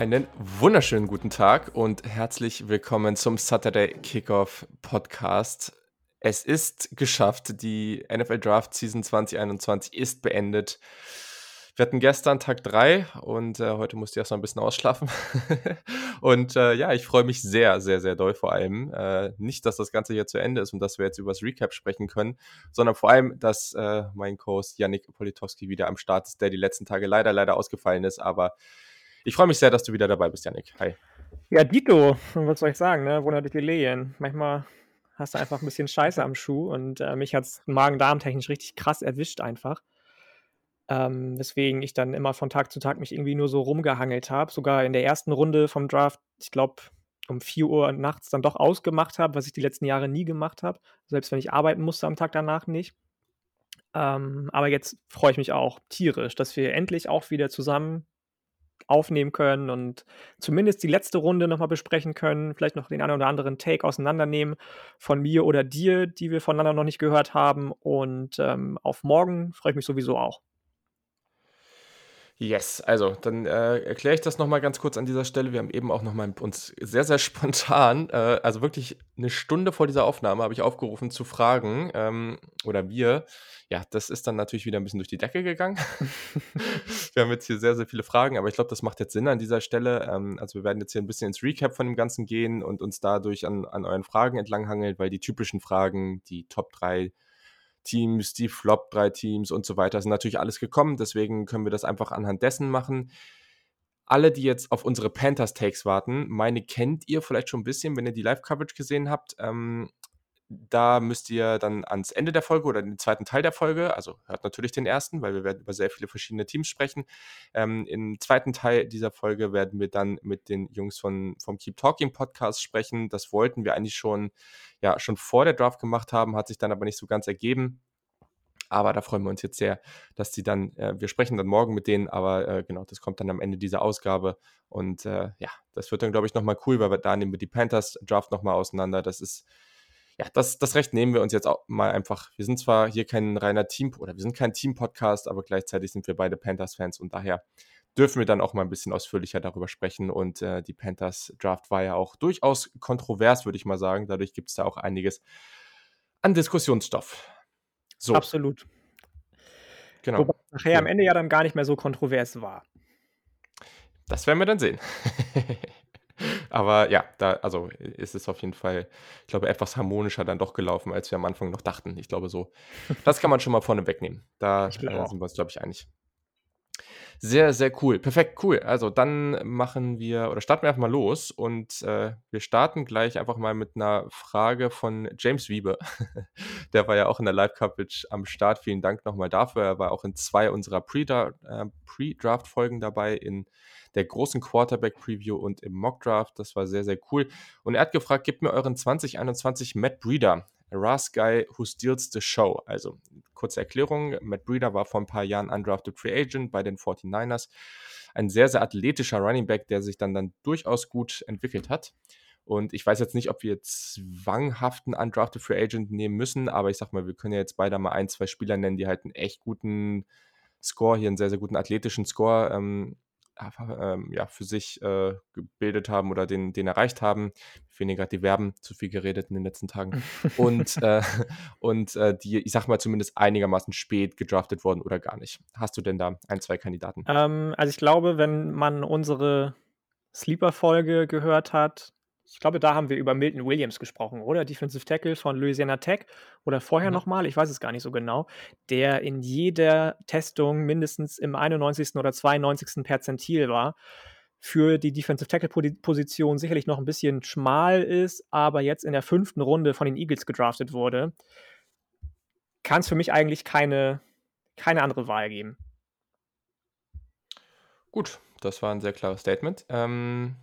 Einen wunderschönen guten Tag und herzlich willkommen zum Saturday Kickoff Podcast. Es ist geschafft, die NFL Draft Season 2021 ist beendet. Wir hatten gestern Tag 3 und äh, heute musste ich erst mal ein bisschen ausschlafen. und äh, ja, ich freue mich sehr, sehr, sehr doll vor allem. Äh, nicht, dass das Ganze hier zu Ende ist und dass wir jetzt über das Recap sprechen können, sondern vor allem, dass äh, mein Co-Host Yannick Politowski wieder am Start ist, der die letzten Tage leider, leider ausgefallen ist. Aber ich freue mich sehr, dass du wieder dabei bist, Yannick. Hi. Ja, Dito, was soll ich sagen, ne? Wundert die Lehen. Manchmal hast du einfach ein bisschen Scheiße am Schuh und äh, mich hat es magen-darm-technisch richtig krass erwischt einfach. Ähm, weswegen ich dann immer von Tag zu Tag mich irgendwie nur so rumgehangelt habe. Sogar in der ersten Runde vom Draft, ich glaube, um 4 Uhr nachts dann doch ausgemacht habe, was ich die letzten Jahre nie gemacht habe. Selbst wenn ich arbeiten musste am Tag danach nicht. Ähm, aber jetzt freue ich mich auch tierisch, dass wir endlich auch wieder zusammen aufnehmen können und zumindest die letzte Runde nochmal besprechen können, vielleicht noch den einen oder anderen Take auseinandernehmen von mir oder dir, die wir voneinander noch nicht gehört haben. Und ähm, auf morgen freue ich mich sowieso auch. Yes, also dann äh, erkläre ich das nochmal ganz kurz an dieser Stelle. Wir haben eben auch nochmal uns sehr, sehr spontan, äh, also wirklich eine Stunde vor dieser Aufnahme, habe ich aufgerufen zu fragen, ähm, oder wir. Ja, das ist dann natürlich wieder ein bisschen durch die Decke gegangen. wir haben jetzt hier sehr, sehr viele Fragen, aber ich glaube, das macht jetzt Sinn an dieser Stelle. Ähm, also wir werden jetzt hier ein bisschen ins Recap von dem Ganzen gehen und uns dadurch an, an euren Fragen entlanghangeln, weil die typischen Fragen, die Top 3 Teams, die Flop drei Teams und so weiter sind natürlich alles gekommen. Deswegen können wir das einfach anhand dessen machen. Alle, die jetzt auf unsere Panthers Takes warten, meine kennt ihr vielleicht schon ein bisschen, wenn ihr die Live-Coverage gesehen habt. Ähm, da müsst ihr dann ans Ende der Folge oder den zweiten Teil der Folge, also hört natürlich den ersten, weil wir werden über sehr viele verschiedene Teams sprechen. Ähm, Im zweiten Teil dieser Folge werden wir dann mit den Jungs von, vom Keep Talking Podcast sprechen. Das wollten wir eigentlich schon, ja, schon vor der Draft gemacht haben, hat sich dann aber nicht so ganz ergeben. Aber da freuen wir uns jetzt sehr, dass die dann, äh, wir sprechen dann morgen mit denen, aber äh, genau, das kommt dann am Ende dieser Ausgabe. Und äh, ja, das wird dann, glaube ich, nochmal cool, weil wir da nehmen wir die Panthers Draft nochmal auseinander. Das ist ja, das, das Recht nehmen wir uns jetzt auch mal einfach. Wir sind zwar hier kein reiner Team oder wir sind kein Team-Podcast, aber gleichzeitig sind wir beide Panthers-Fans und daher dürfen wir dann auch mal ein bisschen ausführlicher darüber sprechen. Und äh, die Panthers-Draft war ja auch durchaus kontrovers, würde ich mal sagen. Dadurch gibt es da auch einiges an Diskussionsstoff. So. Absolut. Genau. Wobei nachher ja. am Ende ja dann gar nicht mehr so kontrovers war. Das werden wir dann sehen. Aber ja, da, also ist es auf jeden Fall, ich glaube, etwas harmonischer dann doch gelaufen, als wir am Anfang noch dachten. Ich glaube so. Das kann man schon mal vorne wegnehmen. Da äh, sind wir uns, glaube ich, einig. Sehr, sehr cool. Perfekt, cool. Also dann machen wir oder starten wir einfach mal los und äh, wir starten gleich einfach mal mit einer Frage von James Wiebe. der war ja auch in der Live-Coverage am Start. Vielen Dank nochmal dafür. Er war auch in zwei unserer äh, Pre-Draft-Folgen dabei, in der großen Quarterback-Preview und im Mock-Draft. Das war sehr, sehr cool. Und er hat gefragt, gebt mir euren 2021 Matt Breeder. A Ras Guy Who Steals the Show. Also, kurze Erklärung: Matt Breeder war vor ein paar Jahren undrafted Free Agent bei den 49ers. Ein sehr, sehr athletischer Running Back, der sich dann, dann durchaus gut entwickelt hat. Und ich weiß jetzt nicht, ob wir zwanghaften Undrafted Free Agent nehmen müssen, aber ich sag mal, wir können ja jetzt beide mal ein, zwei Spieler nennen, die halt einen echt guten Score, hier einen sehr, sehr guten athletischen Score ähm, ähm, ja, für sich äh, gebildet haben oder den, den erreicht haben. Weniger die Verben, zu viel geredet in den letzten Tagen. und äh, und äh, die, ich sag mal, zumindest einigermaßen spät gedraftet worden oder gar nicht. Hast du denn da ein, zwei Kandidaten? Ähm, also ich glaube, wenn man unsere Sleeper-Folge gehört hat, ich glaube, da haben wir über Milton Williams gesprochen, oder? Defensive Tackle von Louisiana Tech oder vorher mhm. nochmal, ich weiß es gar nicht so genau, der in jeder Testung mindestens im 91. oder 92. Perzentil war. Für die Defensive Tackle-Position sicherlich noch ein bisschen schmal ist, aber jetzt in der fünften Runde von den Eagles gedraftet wurde, kann es für mich eigentlich keine, keine andere Wahl geben. Gut, das war ein sehr klares Statement. Ähm,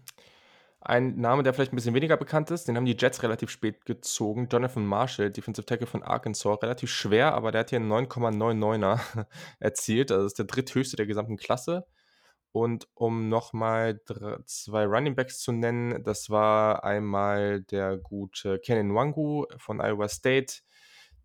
ein Name, der vielleicht ein bisschen weniger bekannt ist, den haben die Jets relativ spät gezogen. Jonathan Marshall, Defensive Tackle von Arkansas. Relativ schwer, aber der hat hier einen 9,99er erzielt. Also das ist der dritthöchste der gesamten Klasse. Und um nochmal zwei Running Backs zu nennen, das war einmal der gute Kenan Wangu von Iowa State.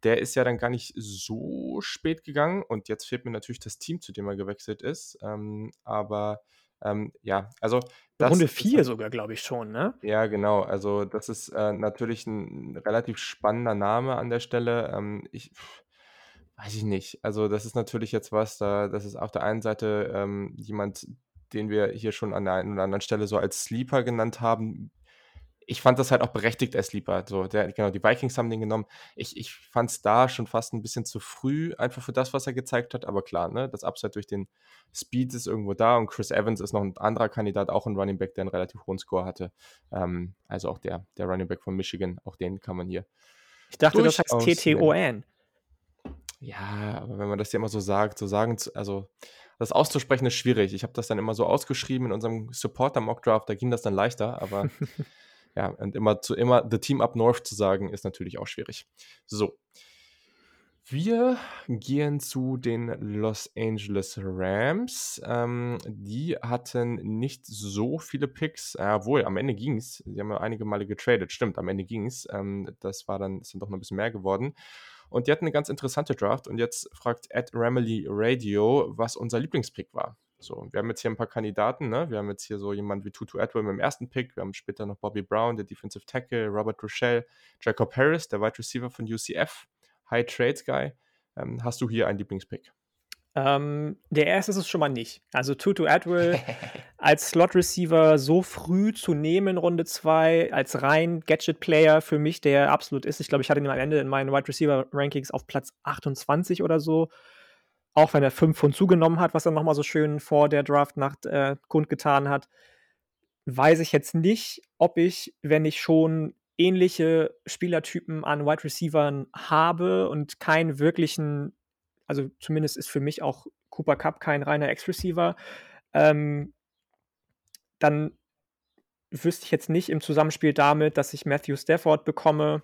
Der ist ja dann gar nicht so spät gegangen und jetzt fehlt mir natürlich das Team, zu dem er gewechselt ist. Ähm, aber Ähm, ja, also Runde 4 sogar, glaube ich schon, ne? Ja, genau. Also, das ist, äh, natürlich ein relativ spannender Name an der Stelle. Ähm, ich weiß ich nicht. Also, das ist natürlich jetzt was, da das ist auf der einen Seite, ähm, jemand, den wir hier schon an der einen oder anderen Stelle so als Sleeper genannt haben, ich fand das halt auch berechtigt als Sleeper. So, der, genau, die Vikings haben den genommen. Ich, ich fand es da schon fast ein bisschen zu früh, einfach für das, was er gezeigt hat. Aber klar, ne, das Upside durch den Speed ist irgendwo da und Chris Evans ist noch ein anderer Kandidat, auch ein Running Back, der einen relativ hohen Score hatte. Ähm, also auch der, der Running Back von Michigan, auch den kann man hier. Ich dachte, das heißt TTON. Ja, aber wenn man das ja immer so sagt, so sagen, also das auszusprechen ist schwierig. Ich habe das dann immer so ausgeschrieben in unserem Supporter-Mock-Draft, da ging das dann leichter, aber ja, und immer zu immer The Team Up North zu sagen, ist natürlich auch schwierig. So. Wir gehen zu den Los Angeles Rams. Ähm, die hatten nicht so viele Picks. Jawohl, am Ende ging es. Sie haben ja einige Male getradet. Stimmt, am Ende ging es. Ähm, das war dann, ist doch noch ein bisschen mehr geworden. Und die hatten eine ganz interessante Draft. Und jetzt fragt Ed Ramley Radio, was unser Lieblingspick war. So, wir haben jetzt hier ein paar Kandidaten, ne? Wir haben jetzt hier so jemanden wie Tutu Atwell im ersten Pick, wir haben später noch Bobby Brown, der Defensive Tackle, Robert Rochelle, Jacob Harris, der Wide Receiver von UCF, High Trades Guy. Ähm, hast du hier einen Lieblingspick? Ähm, der erste ist es schon mal nicht. Also Tutu Atwell als Slot Receiver so früh zu nehmen, Runde 2, als rein Gadget-Player für mich, der absolut ist. Ich glaube, ich hatte ihn am Ende in meinen Wide Receiver Rankings auf Platz 28 oder so auch wenn er fünf Pfund zugenommen hat, was er nochmal so schön vor der Draftnacht äh, kundgetan hat, weiß ich jetzt nicht, ob ich, wenn ich schon ähnliche Spielertypen an Wide Receivern habe und keinen wirklichen, also zumindest ist für mich auch Cooper Cup kein reiner Ex-Receiver, ähm, dann wüsste ich jetzt nicht im Zusammenspiel damit, dass ich Matthew Stafford bekomme,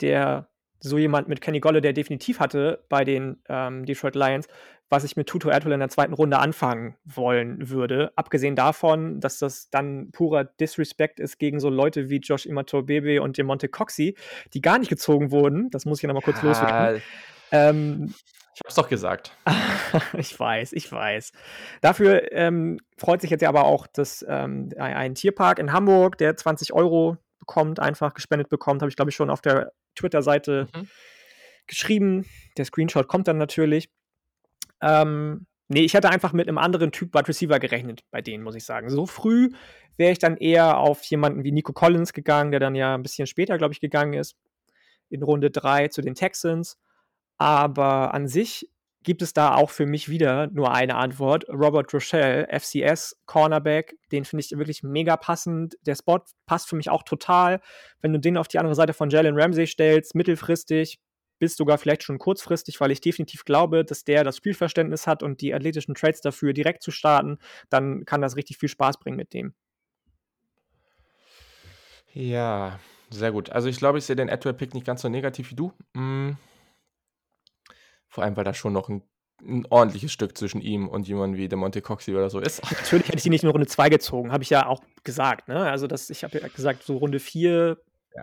der so jemand mit Kenny Golle, der definitiv hatte bei den ähm, Detroit Lions, was ich mit Tuto Atwell in der zweiten Runde anfangen wollen würde. Abgesehen davon, dass das dann purer Disrespect ist gegen so Leute wie Josh Imatobebe und Demonte Coxey, die gar nicht gezogen wurden. Das muss ich nochmal kurz ja, loswerden. Ähm, ich hab's doch gesagt. ich weiß, ich weiß. Dafür ähm, freut sich jetzt ja aber auch dass ähm, ein Tierpark in Hamburg, der 20 Euro bekommt, einfach gespendet bekommt, habe ich glaube ich schon auf der Twitter-Seite mhm. geschrieben. Der Screenshot kommt dann natürlich. Ähm, nee, ich hatte einfach mit einem anderen Typ Wide Receiver gerechnet bei denen, muss ich sagen. So früh wäre ich dann eher auf jemanden wie Nico Collins gegangen, der dann ja ein bisschen später, glaube ich, gegangen ist. In Runde 3 zu den Texans. Aber an sich gibt es da auch für mich wieder nur eine Antwort. Robert Rochelle, FCS, Cornerback, den finde ich wirklich mega passend. Der Spot passt für mich auch total. Wenn du den auf die andere Seite von Jalen Ramsey stellst, mittelfristig, bis sogar vielleicht schon kurzfristig, weil ich definitiv glaube, dass der das Spielverständnis hat und die athletischen Trades dafür direkt zu starten, dann kann das richtig viel Spaß bringen mit dem. Ja, sehr gut. Also ich glaube, ich sehe den Atwell-Pick nicht ganz so negativ wie du. Mm. Vor allem, weil da schon noch ein, ein ordentliches Stück zwischen ihm und jemandem wie der Monte Coxey oder so ist. Natürlich hätte ich ihn nicht in Runde 2 gezogen, habe ich ja auch gesagt. Ne? Also das, ich habe ja gesagt, so Runde 4 ja.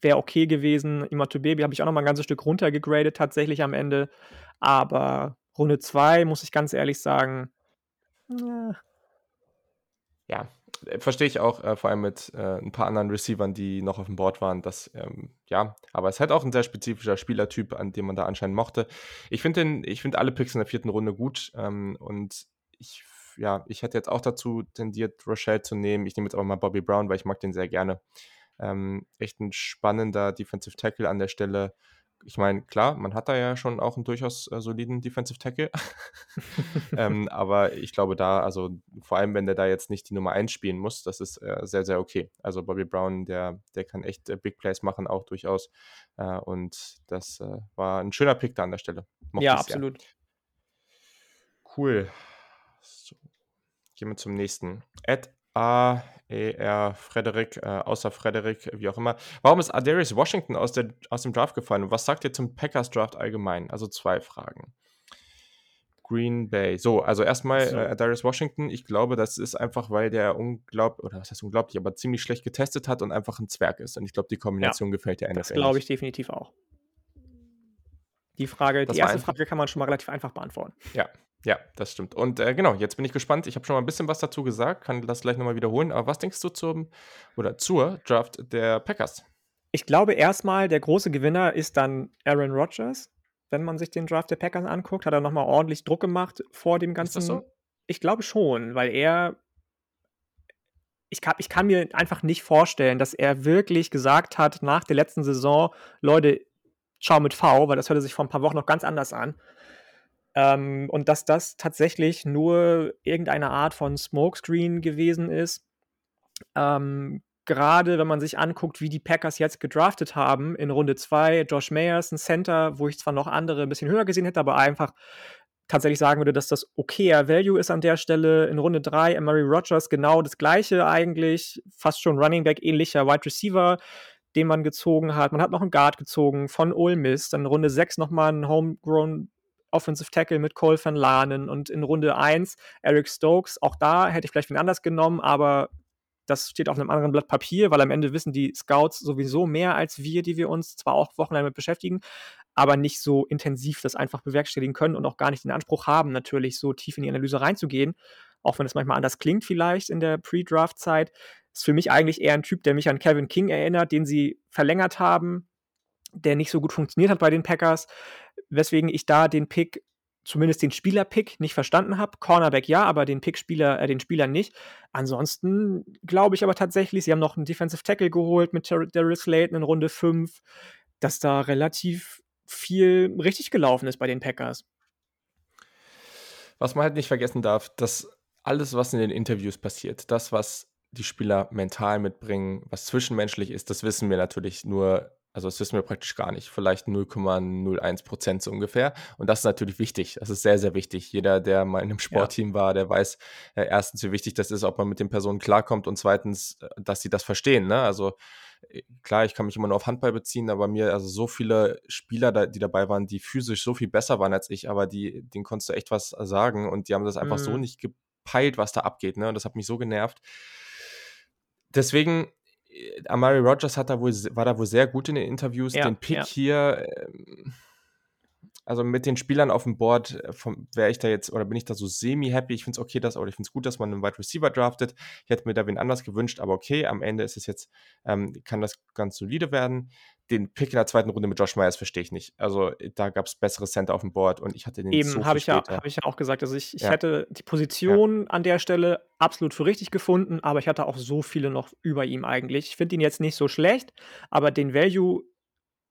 wäre okay gewesen. Imatu Baby habe ich auch noch mal ein ganzes Stück runtergegradet tatsächlich am Ende. Aber Runde 2, muss ich ganz ehrlich sagen, ja, ja verstehe ich auch, äh, vor allem mit äh, ein paar anderen Receivern, die noch auf dem Board waren. Das, ähm, ja, aber es ist halt auch ein sehr spezifischer Spielertyp, an dem man da anscheinend mochte. Ich finde find alle Picks in der vierten Runde gut ähm, und ich, ja, ich hätte jetzt auch dazu tendiert, Rochelle zu nehmen. Ich nehme jetzt aber mal Bobby Brown, weil ich mag den sehr gerne. Ähm, echt ein spannender Defensive Tackle an der Stelle ich meine, klar, man hat da ja schon auch einen durchaus äh, soliden Defensive Tackle. ähm, aber ich glaube da, also vor allem, wenn der da jetzt nicht die Nummer 1 spielen muss, das ist äh, sehr, sehr okay. Also Bobby Brown, der, der kann echt äh, Big Plays machen, auch durchaus. Äh, und das äh, war ein schöner Pick da an der Stelle. Mochte ja, absolut. Cool. So. Gehen wir zum nächsten. Ed A, E, R, Frederik, äh, außer Frederik, wie auch immer. Warum ist Adarius Washington aus, der, aus dem Draft gefallen? Und was sagt ihr zum Packers Draft allgemein? Also zwei Fragen. Green Bay. So, also erstmal so. äh, Adarius Washington. Ich glaube, das ist einfach, weil der unglaublich, oder was heißt unglaublich, aber ziemlich schlecht getestet hat und einfach ein Zwerg ist. Und ich glaube, die Kombination ja, gefällt der NFL. Das glaube ich definitiv auch. Die Frage Das die erste ein Frage kann man schon mal relativ einfach beantworten. Ja, ja, das stimmt. Und, äh, genau, jetzt bin ich gespannt. Ich habe schon mal 'n bisschen was dazu gesagt, kann das gleich noch mal wiederholen. Aber was denkst du zum oder zur Draft der Packers? Ich glaube erst mal, der große Gewinner ist dann Aaron Rodgers. Wenn man sich den Draft der Packers anguckt, hat er noch mal ordentlich Druck gemacht vor dem Ist das ganzen so? ich glaube schon, weil er ich kann ich kann mir einfach nicht vorstellen, dass er wirklich gesagt hat nach der letzten Saison: „Leute, ciao mit V“, weil das hörte sich vor 'n paar Wochen noch ganz anders an. Ähm, und dass das tatsächlich nur irgendeine Art von Smokescreen gewesen ist. Ähm, grade wenn man sich anguckt, wie die Packers jetzt gedraftet haben in Runde 2, Josh Myers, 'n Center, wo ich zwar noch andere 'n bisschen höher gesehen hätte, aber einfach tatsächlich sagen würde, dass das okayer Value ist an der Stelle. In Runde 3 Amari Rodgers genau das Gleiche eigentlich, fast schon Running Back ähnlicher Wide Receiver, den man gezogen hat. Man hat noch 'n Guard gezogen von Ole Miss. Dann Runde 6 noch mal 'n Homegrown Offensive Tackle mit Cole Van Lanen und in Runde 1 Eric Stokes. Auch da hätte ich vielleicht wen anders genommen, aber das steht auf 'nem anderen Blatt Papier, weil am Ende wissen die Scouts sowieso mehr als wir, die wir uns zwar auch wochenlang mit beschäftigen, aber nicht so intensiv das einfach bewerkstelligen können und auch gar nicht den Anspruch haben, natürlich so tief in die Analyse reinzugehen, auch wenn es manchmal anders klingt vielleicht in der Pre-Draft-Zeit. Ist für mich eigentlich eher 'n Typ, der mich an Kevin King erinnert, den sie verlängert haben, der nicht so gut funktioniert hat bei den Packers, weswegen ich da den Pick zumindest den Spieler-Pick nicht verstanden habe. Cornerback ja, aber den Pick-Spieler äh, den Spieler nicht. Ansonsten glaube ich aber tatsächlich, sie haben noch 'n Defensive Tackle geholt mit Darius Slayton in Runde 5, dass da relativ viel richtig gelaufen ist bei den Packers. Was man halt nicht vergessen darf, dass alles, was in den Interviews passiert, das, was die Spieler mental mitbringen, was zwischenmenschlich ist, das wissen wir natürlich nur also, das wissen wir praktisch gar nicht, vielleicht 0,01 % so ungefähr. Und das ist natürlich wichtig. Das ist sehr, sehr wichtig. Jeder, der mal in 'nem Ja. Sportteam war, der weiß, äh, 1., wie wichtig das ist, ob man mit den Personen klarkommt und 2., äh, dass sie das verstehen, ne? Also, äh, klar, ich kann mich immer nur auf Handball beziehen, aber mir also, so viele Spieler da die dabei waren, die physisch so viel besser waren als ich, aber die denen konntest du echt was sagen und die haben das einfach so Mhm. nicht gepeilt, was da abgeht, ne? Das hat mich so genervt. Deswegen, äh, Amari Rodgers hat da wohl war da wohl sehr gut in den Interviews. Ja, Den Pick ja. hier, ähm also, mit den Spielern aufm Board, äh, wäre ich da jetzt oder bin ich da so semi-happy. Ich finde es okay, dass oder ich finde es gut, dass man 'nen Wide Receiver draftet. Ich hätte mir da wen anders gewünscht, aber okay, am Ende ist es jetzt ähm, kann das ganz solide werden. Den Pick in der 2. Runde mit Josh Myers verstehe ich nicht. Also, da gab's bessere Center aufm Board und ich hatte den so Eben, viel habe ich ja habe ich ja auch gesagt. Also, ich ich Ja. hätte die Ja. Position an der Stelle absolut für richtig gefunden, aber ich hatte auch so viele noch über ihm eigentlich. Ich finde ihn jetzt nicht so schlecht, aber den Value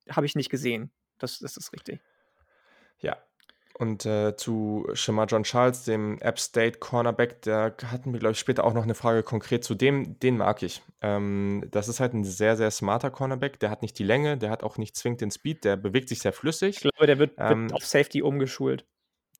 habe ich nicht gesehen. Das das ist richtig. Ja. Und, äh, zu Shemar Jean-Charles, dem App State Cornerback, da hatten wir, glaube ich, später auch noch 'ne Frage konkret zu dem. Den mag ich. Ähm, das ist halt 'n sehr, sehr smarter Cornerback. Der hat nicht die Länge, der hat auch nicht zwingend den Speed, der bewegt sich sehr Ich flüssig. glaube, der wird wird Ähm auf Safety umgeschult.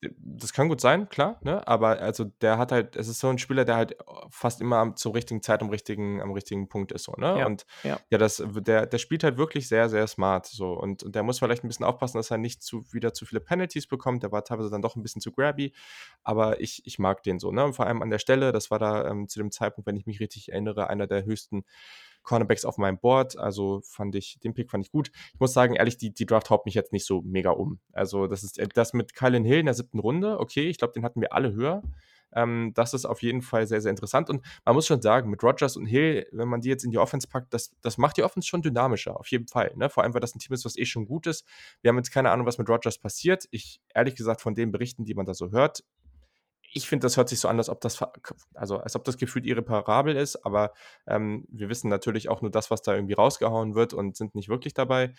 Das kann gut sein, klar, ne? Aber also, der hat halt es ist so 'n Spieler, der halt fast immer am zur richtigen Zeit am richtigen am richtigen Punkt ist so, ne? Ja, Und ja. ja, das der der spielt halt wirklich sehr, sehr smart so und und der muss vielleicht 'n bisschen aufpassen, dass er nicht zu wieder zu viele Penalties bekommt. Der war teilweise dann doch 'n bisschen zu grabby, aber ich ich mag den so, ne? Und vor allem an der Stelle, das war da, ähm, zu dem Zeitpunkt, wenn ich mich richtig erinnere, einer der höchsten Cornerbacks auf meinem Board. Also, fand ich den Pick fand ich gut. Ich muss sagen, ehrlich, die die Draft haut mich jetzt nicht so mega um. Also, das ist äh, das mit Kylin Hill in der 7. Runde, okay, ich glaube, den hatten wir alle höher. Ähm, das ist auf jeden Fall sehr, sehr interessant und man muss schon sagen, mit Rodgers und Hill, wenn man die jetzt in die Offense packt, das das macht die Offense schon dynamischer, auf jeden Fall, ne? Vor allem, weil das 'n Team ist, was eh schon gut ist. Wir haben jetzt keine Ahnung, was mit Rodgers passiert. Ich ehrlich gesagt, von den Berichten, die man da so hört ich finde, das hört sich so an, als ob das also, als ob das gefühlt irreparabel ist, aber, ähm, wir wissen natürlich auch nur das, was da irgendwie rausgehauen wird und sind nicht wirklich dabei.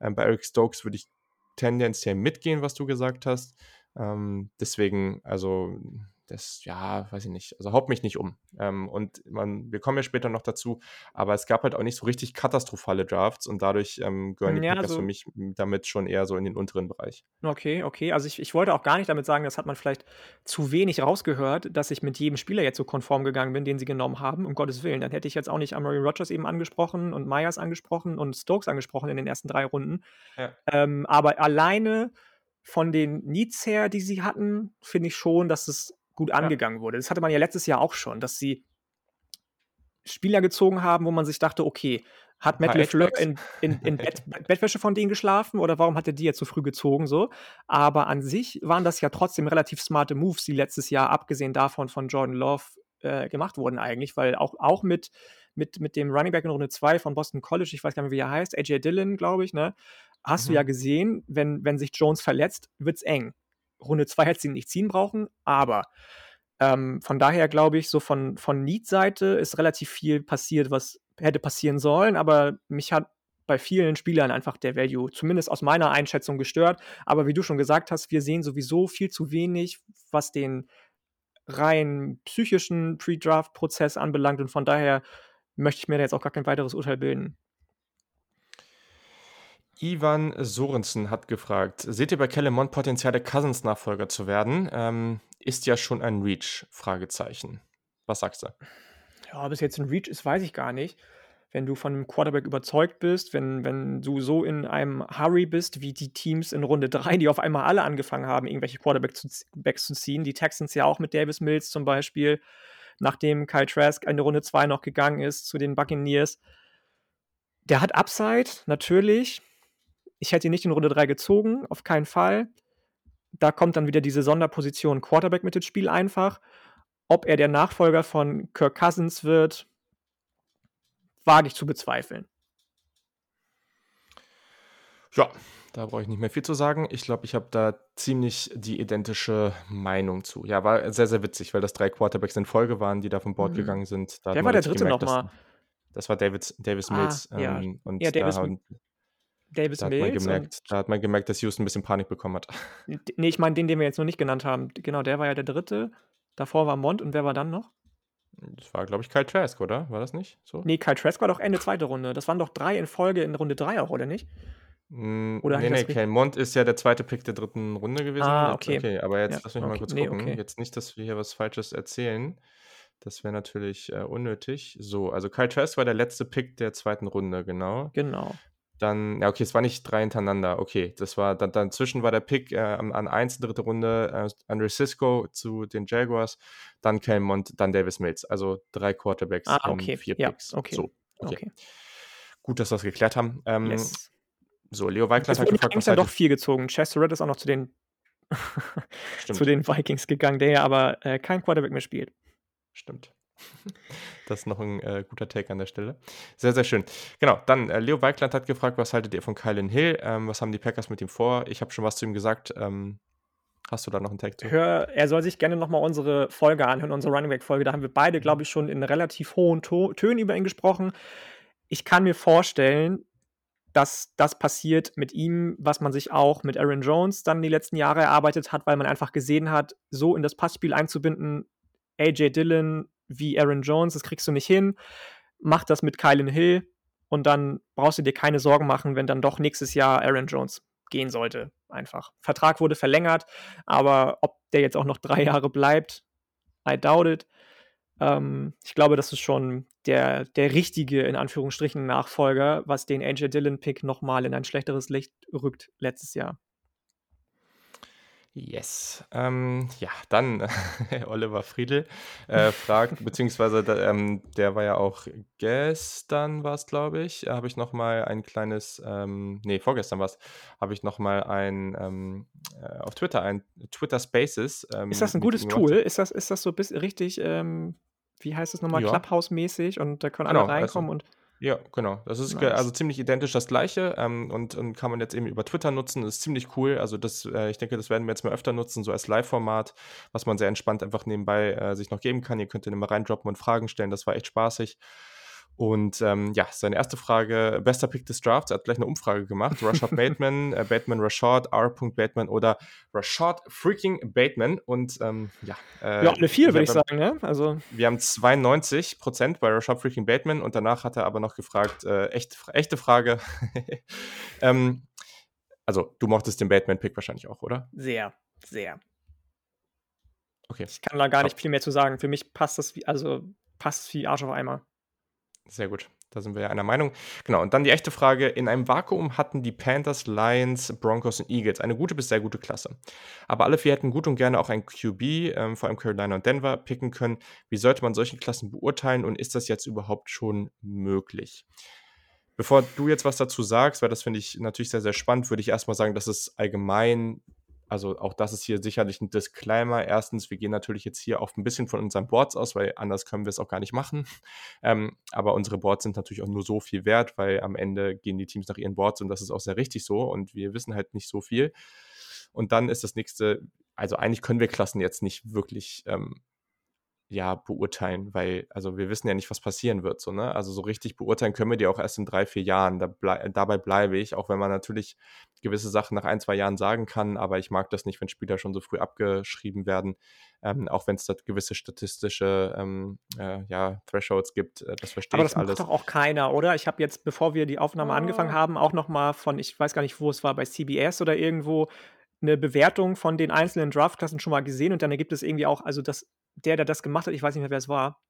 Ähm, bei Eric Stokes würde ich tendenziell mitgehen, was du gesagt hast. Ähm, deswegen, also, das ja, weiß ich nicht. Also, haut mich nicht um. Ähm, und man wir kommen ja später noch dazu, aber es gab halt auch nicht so richtig katastrophale Drafts und dadurch, ähm, gehören die ja, Packers für so mich damit schon eher so in den unteren Bereich. Okay, okay. Also, ich ich wollte auch gar nicht damit sagen, das hat man vielleicht zu wenig rausgehört, dass ich mit jedem Spieler jetzt so konform gegangen bin, den sie genommen haben, um Gottes Willen. Dann hätte ich jetzt auch nicht Amari Rodgers eben angesprochen und Myers angesprochen und Stokes angesprochen in den ersten 3 Runden. Ja. Ähm, aber alleine von den Needs her, die sie hatten, finde ich schon, dass es gut Ja. angegangen wurde. Das hatte man ja letztes Jahr auch schon, dass sie Spieler gezogen haben, wo man sich dachte, okay, hat Matt LeFleur in, in, in Bett, Bettwäsche von denen geschlafen oder warum hat er die jetzt so früh gezogen? So? Aber an sich waren das ja trotzdem relativ smarte Moves, die letztes Jahr, abgesehen davon von Jordan Love, äh, gemacht wurden eigentlich, weil auch, auch mit, mit, mit dem Running Back in Runde 2 von Boston College, ich weiß gar nicht, wie er heißt, AJ Dillon, glaube ich, ne, hast mhm. du ja gesehen, wenn, wenn sich Jones verletzt, wird es eng. Runde 2 hätte sie nicht ziehen brauchen, aber ähm, von daher glaube ich, so von, von Need-Seite ist relativ viel passiert, was hätte passieren sollen, aber mich hat bei vielen Spielern einfach der Value, zumindest aus meiner Einschätzung, gestört. Aber wie du schon gesagt hast, wir sehen sowieso viel zu wenig, was den rein psychischen Pre-Draft-Prozess anbelangt und von daher möchte ich mir da jetzt auch gar kein weiteres Urteil bilden. Ivan Sorensen hat gefragt: Seht ihr bei Kellemont Potenzial, der Cousins-Nachfolger zu werden? Ähm, ist ja schon ein Reach? Fragezeichen. Was sagst du? Ja, ob es jetzt ein Reach ist, weiß ich gar nicht. Wenn du von einem Quarterback überzeugt bist, wenn, wenn du so in einem Hurry bist, wie die Teams in Runde 3, die auf einmal alle angefangen haben, irgendwelche Quarterbacks zu, zu ziehen. Die Texans ja auch mit Davis Mills zum Beispiel, nachdem Kyle Trask in Runde 2 noch gegangen ist zu den Buccaneers. Der hat Upside, natürlich. Ich hätte ihn nicht in Runde 3 gezogen, auf keinen Fall. Da kommt dann wieder diese Sonderposition Quarterback mit ins Spiel einfach. Ob er der Nachfolger von Kirk Cousins wird, wage ich zu bezweifeln. Ja, da brauche ich nicht mehr viel zu sagen. Ich glaube, ich habe da ziemlich die identische Meinung zu. Ja, war sehr, sehr witzig, weil das drei Quarterbacks in Folge waren, die da vom Board mhm. gegangen sind. Da Wer war der dritte nochmal? Das war David, Davis ah, Mills. Ah, ja. Ähm, und ja, Davis, da, Davis da Mills. Hat gemerkt, da hat man gemerkt, dass Houston ein bisschen Panik bekommen hat. Nee, ich meine den, den wir jetzt noch nicht genannt haben. Genau, der war ja der dritte. Davor war Mont und wer war dann noch? Das war, glaube ich, Kyle Trask, oder? War das nicht so? Nee, Kyle Trask war doch Ende zweite Runde. Das waren doch drei in Folge in Runde drei auch, oder nicht? Mm, oder nee, nee, Kyle Mont ist ja der zweite Pick der dritten Runde gewesen. Ah, okay. okay aber jetzt ja, lass mich okay. mal kurz gucken. Nee, okay. Jetzt nicht, dass wir hier was Falsches erzählen. Das wäre natürlich äh, unnötig. So, also Kyle Trask war der letzte Pick der zweiten Runde, genau. Genau. Dann, ja, okay, es war nicht drei hintereinander. Okay, das war, dann, dazwischen war der Pick äh, an 1, dritte Runde, äh, Andre Cisco zu den Jaguars, dann Kelmont, dann Davis Mills. Also drei Quarterbacks ah, okay. vier ja, Picks. Okay. So, okay. okay. Gut, dass wir das geklärt haben. Ähm, yes. So, Leo Weikland hat gefragt, was ja doch viel gezogen. Chester Red ist auch noch zu den, zu den Vikings gegangen, der ja aber äh, kein Quarterback mehr spielt. Stimmt. Das ist noch ein äh, guter Take an der Stelle. Sehr, sehr schön. Genau, dann äh, Leo Weikland hat gefragt, was haltet ihr von Kylan Hill? Ähm, was haben die Packers mit ihm vor? Ich habe schon was zu ihm gesagt. Ähm, hast du da noch einen Take zu? Hör, er soll sich gerne nochmal unsere Folge anhören, unsere Running Back-Folge. Da haben wir beide, glaube ich, schon in relativ hohen to Tönen über ihn gesprochen. Ich kann mir vorstellen, dass das passiert mit ihm, was man sich auch mit Aaron Jones dann die letzten Jahre erarbeitet hat, weil man einfach gesehen hat, so in das Passspiel einzubinden, AJ Dillon wie Aaron Jones, das kriegst du nicht hin. Mach das mit Kylan Hill und dann brauchst du dir keine Sorgen machen, wenn dann doch nächstes Jahr Aaron Jones gehen sollte. Einfach. Vertrag wurde verlängert, aber ob der jetzt auch noch drei Jahre bleibt, I doubt it. Ähm, ich glaube, das ist schon der, der richtige, in Anführungsstrichen, Nachfolger, was den AJ Dillon-Pick nochmal in ein schlechteres Licht rückt letztes Jahr. Yes. Ähm, ja, dann Oliver Friedl äh, fragt, beziehungsweise ähm, der war ja auch gestern, war es, glaube ich, habe ich nochmal ein kleines, ähm, nee, vorgestern war es, habe ich nochmal ein, ähm, äh, auf Twitter, ein Twitter Spaces. Ähm, ist das ein gutes Tool? Ist das, ist das so bis richtig, ähm, wie heißt es nochmal, ja. Clubhouse-mäßig und da können alle genau, also reinkommen also, und ja, genau. Das ist nice. also ziemlich identisch das gleiche ähm, und, und, kann man jetzt eben über Twitter nutzen. Das ist ziemlich cool. Also das, äh, ich denke, das werden wir jetzt mal öfter nutzen, so als Live-Format, was man sehr entspannt einfach nebenbei äh, sich noch geben kann. Ihr könnt dann immer reindroppen und Fragen stellen. Das war echt spaßig. Und ähm, ja, seine erste Frage, bester Pick des Drafts, er hat gleich eine Umfrage gemacht. Rashad Bateman, äh, Bateman Rashad, R. Bateman oder Rashad freaking Bateman. Und ähm, ja. Äh, ja, eine 4, würde ich sagen, ne? Also. Wir haben 92 Prozent bei Rashad freaking Bateman und danach hat er aber noch gefragt, äh, echt, echte Frage. ähm, also, du mochtest den Bateman-Pick wahrscheinlich auch, oder? Sehr, sehr. Okay. Ich kann da gar nicht viel mehr zu sagen. Für mich passt das wie, also passt wie Arsch auf Eimer. Sehr gut. Da sind wir ja einer Meinung. Genau, und dann die echte Frage. In einem Vakuum hatten die Panthers, Lions, Broncos und Eagles eine gute bis sehr gute Klasse. Aber alle vier hätten gut und gerne auch ein QB, ähm, vor allem Carolina und Denver, picken können. Wie sollte man solche Klassen beurteilen und ist das jetzt überhaupt schon möglich? Bevor du jetzt was dazu sagst, weil das finde ich natürlich sehr, sehr spannend, würde ich erstmal sagen, dass es allgemein also auch das ist hier sicherlich ein Disclaimer. Erstens, wir gehen natürlich jetzt hier auch ein bisschen von unseren Boards aus, weil anders können wir es auch gar nicht machen. Ähm, aber unsere Boards sind natürlich auch nur so viel wert, weil am Ende gehen die Teams nach ihren Boards und das ist auch sehr richtig so und wir wissen halt nicht so viel. Und dann ist das nächste, also eigentlich können wir Klassen jetzt nicht wirklich ähm, ja, beurteilen, weil, also wir wissen ja nicht, was passieren wird, so, ne? Also so richtig beurteilen können wir die auch erst in drei, vier Jahren. Da blei dabei bleibe ich, auch wenn man natürlich gewisse Sachen nach ein, zwei Jahren sagen kann, aber ich mag das nicht, wenn Spieler schon so früh abgeschrieben werden, ähm, auch wenn es da gewisse statistische ähm, äh, ja, Thresholds gibt, äh, das verstehe Aber das ich alles. macht doch auch keiner, oder? Ich habe jetzt, bevor wir die Aufnahme angefangen Ah. haben, auch noch mal von, ich weiß gar nicht, wo es war, bei CBS oder irgendwo, eine Bewertung von den einzelnen Draftklassen schon mal gesehen und dann ergibt es irgendwie auch, also das, der, der das gemacht hat, ich weiß nicht mehr, wer es war,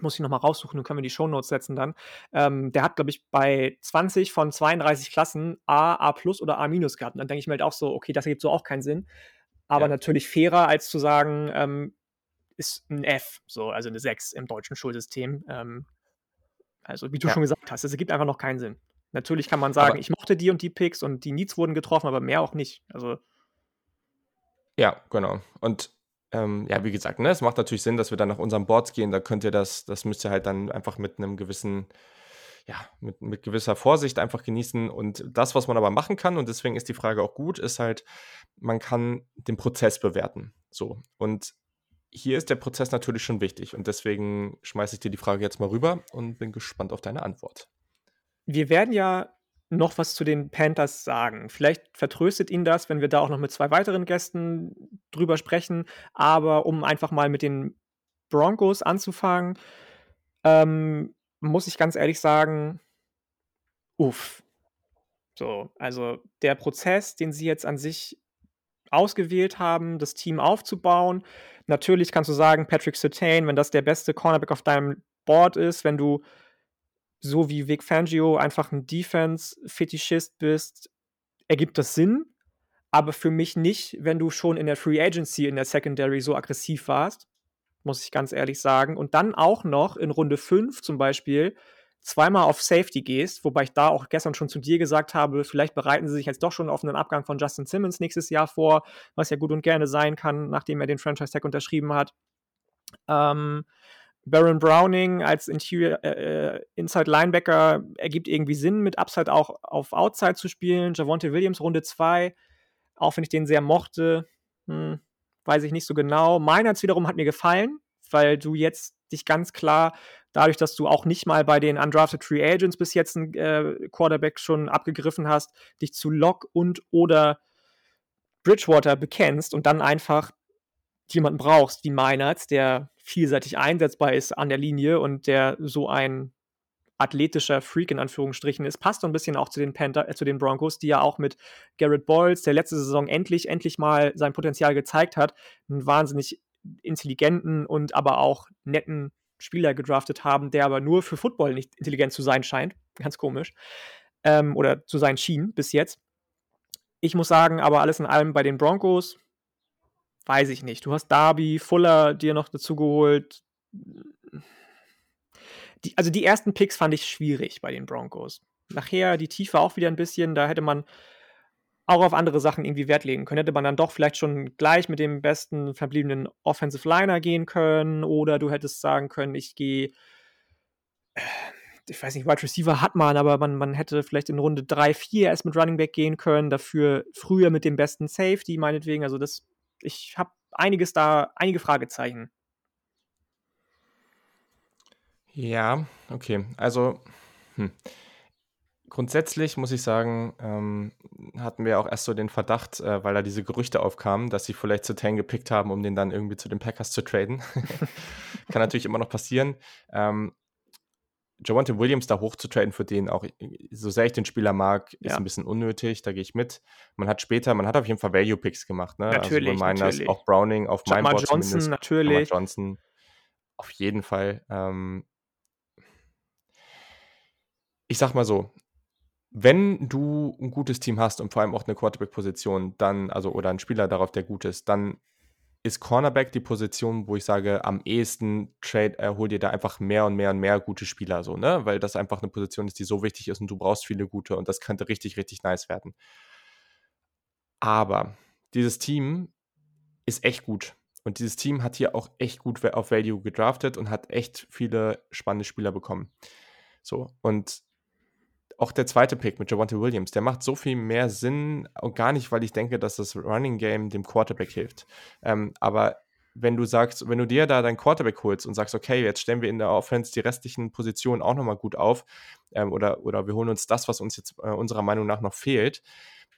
muss ich noch mal raussuchen, dann können wir die Shownotes setzen dann. Ähm, der hat, glaube ich, bei 20 von 32 Klassen A, A plus oder A minus gehabt. Und dann denke ich mir halt auch so, okay, das ergibt so auch keinen Sinn. Aber Ja. natürlich fairer, als zu sagen, ähm, ist ein F, so, also eine 6 im deutschen Schulsystem. Ähm, also, wie du Ja. schon gesagt hast, es ergibt einfach noch keinen Sinn. Natürlich kann man sagen, Aber ich mochte die und die Picks und die Needs wurden getroffen, aber mehr auch nicht. Also, Ja, genau. Und ähm, ja, wie gesagt, ne, es macht natürlich Sinn, dass wir dann nach unseren Boards gehen. Da könnt ihr das, das müsst ihr halt dann einfach mit einem gewissen, ja, mit, mit gewisser Vorsicht einfach genießen. Und das, was man aber machen kann, und deswegen ist die Frage auch gut, ist halt, man kann den Prozess bewerten. So. Und hier ist der Prozess natürlich schon wichtig. Und deswegen schmeiße ich dir die Frage jetzt mal rüber und bin gespannt auf deine Antwort. wir werden ja noch was zu den Panthers sagen. Vielleicht vertröstet ihn das, wenn wir da auch noch mit zwei weiteren Gästen drüber sprechen. Aber um einfach mal mit den Broncos anzufangen, ähm, muss ich ganz ehrlich sagen, uff. So, also der Prozess, den sie jetzt an sich ausgewählt haben, das Team aufzubauen. Natürlich kannst du sagen, Patrick Surtain, wenn das der beste Cornerback auf deinem Board ist, wenn du so wie Vic Fangio einfach ein Defense-Fetischist bist, ergibt das Sinn. Aber für mich nicht, wenn du schon in der Free Agency in der Secondary so aggressiv warst, muss ich ganz ehrlich sagen. Und dann auch noch in Runde 5 zum Beispiel zweimal auf Safety gehst, wobei ich da auch gestern schon zu dir gesagt habe, vielleicht bereiten sie sich jetzt doch schon auf einen Abgang von Justin Simmons nächstes Jahr vor, was ja gut und gerne sein kann, nachdem er den Franchise-Tag unterschrieben hat. Ähm, Baron Browning als Interior, äh, Inside Linebacker ergibt irgendwie Sinn, mit Upside auch auf Outside zu spielen. Javonte Williams Runde 2, auch wenn ich den sehr mochte, hm, weiß ich nicht so genau. Meinerts wiederum hat mir gefallen, weil du jetzt dich ganz klar, dadurch, dass du auch nicht mal bei den Undrafted Free Agents bis jetzt einen äh, Quarterback schon abgegriffen hast, dich zu Lock und oder Bridgewater bekennst und dann einfach jemanden brauchst wie Meinerts, der vielseitig einsetzbar ist an der Linie und der so ein athletischer Freak in Anführungsstrichen ist, passt so ein bisschen auch zu den, Panther, äh, zu den Broncos, die ja auch mit Garrett Bowles, der letzte Saison endlich, endlich mal sein Potenzial gezeigt hat, einen wahnsinnig intelligenten und aber auch netten Spieler gedraftet haben, der aber nur für Football nicht intelligent zu sein scheint. Ganz komisch. Ähm, oder zu sein schien bis jetzt. Ich muss sagen, aber alles in allem bei den Broncos, weiß ich nicht. Du hast Darby, Fuller dir noch dazu geholt. Die, also die ersten Picks fand ich schwierig bei den Broncos. Nachher die Tiefe auch wieder ein bisschen, da hätte man auch auf andere Sachen irgendwie Wert legen können. Hätte man dann doch vielleicht schon gleich mit dem besten verbliebenen Offensive Liner gehen können oder du hättest sagen können, ich gehe, ich weiß nicht, Wide Receiver hat man, aber man, man hätte vielleicht in Runde 3, 4 erst mit Running Back gehen können, dafür früher mit dem besten Safety meinetwegen. Also das, ich habe einiges da, einige Fragezeichen. Ja, okay. Also, hm. grundsätzlich muss ich sagen, ähm, hatten wir auch erst so den Verdacht, äh, weil da diese Gerüchte aufkamen, dass sie vielleicht zu Tang gepickt haben, um den dann irgendwie zu den Packers zu traden. Kann natürlich immer noch passieren. Ähm, Javonte Williams da hoch zu traden für den auch, so sehr ich den Spieler mag, ist Ja. ein bisschen unnötig, da gehe ich mit. Man hat später, man hat auf jeden Fall Value-Picks gemacht, ne? Natürlich, also Miners, natürlich. auch Browning auf meinem Board Johnson zumindest. Natürlich. Johnson, auf jeden Fall. Ähm, ich sag mal so, wenn du ein gutes Team hast und vor allem auch eine Quarterback-Position, dann, also oder ein Spieler darauf, der gut ist, dann ist Cornerback die Position, wo ich sage, am ehesten Trade, äh, hol dir da einfach mehr und mehr und mehr gute Spieler, so, ne? Weil das einfach eine Position ist, die so wichtig ist und du brauchst viele gute und das könnte richtig, richtig nice werden. Aber dieses Team ist echt gut. Und dieses Team hat hier auch echt gut auf Value gedraftet und hat echt viele spannende Spieler bekommen. So, und auch der zweite Pick mit Javante Williams, der macht so viel mehr Sinn und gar nicht, weil ich denke, dass das Running Game dem Quarterback hilft. Ähm, aber wenn du sagst, wenn du dir da deinen Quarterback holst und sagst, okay, jetzt stellen wir in der Offense die restlichen Positionen auch nochmal gut auf ähm, oder, oder wir holen uns das, was uns jetzt äh, unserer Meinung nach noch fehlt,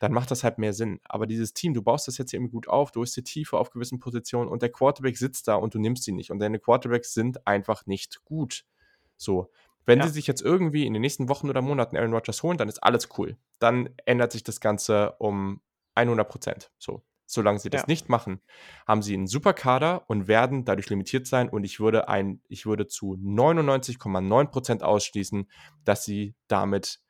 dann macht das halt mehr Sinn. Aber dieses Team, du baust das jetzt irgendwie gut auf, du hast die Tiefe auf gewissen Positionen und der Quarterback sitzt da und du nimmst ihn nicht. Und deine Quarterbacks sind einfach nicht gut. So. Wenn ja. sie sich jetzt irgendwie in den nächsten Wochen oder Monaten Aaron Rodgers holen, dann ist alles cool. Dann ändert sich das Ganze um 100 Prozent. So. Solange sie das ja. nicht machen, haben sie einen super Kader und werden dadurch limitiert sein. Und ich würde, ein, ich würde zu 99,9 Prozent ausschließen, dass sie damit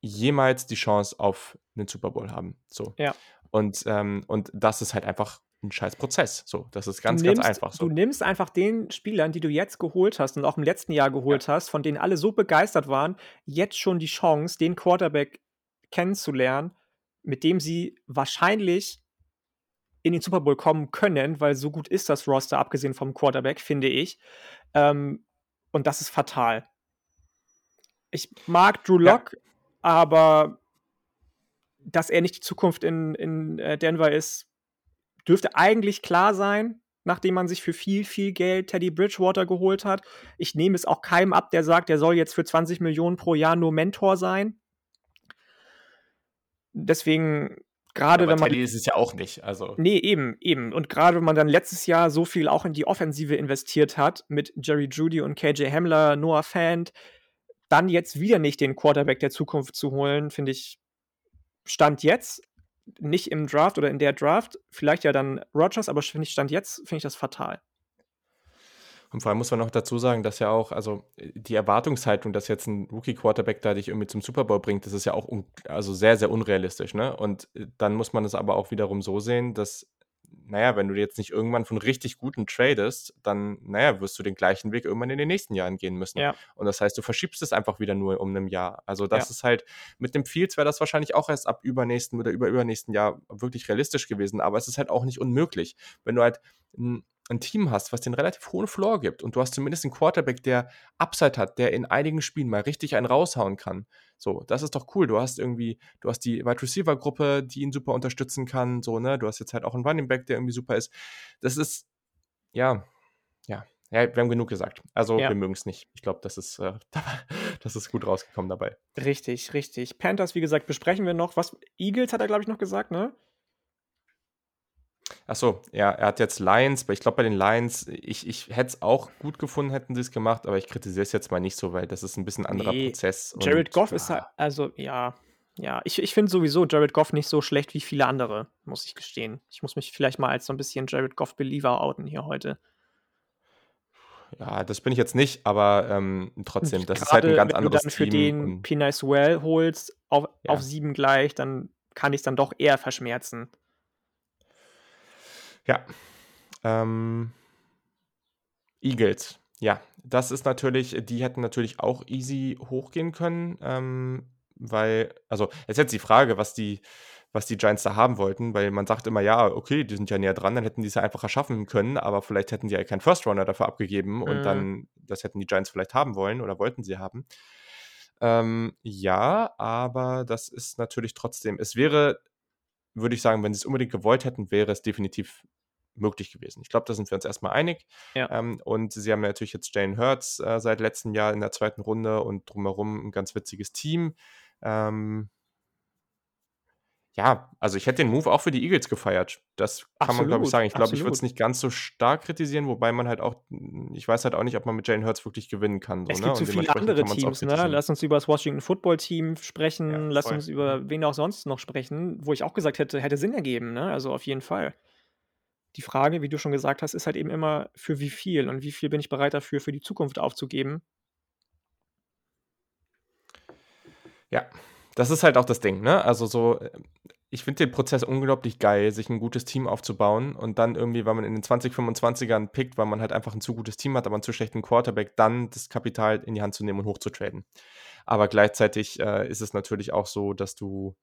jemals die Chance auf einen Super Bowl haben. So. Ja. Und, ähm, und das ist halt einfach ein scheiß Prozess. So, das ist ganz, nimmst, ganz einfach so. Du nimmst einfach den Spielern, die du jetzt geholt hast und auch im letzten Jahr geholt ja. hast, von denen alle so begeistert waren, jetzt schon die Chance, den Quarterback kennenzulernen, mit dem sie wahrscheinlich in den Super Bowl kommen können, weil so gut ist das Roster, abgesehen vom Quarterback, finde ich. Ähm, und das ist fatal. Ich mag Drew Lock, ja. aber dass er nicht die Zukunft in, in äh, Denver ist, dürfte eigentlich klar sein, nachdem man sich für viel, viel Geld Teddy Bridgewater geholt hat. Ich nehme es auch keinem ab, der sagt, der soll jetzt für 20 Millionen pro Jahr nur Mentor sein. Deswegen, gerade wenn man. Teddy ist es ja auch nicht. Also. Nee, eben, eben. Und gerade wenn man dann letztes Jahr so viel auch in die Offensive investiert hat, mit Jerry Judy und KJ Hamler, Noah Fant, dann jetzt wieder nicht den Quarterback der Zukunft zu holen, finde ich, Stand jetzt nicht im Draft oder in der Draft, vielleicht ja dann Rogers, aber finde ich Stand jetzt, finde ich das fatal. Und vor allem muss man noch dazu sagen, dass ja auch, also die Erwartungshaltung, dass jetzt ein Rookie-Quarterback da dich irgendwie zum Super Bowl bringt, das ist ja auch also sehr, sehr unrealistisch. Ne? Und äh, dann muss man es aber auch wiederum so sehen, dass naja, wenn du jetzt nicht irgendwann von richtig guten tradest, dann, naja, wirst du den gleichen Weg irgendwann in den nächsten Jahren gehen müssen. Ja. Und das heißt, du verschiebst es einfach wieder nur um ein Jahr. Also das ja. ist halt, mit dem Fields wäre das wahrscheinlich auch erst ab übernächsten oder über übernächsten Jahr wirklich realistisch gewesen, aber es ist halt auch nicht unmöglich. Wenn du halt ein ein Team hast, was den relativ hohen Floor gibt und du hast zumindest einen Quarterback, der Upside hat, der in einigen Spielen mal richtig einen raushauen kann. So, das ist doch cool. Du hast irgendwie, du hast die Wide Receiver Gruppe, die ihn super unterstützen kann, so, ne? Du hast jetzt halt auch einen Running Back, der irgendwie super ist. Das ist, ja, ja, ja, wir haben genug gesagt. Also, ja. wir mögen es nicht. Ich glaube, das ist, äh, das ist gut rausgekommen dabei. Richtig, richtig. Panthers, wie gesagt, besprechen wir noch. Was, Eagles hat er, glaube ich, noch gesagt, ne? Achso, ja, er hat jetzt Lions, aber ich glaube bei den Lions, ich, ich hätte es auch gut gefunden, hätten sie es gemacht, aber ich kritisiere es jetzt mal nicht so, weil das ist ein bisschen anderer nee, Prozess. Jared Goff ist halt, also ja, ja, ich, ich finde sowieso Jared Goff nicht so schlecht wie viele andere, muss ich gestehen. Ich muss mich vielleicht mal als so ein bisschen Jared Goff-Believer outen hier heute. Ja, das bin ich jetzt nicht, aber ähm, trotzdem, das ist halt ein ganz anderes Team. Wenn du dann für den P. Nice Well holst, auf, ja. auf sieben gleich, dann kann ich es dann doch eher verschmerzen. Ja. Ähm, Eagles. Ja, das ist natürlich, die hätten natürlich auch easy hochgehen können, ähm, weil, also jetzt jetzt die Frage, was die, was die Giants da haben wollten, weil man sagt immer, ja, okay, die sind ja näher dran, dann hätten die es ja einfach erschaffen können, aber vielleicht hätten die ja keinen First Runner dafür abgegeben mhm. und dann, das hätten die Giants vielleicht haben wollen oder wollten sie haben. Ähm, ja, aber das ist natürlich trotzdem, es wäre würde ich sagen, wenn sie es unbedingt gewollt hätten, wäre es definitiv möglich gewesen. Ich glaube, da sind wir uns erstmal einig. Ja. Ähm, und sie haben natürlich jetzt Jane Hurts äh, seit letztem Jahr in der zweiten Runde und drumherum ein ganz witziges Team. Ähm, ja, also ich hätte den Move auch für die Eagles gefeiert. Das kann absolut, man, glaube ich, sagen. Ich glaube, ich würde es nicht ganz so stark kritisieren, wobei man halt auch, ich weiß halt auch nicht, ob man mit Jane Hurts wirklich gewinnen kann. So, es gibt ne? so viele andere Teams, ne? Lass uns über das Washington Football Team sprechen, ja, lass uns über wen auch sonst noch sprechen, wo ich auch gesagt hätte, hätte Sinn ergeben, ne? Also auf jeden Fall. Die Frage, wie du schon gesagt hast, ist halt eben immer, für wie viel und wie viel bin ich bereit dafür für die Zukunft aufzugeben. Ja, das ist halt auch das Ding, ne? Also so, äh, ich finde den Prozess unglaublich geil, sich ein gutes Team aufzubauen und dann irgendwie, weil man in den 2025ern pickt, weil man halt einfach ein zu gutes Team hat, aber einen zu schlechten Quarterback, dann das Kapital in die Hand zu nehmen und hochzutraden. Aber gleichzeitig äh, ist es natürlich auch so, dass du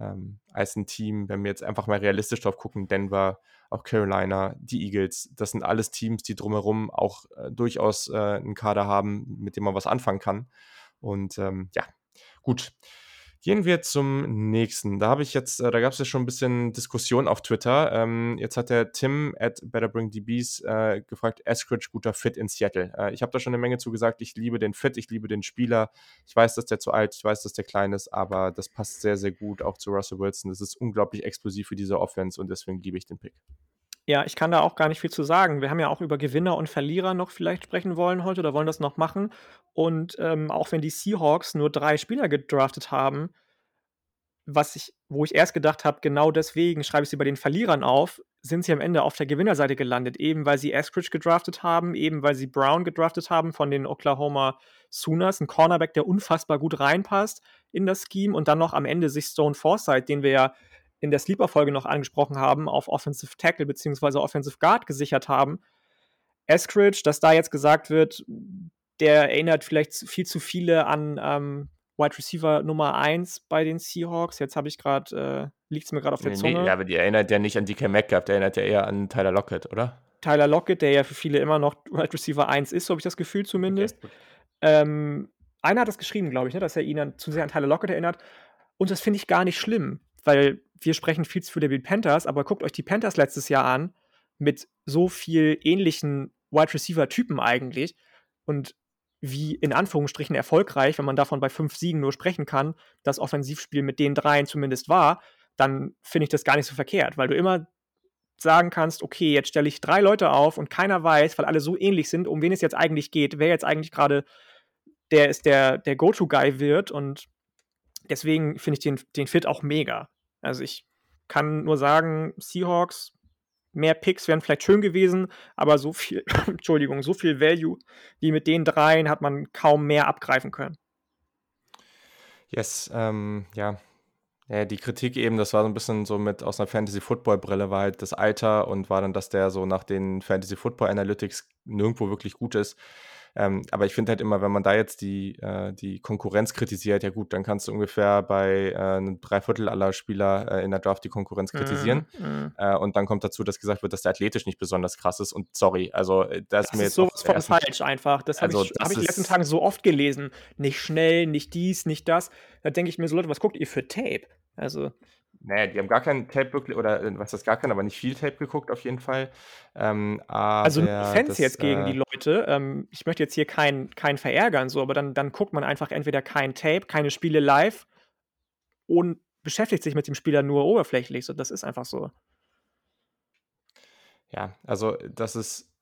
ähm, als ein Team, wenn wir jetzt einfach mal realistisch drauf gucken, Denver, auch Carolina, die Eagles, das sind alles Teams, die drumherum auch äh, durchaus äh, einen Kader haben, mit dem man was anfangen kann. Und ähm, ja, gut. Gehen wir zum nächsten. Da habe ich jetzt, äh, da gab es ja schon ein bisschen Diskussion auf Twitter. Ähm, jetzt hat der Tim at BetterBringDBs äh, gefragt, Eskridge guter Fit in Seattle. Äh, ich habe da schon eine Menge zu gesagt. Ich liebe den Fit, ich liebe den Spieler. Ich weiß, dass der zu alt, ich weiß, dass der klein ist, aber das passt sehr, sehr gut auch zu Russell Wilson. Das ist unglaublich explosiv für diese Offense und deswegen liebe ich den Pick. Ja, ich kann da auch gar nicht viel zu sagen. Wir haben ja auch über Gewinner und Verlierer noch vielleicht sprechen wollen heute oder wollen das noch machen. Und ähm, auch wenn die Seahawks nur drei Spieler gedraftet haben, was ich, wo ich erst gedacht habe, genau deswegen schreibe ich sie bei den Verlierern auf, sind sie am Ende auf der Gewinnerseite gelandet. Eben weil sie Eskridge gedraftet haben, eben weil sie Brown gedraftet haben von den Oklahoma Sooners, ein Cornerback, der unfassbar gut reinpasst in das Scheme und dann noch am Ende sich Stone Forsythe, den wir ja in der Sleeper-Folge noch angesprochen haben, auf Offensive Tackle bzw. Offensive Guard gesichert haben. Eskridge, dass da jetzt gesagt wird, der erinnert vielleicht viel zu viele an ähm, Wide Receiver Nummer 1 bei den Seahawks. Jetzt habe ich gerade, äh, liegt es mir gerade auf der nee, Zunge. Nee, aber die erinnert ja nicht an DK Metcalf, der erinnert ja eher an Tyler Lockett, oder? Tyler Lockett, der ja für viele immer noch Wide Receiver 1 ist, so habe ich das Gefühl zumindest. Okay, ähm, einer hat das geschrieben, glaube ich, ne, dass er ihn an, zu sehr an Tyler Lockett erinnert. Und das finde ich gar nicht schlimm, weil wir sprechen viel zu viel über die Panthers, aber guckt euch die Panthers letztes Jahr an, mit so viel ähnlichen Wide Receiver-Typen eigentlich. Und wie in Anführungsstrichen erfolgreich, wenn man davon bei fünf Siegen nur sprechen kann, das Offensivspiel mit den dreien zumindest war, dann finde ich das gar nicht so verkehrt, weil du immer sagen kannst, okay, jetzt stelle ich drei Leute auf und keiner weiß, weil alle so ähnlich sind, um wen es jetzt eigentlich geht, wer jetzt eigentlich gerade der ist, der, der Go-To-Guy wird und deswegen finde ich den, den Fit auch mega. Also ich kann nur sagen, Seahawks mehr Picks wären vielleicht schön gewesen, aber so viel, Entschuldigung, so viel Value wie mit den dreien hat man kaum mehr abgreifen können. Yes, ähm, ja. ja. Die Kritik eben, das war so ein bisschen so mit aus einer Fantasy-Football-Brille, war halt das Alter und war dann, dass der so nach den Fantasy-Football-Analytics nirgendwo wirklich gut ist. Ähm, aber ich finde halt immer, wenn man da jetzt die, äh, die Konkurrenz kritisiert, ja gut, dann kannst du ungefähr bei äh, einem Dreiviertel aller Spieler äh, in der Draft die Konkurrenz kritisieren. Mm, mm. Und dann kommt dazu, dass gesagt wird, dass der athletisch nicht besonders krass ist. Und sorry, also äh, das, das ist mir jetzt sowas von falsch einfach. Das habe also, ich, hab ich in den letzten Tagen so oft gelesen. Nicht schnell, nicht dies, nicht das. Da denke ich mir so, Leute, was guckt ihr für Tape? Also Nee, die haben gar kein Tape wirklich, oder äh, was das gar kein, aber nicht viel Tape geguckt auf jeden Fall. Ähm, also Fans das, jetzt gegen äh, die Leute. Ähm, ich möchte jetzt hier keinen kein verärgern, so, aber dann, dann guckt man einfach entweder kein Tape, keine Spiele live und beschäftigt sich mit dem Spieler nur oberflächlich. So, das ist einfach so. Ja, also das ist,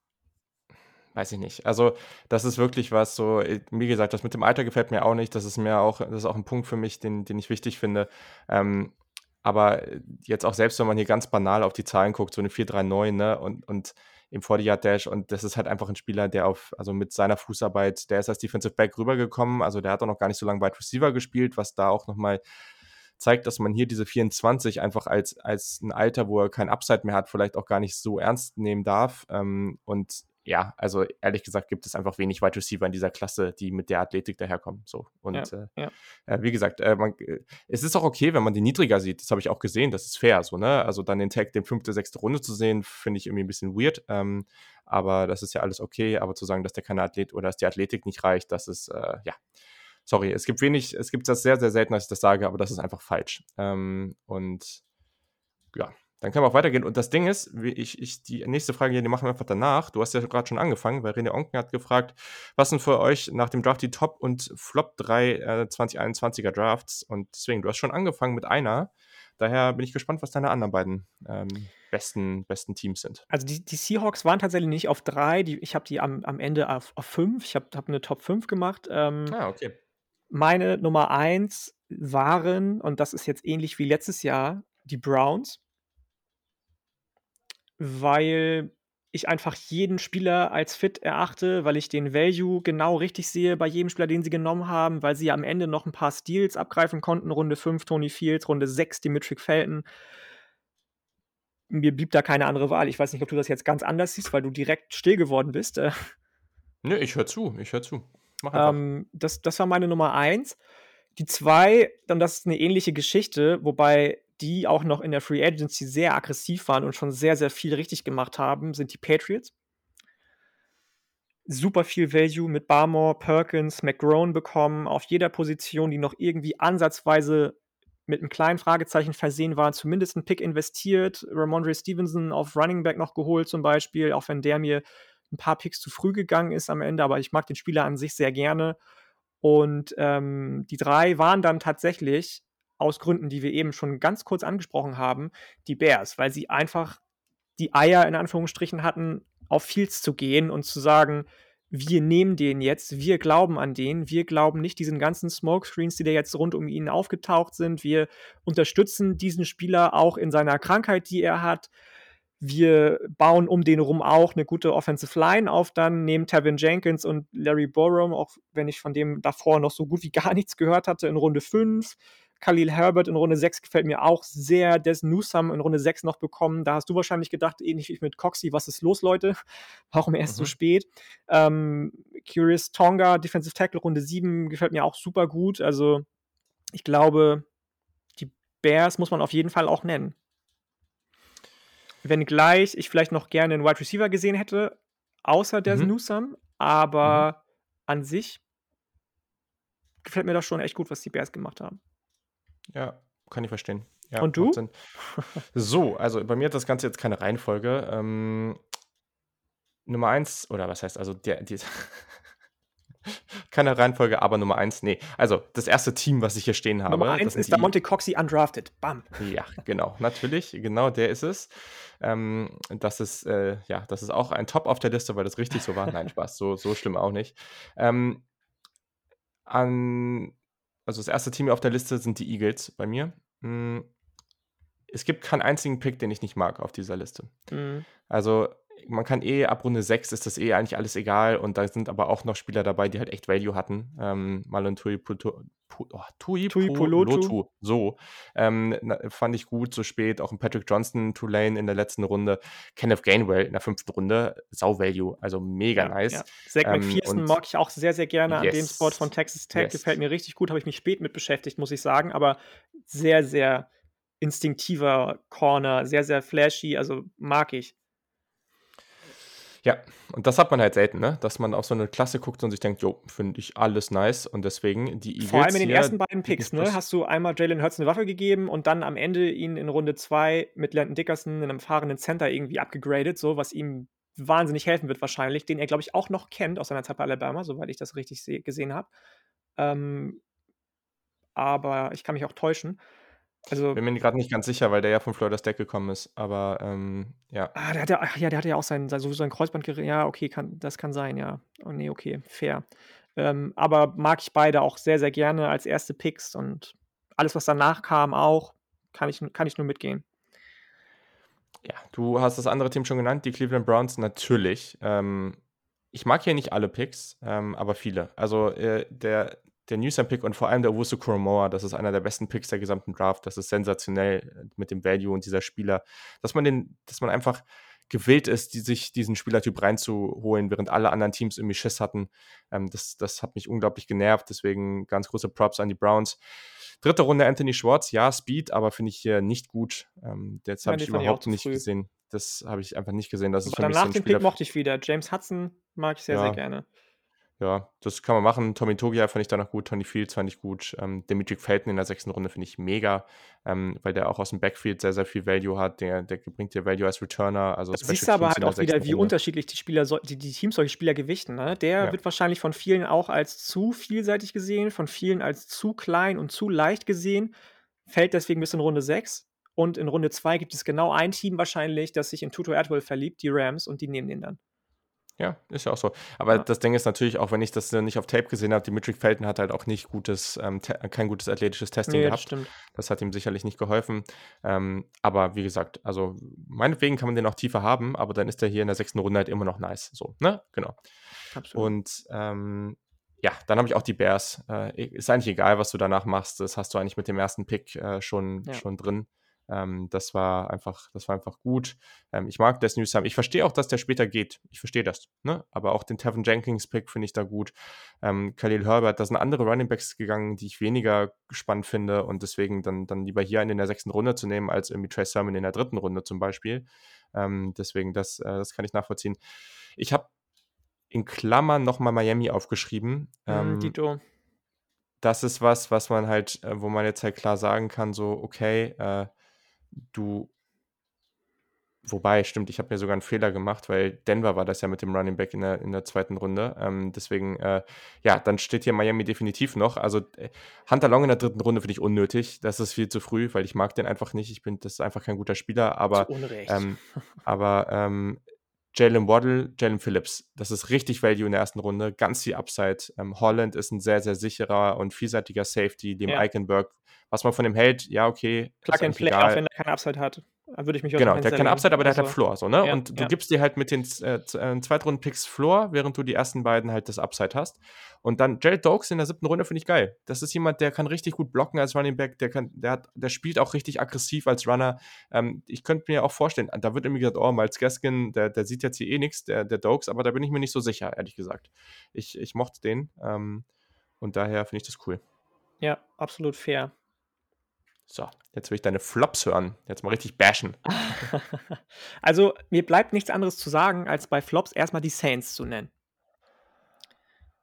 weiß ich nicht. Also das ist wirklich was so, äh, wie gesagt, das mit dem Alter gefällt mir auch nicht. Das ist mir auch, das ist auch ein Punkt für mich, den, den ich wichtig finde. Ähm, aber jetzt auch selbst, wenn man hier ganz banal auf die Zahlen guckt, so eine 4-3-9, ne, und, und im 40-Yard-Dash und das ist halt einfach ein Spieler, der auf, also mit seiner Fußarbeit, der ist als Defensive Back rübergekommen, also der hat auch noch gar nicht so lange Wide Receiver gespielt, was da auch nochmal zeigt, dass man hier diese 24 einfach als, als ein Alter, wo er kein Upside mehr hat, vielleicht auch gar nicht so ernst nehmen darf. Ähm, und ja, also ehrlich gesagt gibt es einfach wenig Wide Receiver in dieser Klasse, die mit der Athletik daherkommen. So. Und ja, äh, ja. Wie gesagt, äh, man, äh, es ist auch okay, wenn man die niedriger sieht. Das habe ich auch gesehen, das ist fair. So, ne? Also dann den Tag, den fünfte, sechste Runde zu sehen, finde ich irgendwie ein bisschen weird. Ähm, aber das ist ja alles okay. Aber zu sagen, dass der keine Athlet oder dass die Athletik nicht reicht, das ist, äh, ja. Sorry, es gibt wenig, es gibt das sehr, sehr selten, dass ich das sage, aber das ist einfach falsch. Ähm, und ja, dann können wir auch weitergehen. Und das Ding ist, wie ich, ich, die nächste Frage hier, die machen wir einfach danach. Du hast ja gerade schon angefangen, weil René Onken hat gefragt, was sind für euch nach dem Draft die Top- und Flop 3 äh, 2021er Drafts? Und deswegen, du hast schon angefangen mit einer. Daher bin ich gespannt, was deine anderen beiden ähm, besten, besten Teams sind. Also die, die Seahawks waren tatsächlich nicht auf drei. Die, ich habe die am, am Ende auf, auf fünf. Ich habe hab eine Top 5 gemacht. Ähm, ah, okay. Meine Nummer eins waren, und das ist jetzt ähnlich wie letztes Jahr, die Browns weil ich einfach jeden Spieler als fit erachte, weil ich den Value genau richtig sehe bei jedem Spieler, den sie genommen haben, weil sie am Ende noch ein paar Steals abgreifen konnten. Runde 5 Tony Fields, Runde 6 Dimitri Felton. Mir blieb da keine andere Wahl. Ich weiß nicht, ob du das jetzt ganz anders siehst, weil du direkt still geworden bist. Äh. Nö, ich höre zu, ich höre zu. Ähm, das, das war meine Nummer 1. Die 2, dann das ist eine ähnliche Geschichte, wobei die auch noch in der Free Agency sehr aggressiv waren und schon sehr, sehr viel richtig gemacht haben, sind die Patriots. Super viel Value mit Barmore, Perkins, McGrone bekommen, auf jeder Position, die noch irgendwie ansatzweise mit einem kleinen Fragezeichen versehen war, zumindest einen Pick investiert. Ramondre Stevenson auf Running Back noch geholt zum Beispiel, auch wenn der mir ein paar Picks zu früh gegangen ist am Ende, aber ich mag den Spieler an sich sehr gerne. Und ähm, die drei waren dann tatsächlich aus Gründen, die wir eben schon ganz kurz angesprochen haben, die Bears, weil sie einfach die Eier in Anführungsstrichen hatten, auf Fields zu gehen und zu sagen, wir nehmen den jetzt, wir glauben an den, wir glauben nicht diesen ganzen Smokescreens, die da jetzt rund um ihn aufgetaucht sind, wir unterstützen diesen Spieler auch in seiner Krankheit, die er hat. Wir bauen um den rum auch eine gute Offensive Line auf, dann nehmen Tevin Jenkins und Larry Borum, auch wenn ich von dem davor noch so gut wie gar nichts gehört hatte, in Runde 5. Khalil Herbert in Runde 6 gefällt mir auch sehr. Des Newsome in Runde 6 noch bekommen. Da hast du wahrscheinlich gedacht, ähnlich wie mit Coxie, was ist los, Leute? Warum erst mhm. so spät? Ähm, Curious Tonga, Defensive Tackle, Runde 7, gefällt mir auch super gut. Also, ich glaube, die Bears muss man auf jeden Fall auch nennen. Wenngleich ich vielleicht noch gerne einen Wide Receiver gesehen hätte, außer der mhm. Newsome, aber mhm. an sich gefällt mir das schon echt gut, was die Bears gemacht haben. Ja, kann ich verstehen. Ja, Und du? So, also bei mir hat das Ganze jetzt keine Reihenfolge. Ähm, Nummer eins, oder was heißt, also der, die, keine Reihenfolge, aber Nummer eins, nee. Also das erste Team, was ich hier stehen habe. Nummer eins ist der Monte Coxie undrafted. Bam. Ja, genau, natürlich, genau, der ist es. Ähm, das ist, äh, ja, das ist auch ein Top auf der Liste, weil das richtig so war. Nein, Spaß, so, so schlimm auch nicht. Ähm, an also das erste Team auf der Liste sind die Eagles bei mir. Hm, es gibt keinen einzigen Pick, den ich nicht mag auf dieser Liste. Mhm. Also man kann eh ab Runde 6 ist das eh eigentlich alles egal und da sind aber auch noch Spieler dabei, die halt echt Value hatten. Ähm, Malon Tui, oh, Tui, Tui Polotu. So. Ähm, fand ich gut, so spät. Auch ein Patrick Johnson, Tulane in der letzten Runde. Kenneth Gainwell in der fünften Runde. Sau Value. Also mega ja, nice. Ja. Zach ähm, McPherson mag ich auch sehr, sehr gerne yes, an dem Spot von Texas Tech. Yes. Gefällt mir richtig gut. Habe ich mich spät mit beschäftigt, muss ich sagen. Aber sehr, sehr instinktiver Corner. Sehr, sehr flashy. Also mag ich. Ja, und das hat man halt selten, ne? Dass man auf so eine Klasse guckt und sich denkt, jo, finde ich alles nice. Und deswegen die Eagles. Vor allem in den ersten beiden Picks, ne? Hast du einmal Jalen Hurts eine Waffe gegeben und dann am Ende ihn in Runde 2 mit Landon Dickerson, einem fahrenden Center, irgendwie abgegradet, so, was ihm wahnsinnig helfen wird, wahrscheinlich, den er, glaube ich, auch noch kennt aus seiner Zeit bei Alabama, soweit ich das richtig gesehen habe. Ähm, aber ich kann mich auch täuschen. Also, Bin mir gerade nicht ganz sicher, weil der ja von Florida State gekommen ist, aber ähm, ja. Ah, der hatte, ach ja, der hatte ja auch sein, sein, sowieso ein Kreuzband. Ja, okay, kann, das kann sein, ja. Oh nee, okay, fair. Ähm, aber mag ich beide auch sehr, sehr gerne als erste Picks und alles, was danach kam, auch, kann ich, kann ich nur mitgehen. Ja, du hast das andere Team schon genannt, die Cleveland Browns, natürlich. Ähm, ich mag hier nicht alle Picks, ähm, aber viele. Also äh, der der Newsam-Pick und vor allem der Owusu Koromoa, das ist einer der besten Picks der gesamten Draft. Das ist sensationell äh, mit dem Value und dieser Spieler, dass man den, dass man einfach gewillt ist, die, sich diesen Spielertyp reinzuholen, während alle anderen Teams irgendwie Schiss hatten. Ähm, das, das hat mich unglaublich genervt, deswegen ganz große Props an die Browns. Dritte Runde Anthony Schwartz, ja, Speed, aber finde ich hier nicht gut. Ähm, das habe ich überhaupt nicht früh. gesehen. Das habe ich einfach nicht gesehen. Das ist für mich so ein dem Pick mochte ich wieder. James Hudson mag ich sehr, ja. sehr gerne. Ja, das kann man machen. Tommy Togia fand ich da noch gut, Tony Fields fand ich gut. Ähm, Dimitri Felton in der sechsten Runde finde ich mega, ähm, weil der auch aus dem Backfield sehr, sehr viel Value hat. Der, der bringt dir Value als Returner. Also das siehst du aber halt auch wieder, wie Runde. unterschiedlich die Spieler, die, die Teams solche Spieler gewichten. Ne? Der ja. wird wahrscheinlich von vielen auch als zu vielseitig gesehen, von vielen als zu klein und zu leicht gesehen, fällt deswegen bis in Runde 6. Und in Runde 2 gibt es genau ein Team wahrscheinlich, das sich in Tuto Atwell verliebt, die Rams, und die nehmen den dann. Ja, ist ja auch so. Aber Ja. das Ding ist natürlich, auch wenn ich das nicht auf Tape gesehen habe, Dimitri Felton hat halt auch nicht gutes, ähm, kein gutes athletisches Testing Nee, das gehabt. stimmt. Das hat ihm sicherlich nicht geholfen. Ähm, aber wie gesagt, also meinetwegen kann man den auch tiefer haben, aber dann ist der hier in der sechsten Runde halt immer noch nice. So, ne? Genau. Absolut. Und ähm, ja, dann habe ich auch die Bears. Äh, ist eigentlich egal, was du danach machst. Das hast du eigentlich mit dem ersten Pick äh, schon, Ja. schon drin. Ähm, das war einfach, das war einfach gut. Ähm, ich mag das Newsam. Ich verstehe auch, dass der später geht. Ich verstehe das. Ne? Aber auch den Tevin Jenkins Pick finde ich da gut. Ähm, Khalil Herbert, da sind andere Running Backs gegangen, die ich weniger spannend finde und deswegen dann, dann lieber hier einen in der sechsten Runde zu nehmen, als irgendwie Trey Sermon in der dritten Runde zum Beispiel. Ähm, deswegen, das, äh, das kann ich nachvollziehen. Ich habe in Klammern nochmal Miami aufgeschrieben. Ähm, Dito. das ist was, was man halt, äh, wo man jetzt halt klar sagen kann, so, okay, äh, du, wobei, stimmt, ich habe mir sogar einen Fehler gemacht, weil Denver war das ja mit dem Running Back in der, in der zweiten Runde. Ähm, deswegen, äh, ja, dann steht hier Miami definitiv noch. Also äh, Hunter Long in der dritten Runde finde ich unnötig. Das ist viel zu früh, weil ich mag den einfach nicht. Ich bin, das ist einfach kein guter Spieler, aber ähm, aber ähm, Jalen Waddle, Jalen Phillips, das ist richtig Value in der ersten Runde, ganz viel Upside. Ähm, Holland ist ein sehr, sehr sicherer und vielseitiger Safety, dem Ja. Eichenberg. Was man von dem hält, ja, okay. Plug and Play, egal. auch wenn er keine Upside hat. Würde ich mich Genau, der hat keine. Upside, aber der hat halt Also, Floor, so, ne? ja, und du ja. gibst dir halt mit den äh, äh, Zweitrunden-Picks Floor, während du die ersten beiden halt das Upside hast. Und dann Jared Dokes in der siebten Runde finde ich geil. Das ist jemand, der kann richtig gut blocken als Running Back, der kann, der hat, der spielt auch richtig aggressiv als Runner. Ähm, ich könnte mir auch vorstellen, da wird irgendwie gesagt, oh, Miles Gaskin, der, der sieht jetzt hier eh nichts, der, der Dokes, aber da bin ich mir nicht so sicher, ehrlich gesagt. Ich, ich mochte den. Ähm, und daher finde ich das cool. ja, absolut fair. So, jetzt will ich deine Flops hören. Jetzt mal richtig bashen. also, mir bleibt nichts anderes zu sagen, als bei Flops erstmal die Saints zu nennen.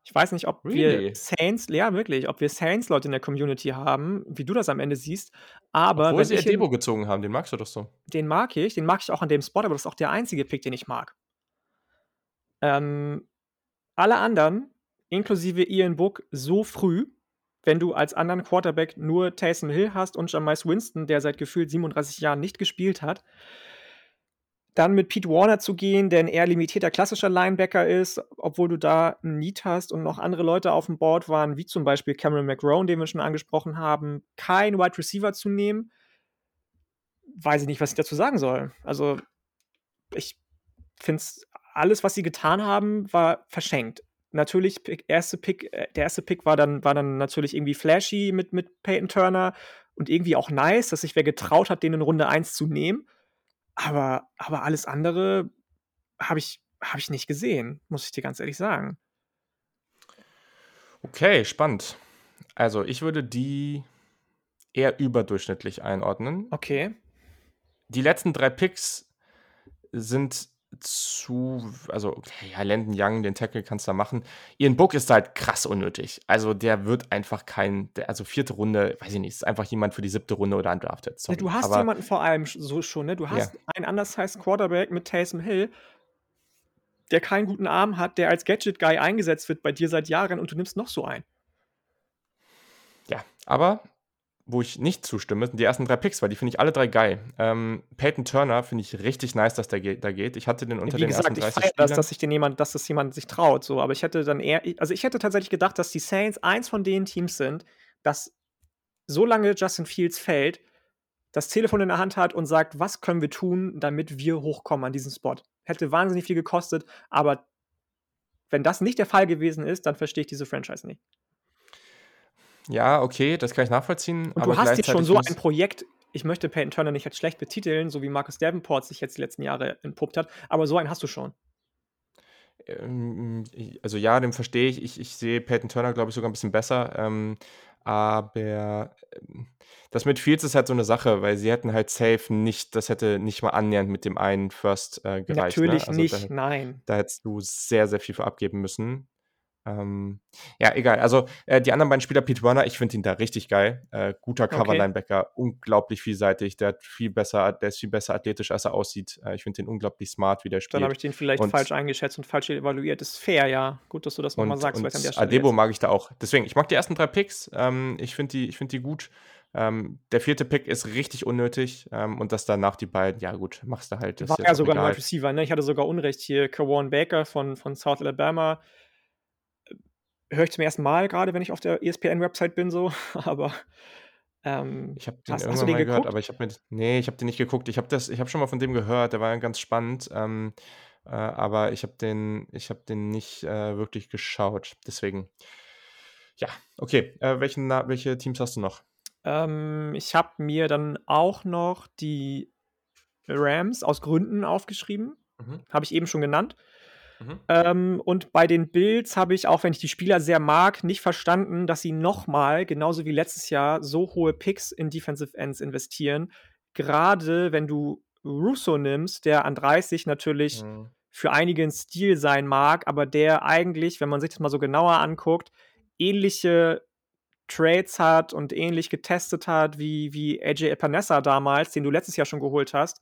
Ich weiß nicht, ob Really? wir Saints, ja wirklich, ob wir Saints-Leute in der Community haben, wie du das am Ende siehst. Aber Obwohl sie Debo gezogen haben, den magst du doch so. den mag ich, den mag ich auch an dem Spot, aber das ist auch der einzige Pick, den ich mag. Ähm, alle anderen, inklusive Ian Book, so früh, wenn du als anderen Quarterback nur Taysom Hill hast und Jamais Winston, der seit gefühlt 37 Jahren nicht gespielt hat, dann mit Pete Warner zu gehen, der ein eher limitierter klassischer Linebacker ist, obwohl du da einen Need hast und noch andere Leute auf dem Board waren, wie zum Beispiel Cameron McRone, den wir schon angesprochen haben, kein Wide Receiver zu nehmen, weiß ich nicht, was ich dazu sagen soll. Also, ich finde alles, was sie getan haben, war verschenkt. Natürlich, Pick, erste Pick, äh, der erste Pick war dann, war dann natürlich irgendwie flashy mit, mit Peyton Turner und irgendwie auch nice, dass sich wer getraut hat, den in Runde 1 zu nehmen. Aber, aber alles andere habe ich, hab ich nicht gesehen, muss ich dir ganz ehrlich sagen. Okay, spannend. Also, ich würde die eher überdurchschnittlich einordnen. Okay. Die letzten drei Picks sind zu, also, okay, ja, Landon Young, den Tackle kannst du da machen. Ian Book ist halt krass unnötig. Also, der wird einfach kein, der, also vierte Runde, weiß ich nicht, ist einfach jemand für die siebte Runde oder undrafted. Ja, Sorry. du hast Aber jemanden vor allem so schon, ne? Du hast einen undersized Quarterback mit Taysom Hill, der keinen guten Arm hat, der als Gadget-Guy eingesetzt wird bei dir seit Jahren und du nimmst noch so einen. Ja, aber wo ich nicht zustimme, sind die ersten drei Picks, weil die finde ich alle drei geil. Ähm, Peyton Turner finde ich richtig nice, dass der ge da geht. Ich hatte den unter Wie den gesagt, ersten ich 30 feiere das, Spielern. dass sich den jemand, dass das jemand sich traut, so, aber ich hätte dann eher, also ich hätte tatsächlich gedacht, dass die Saints eins von den Teams sind, das solange Justin Fields fällt, das Telefon in der Hand hat und sagt, was können wir tun, damit wir hochkommen an diesen Spot. Hätte wahnsinnig viel gekostet, aber wenn das nicht der Fall gewesen ist, dann verstehe ich diese Franchise nicht. Ja, okay, das kann ich nachvollziehen. Und aber du hast hier schon so ein Projekt, ich möchte Peyton Turner nicht als schlecht betiteln, so wie Marcus Davenport sich jetzt die letzten Jahre entpuppt hat, aber so einen hast du schon. Ähm, also ja, den verstehe ich. Ich, ich sehe Peyton Turner, glaube ich, sogar ein bisschen besser. Ähm, aber ähm, das mit Fields ist halt so eine Sache, weil sie hätten halt safe nicht, das hätte nicht mal annähernd mit dem einen First äh, gereicht. Natürlich ne? also nicht, Da, nein. da hättest du sehr, sehr viel für abgeben müssen. Ähm, ja, egal. Also äh, die anderen beiden Spieler, Pete Werner, ich finde ihn da richtig geil. Äh, guter Okay. Cover-Linebacker, unglaublich vielseitig. Der hat viel besser, der ist viel besser athletisch, als er aussieht. Äh, ich finde den unglaublich smart, wie der spielt. Dann habe ich den vielleicht Und- falsch eingeschätzt und falsch evaluiert. Ist fair, ja. Gut, dass du das nochmal sagst, und. Adebo jetzt. mag ich da auch. Deswegen, ich mag die ersten drei Picks. Ähm, ich finde die, ich find die gut. Ähm, der vierte Pick ist richtig unnötig ähm, und dass danach die beiden, ja gut, machst du halt. War ja sogar ein Wide Receiver, ne? Ich hatte sogar Unrecht hier. Kawan Baker von, von South Alabama. Höre ich zum ersten Mal gerade, wenn ich auf der ESPN-Website bin, so. Aber ähm, ich habe den hast, irgendwann hast den mal gehört, aber ich habe mir nee, ich habe den nicht geguckt. Ich habe das, ich habe schon mal von dem gehört. Der war ganz spannend, ähm, äh, aber ich habe den, ich habe den nicht äh, wirklich geschaut. Deswegen, ja, okay. Äh, welchen, welche Teams hast du noch? Ähm, ich habe mir dann auch noch die Rams aus Gründen aufgeschrieben. Mhm. Habe ich eben schon genannt. Mhm. Ähm, und bei den Bills habe ich, auch wenn ich die Spieler sehr mag, nicht verstanden, dass sie nochmal, genauso wie letztes Jahr, so hohe Picks in Defensive Ends investieren. Gerade wenn du Russo nimmst, der an 30 natürlich mhm. für einige ein Stil sein mag, aber der eigentlich, wenn man sich das mal so genauer anguckt, ähnliche Trades hat und ähnlich getestet hat wie, wie AJ Epinesa damals, den du letztes Jahr schon geholt hast.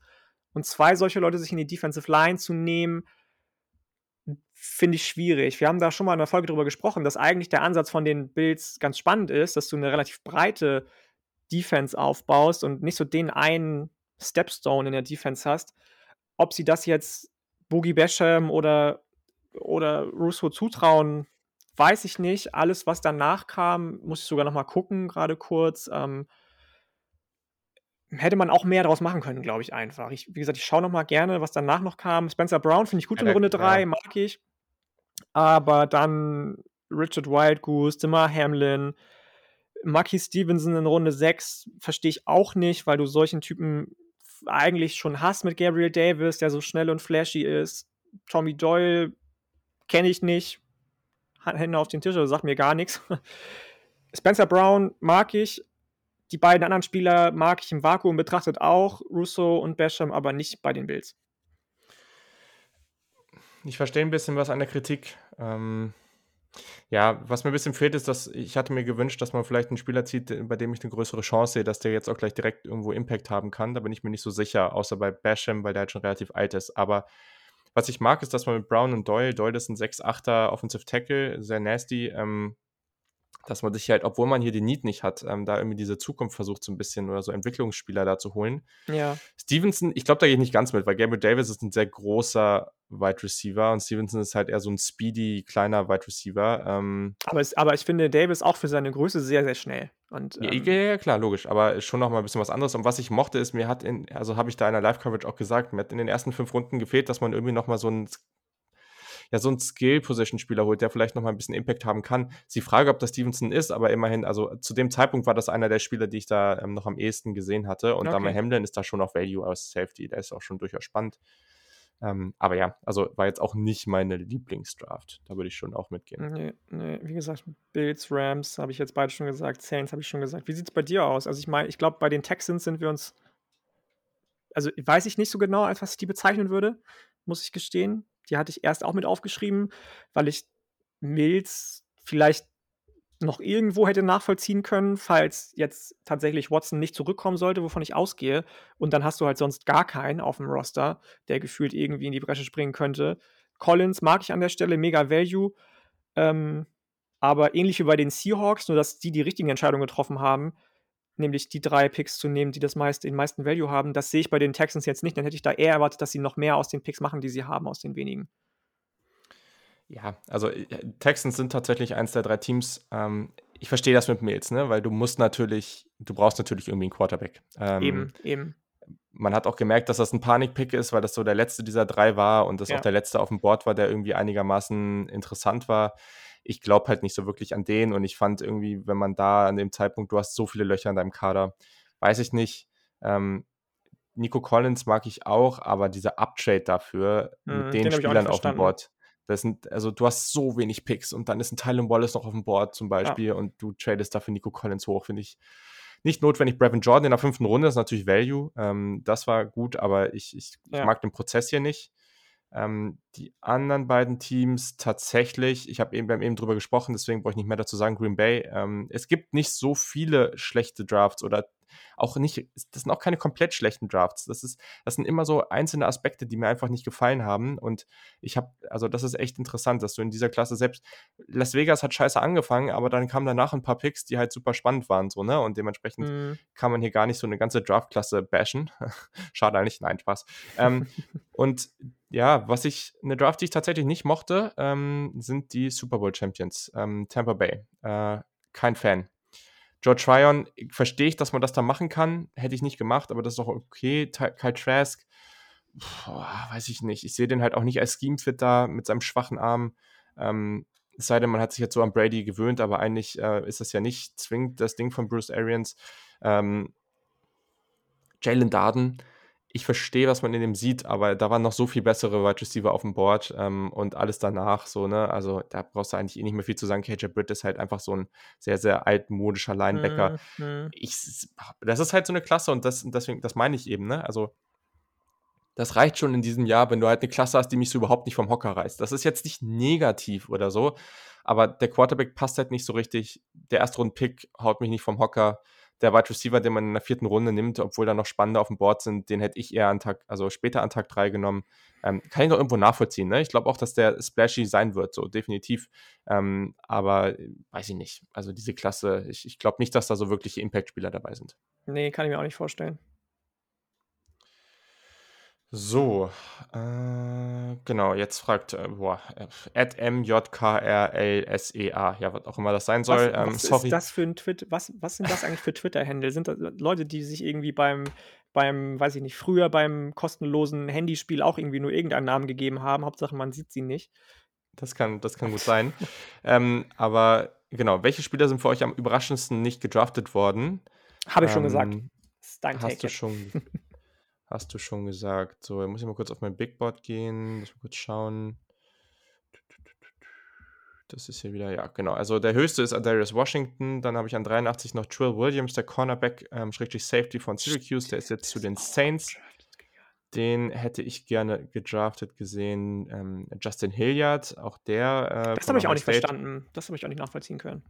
Und zwei solche Leute sich in die Defensive Line zu nehmen, finde ich schwierig. Wir haben da schon mal in der Folge drüber gesprochen, dass eigentlich der Ansatz von den Bills ganz spannend ist, dass du eine relativ breite Defense aufbaust und nicht so den einen Stepstone in der Defense hast. Ob sie das jetzt Boogie Basham oder, oder Russo zutrauen, weiß ich nicht. Alles, was danach kam, muss ich sogar noch mal gucken, gerade kurz. Ähm, hätte man auch mehr daraus machen können, glaube ich einfach. Ich, wie gesagt, ich schaue noch mal gerne, was danach noch kam. Spencer Brown finde ich gut ja, in Runde 3, ja. mag ich. Aber dann Richard Wildgoose, Dimmer Hamlin, Maki Stevenson in Runde 6 verstehe ich auch nicht, weil du solchen Typen eigentlich schon hast mit Gabriel Davis, der so schnell und flashy ist. Tommy Doyle kenne ich nicht. Hände auf den Tisch, also sagt mir gar nichts. Spencer Brown mag ich. Die beiden anderen Spieler mag ich im Vakuum betrachtet auch. Russo und Basham, aber nicht bei den Bills. Ich verstehe ein bisschen was an der Kritik. Ähm, ja, was mir ein bisschen fehlt, ist, dass ich hatte mir gewünscht, dass man vielleicht einen Spieler zieht, bei dem ich eine größere Chance sehe, dass der jetzt auch gleich direkt irgendwo Impact haben kann. Da bin ich mir nicht so sicher, außer bei Basham, weil der halt schon relativ alt ist. Aber was ich mag, ist, dass man mit Brown und Doyle, Doyle ist ein 6-8er Offensive Tackle, sehr nasty, ähm, dass man sich halt, obwohl man hier den Need nicht hat, ähm, da irgendwie diese Zukunft versucht, so ein bisschen oder so Entwicklungsspieler da zu holen. Ja. Stevenson, ich glaube, da gehe ich nicht ganz mit, weil Gabriel Davis ist ein sehr großer Wide Receiver und Stevenson ist halt eher so ein speedy, kleiner Wide Receiver. Ähm, aber, es, aber ich finde Davis auch für seine Größe sehr, sehr schnell. Und, ähm, ja, ja, klar, logisch, aber schon noch mal ein bisschen was anderes. Und was ich mochte, ist, mir hat in, also habe ich da in der Live-Coverage auch gesagt, mir hat in den ersten fünf Runden gefehlt, dass man irgendwie noch mal so ein ja, so ein Skill-Position-Spieler holt, der vielleicht noch mal ein bisschen Impact haben kann. Ist die Frage, ob das Stevenson ist, aber immerhin, also zu dem Zeitpunkt war das einer der Spieler, die ich da ähm, noch am ehesten gesehen hatte. Und okay. Dama Hamlin ist da schon auf Value aus Safety, der ist auch schon durchaus spannend. Ähm, aber ja, also war jetzt auch nicht meine Lieblingsdraft. Da würde ich schon auch mitgehen. Nee, nee, wie gesagt, Bills, Rams habe ich jetzt beide schon gesagt, Saints habe ich schon gesagt. Wie sieht es bei dir aus? Also ich meine, ich glaube, bei den Texans sind wir uns, also weiß ich nicht so genau, als was ich die bezeichnen würde, muss ich gestehen. Die hatte ich erst auch mit aufgeschrieben, weil ich Mills vielleicht noch irgendwo hätte nachvollziehen können, falls jetzt tatsächlich Watson nicht zurückkommen sollte, wovon ich ausgehe. Und dann hast du halt sonst gar keinen auf dem Roster, der gefühlt irgendwie in die Bresche springen könnte. Collins mag ich an der Stelle, mega Value. Ähm, aber ähnlich wie bei den Seahawks, nur dass die die richtigen Entscheidungen getroffen haben, nämlich die drei Picks zu nehmen, die das meiste, den meisten Value haben. Das sehe ich bei den Texans jetzt nicht. Dann hätte ich da eher erwartet, dass sie noch mehr aus den Picks machen, die sie haben, aus den wenigen. Ja, also äh, Texans sind tatsächlich eins der drei Teams. Ähm, ich verstehe das mit Mills, ne? weil du musst natürlich, du brauchst natürlich irgendwie einen Quarterback. Ähm, eben, eben. Man hat auch gemerkt, dass das ein Panikpick ist, weil das so der letzte dieser drei war und das ja. auch der letzte auf dem Board war, der irgendwie einigermaßen interessant war ich glaube halt nicht so wirklich an den und ich fand irgendwie, wenn man da an dem Zeitpunkt, du hast so viele Löcher in deinem Kader, weiß ich nicht. Ähm, Nico Collins mag ich auch, aber dieser Uptrade dafür hm, mit den, den Spielern auf dem Board, das sind, also du hast so wenig Picks und dann ist ein Tylen Wallace noch auf dem Board zum Beispiel ja. und du tradest dafür Nico Collins hoch, finde ich nicht notwendig. Brevin Jordan in der fünften Runde ist natürlich Value. Ähm, das war gut, aber ich, ich, ja. ich mag den Prozess hier nicht. Ähm, die anderen beiden Teams tatsächlich, ich habe eben eben drüber gesprochen, deswegen brauche ich nicht mehr dazu sagen, Green Bay. Ähm, es gibt nicht so viele schlechte Drafts oder auch nicht, das sind auch keine komplett schlechten Drafts. Das, ist, das sind immer so einzelne Aspekte, die mir einfach nicht gefallen haben. Und ich habe, also das ist echt interessant, dass du in dieser Klasse selbst, Las Vegas hat scheiße angefangen, aber dann kamen danach ein paar Picks, die halt super spannend waren, so, ne? Und dementsprechend mhm. kann man hier gar nicht so eine ganze Draftklasse bashen. Schade eigentlich, nein, Spaß. ähm, und ja, was ich, eine Draft, die ich tatsächlich nicht mochte, ähm, sind die Super Bowl Champions, ähm, Tampa Bay. Äh, kein Fan. George Tryon, verstehe ich, dass man das da machen kann. Hätte ich nicht gemacht, aber das ist doch okay. Kyle Trask, boah, weiß ich nicht. Ich sehe den halt auch nicht als Scheme-Fit da mit seinem schwachen Arm. Ähm, es sei denn, man hat sich jetzt so an Brady gewöhnt, aber eigentlich äh, ist das ja nicht zwingend das Ding von Bruce Arians. Ähm, Jalen Darden, ich verstehe, was man in dem sieht, aber da waren noch so viel bessere Wide Receiver auf dem Board ähm, und alles danach so, ne? Also da brauchst du eigentlich eh nicht mehr viel zu sagen. KJ Britt ist halt einfach so ein sehr, sehr altmodischer Linebacker. Mhm. Ich, das ist halt so eine Klasse und das, deswegen, das meine ich eben, ne? Also das reicht schon in diesem Jahr, wenn du halt eine Klasse hast, die mich so überhaupt nicht vom Hocker reißt. Das ist jetzt nicht negativ oder so, aber der Quarterback passt halt nicht so richtig. Der Erstrunden-Pick haut mich nicht vom Hocker der Wide Receiver, den man in der vierten Runde nimmt, obwohl da noch Spannende auf dem Board sind, den hätte ich eher an Tag, also später an Tag 3 genommen. Ähm, kann ich noch irgendwo nachvollziehen. Ne? Ich glaube auch, dass der splashy sein wird, so definitiv. Ähm, aber äh, weiß ich nicht. Also diese Klasse, ich, ich glaube nicht, dass da so wirkliche Impact-Spieler dabei sind. Nee, kann ich mir auch nicht vorstellen. So, äh, genau, jetzt fragt, äh, boah, at MJKRLSEA, ja, was auch immer das sein soll. Was, ähm, was sorry. ist das für ein Twitter? Was, was sind das eigentlich für Twitter-Handle? Sind das Leute, die sich irgendwie beim, beim, weiß ich nicht, früher beim kostenlosen Handyspiel auch irgendwie nur irgendeinen Namen gegeben haben? Hauptsache, man sieht sie nicht. Das kann, das kann gut sein. ähm, aber genau, welche Spieler sind für euch am überraschendsten nicht gedraftet worden? Habe ich ähm, schon gesagt. Das ist dein hast Take. du schon. Hast du schon gesagt. So, muss ich mal kurz auf mein Big Board gehen. Muss mal kurz schauen. Das ist hier wieder, ja, genau. Also der höchste ist Darius Washington. Dann habe ich an 83 noch Trill Williams, der Cornerback, ähm, schräglich Safety von Syracuse. Der ist jetzt zu den Saints. Den hätte ich gerne gedraftet gesehen. Ähm, Justin Hilliard, auch der. Äh, das habe ich auch nicht State. verstanden. Das habe ich auch nicht nachvollziehen können.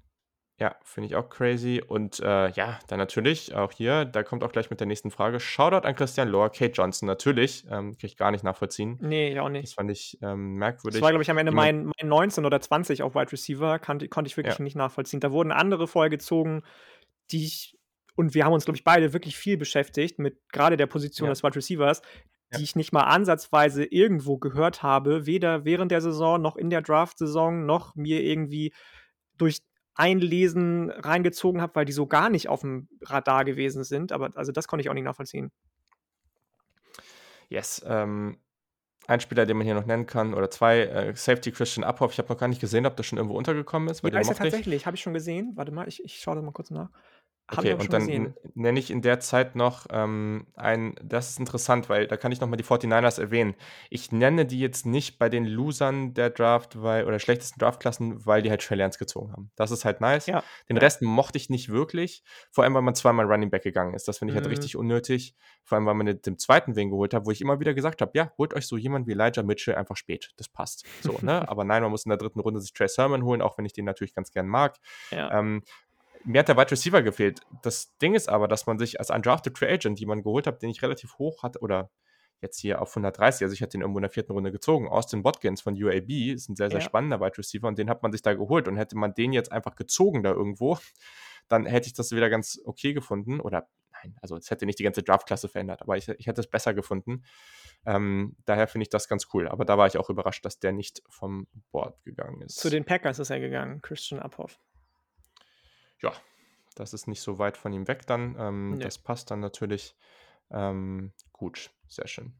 Ja, finde ich auch crazy. Und äh, ja, dann natürlich auch hier, da kommt auch gleich mit der nächsten Frage. Shoutout an Christian Lohr, Kate Johnson, natürlich. Ähm, kann ich gar nicht nachvollziehen. Nee, auch nicht. Das fand ich ähm, merkwürdig. Das war, glaube ich, am Ende mein, mein 19 oder 20 auf Wide Receiver, konnte ich wirklich ja. nicht nachvollziehen. Da wurden andere vorgezogen, die ich, und wir haben uns, glaube ich, beide wirklich viel beschäftigt mit gerade der Position ja. des Wide Receivers, die ja. ich nicht mal ansatzweise irgendwo gehört habe, weder während der Saison noch in der Draft-Saison, noch mir irgendwie durch Einlesen reingezogen habe, weil die so gar nicht auf dem Radar gewesen sind. Aber also das konnte ich auch nicht nachvollziehen. Yes. Ähm, ein Spieler, den man hier noch nennen kann, oder zwei, äh, Safety Christian Uphoff. Ich habe noch gar nicht gesehen, ob das schon irgendwo untergekommen ist. Ja, ist ja tatsächlich. Habe ich schon gesehen. Warte mal, ich, ich schaue da mal kurz nach. Okay, und dann nenne ich in der Zeit noch ähm, ein, das ist interessant, weil da kann ich nochmal die 49ers erwähnen. Ich nenne die jetzt nicht bei den Losern der Draft, weil, oder schlechtesten Draftklassen, weil die halt Trey Lance gezogen haben. Das ist halt nice. Ja. Den Rest mochte ich nicht wirklich, vor allem, weil man zweimal Running Back gegangen ist. Das finde ich halt mhm. halt richtig unnötig, vor allem, weil man den, den zweiten Wing geholt hat, wo ich immer wieder gesagt habe, ja, holt euch so jemand wie Elijah Mitchell einfach spät. Das passt. So, ne? Aber nein, man muss in der dritten Runde sich Trey Sermon holen, auch wenn ich den natürlich ganz gern mag. Ja. Ähm, mir hat der Wide Receiver gefehlt. Das Ding ist aber, dass man sich als undrafted Free Agent, die man geholt hat, den ich relativ hoch hatte, oder jetzt hier auf 130, also ich hatte den irgendwo in der vierten Runde gezogen, Austin Watkins von UAB, ist ein sehr, sehr ja. spannender Wide Receiver und den hat man sich da geholt und hätte man den jetzt einfach gezogen da irgendwo, dann hätte ich das wieder ganz okay gefunden oder nein, also es hätte nicht die ganze Draftklasse verändert, aber ich, ich hätte es besser gefunden. Ähm, daher finde ich das ganz cool, aber da war ich auch überrascht, dass der nicht vom Board gegangen ist. Zu den Packers ist er gegangen, Christian Uphoff ja, das ist nicht so weit von ihm weg dann. Ähm, nee. Das passt dann natürlich ähm, gut. Sehr schön.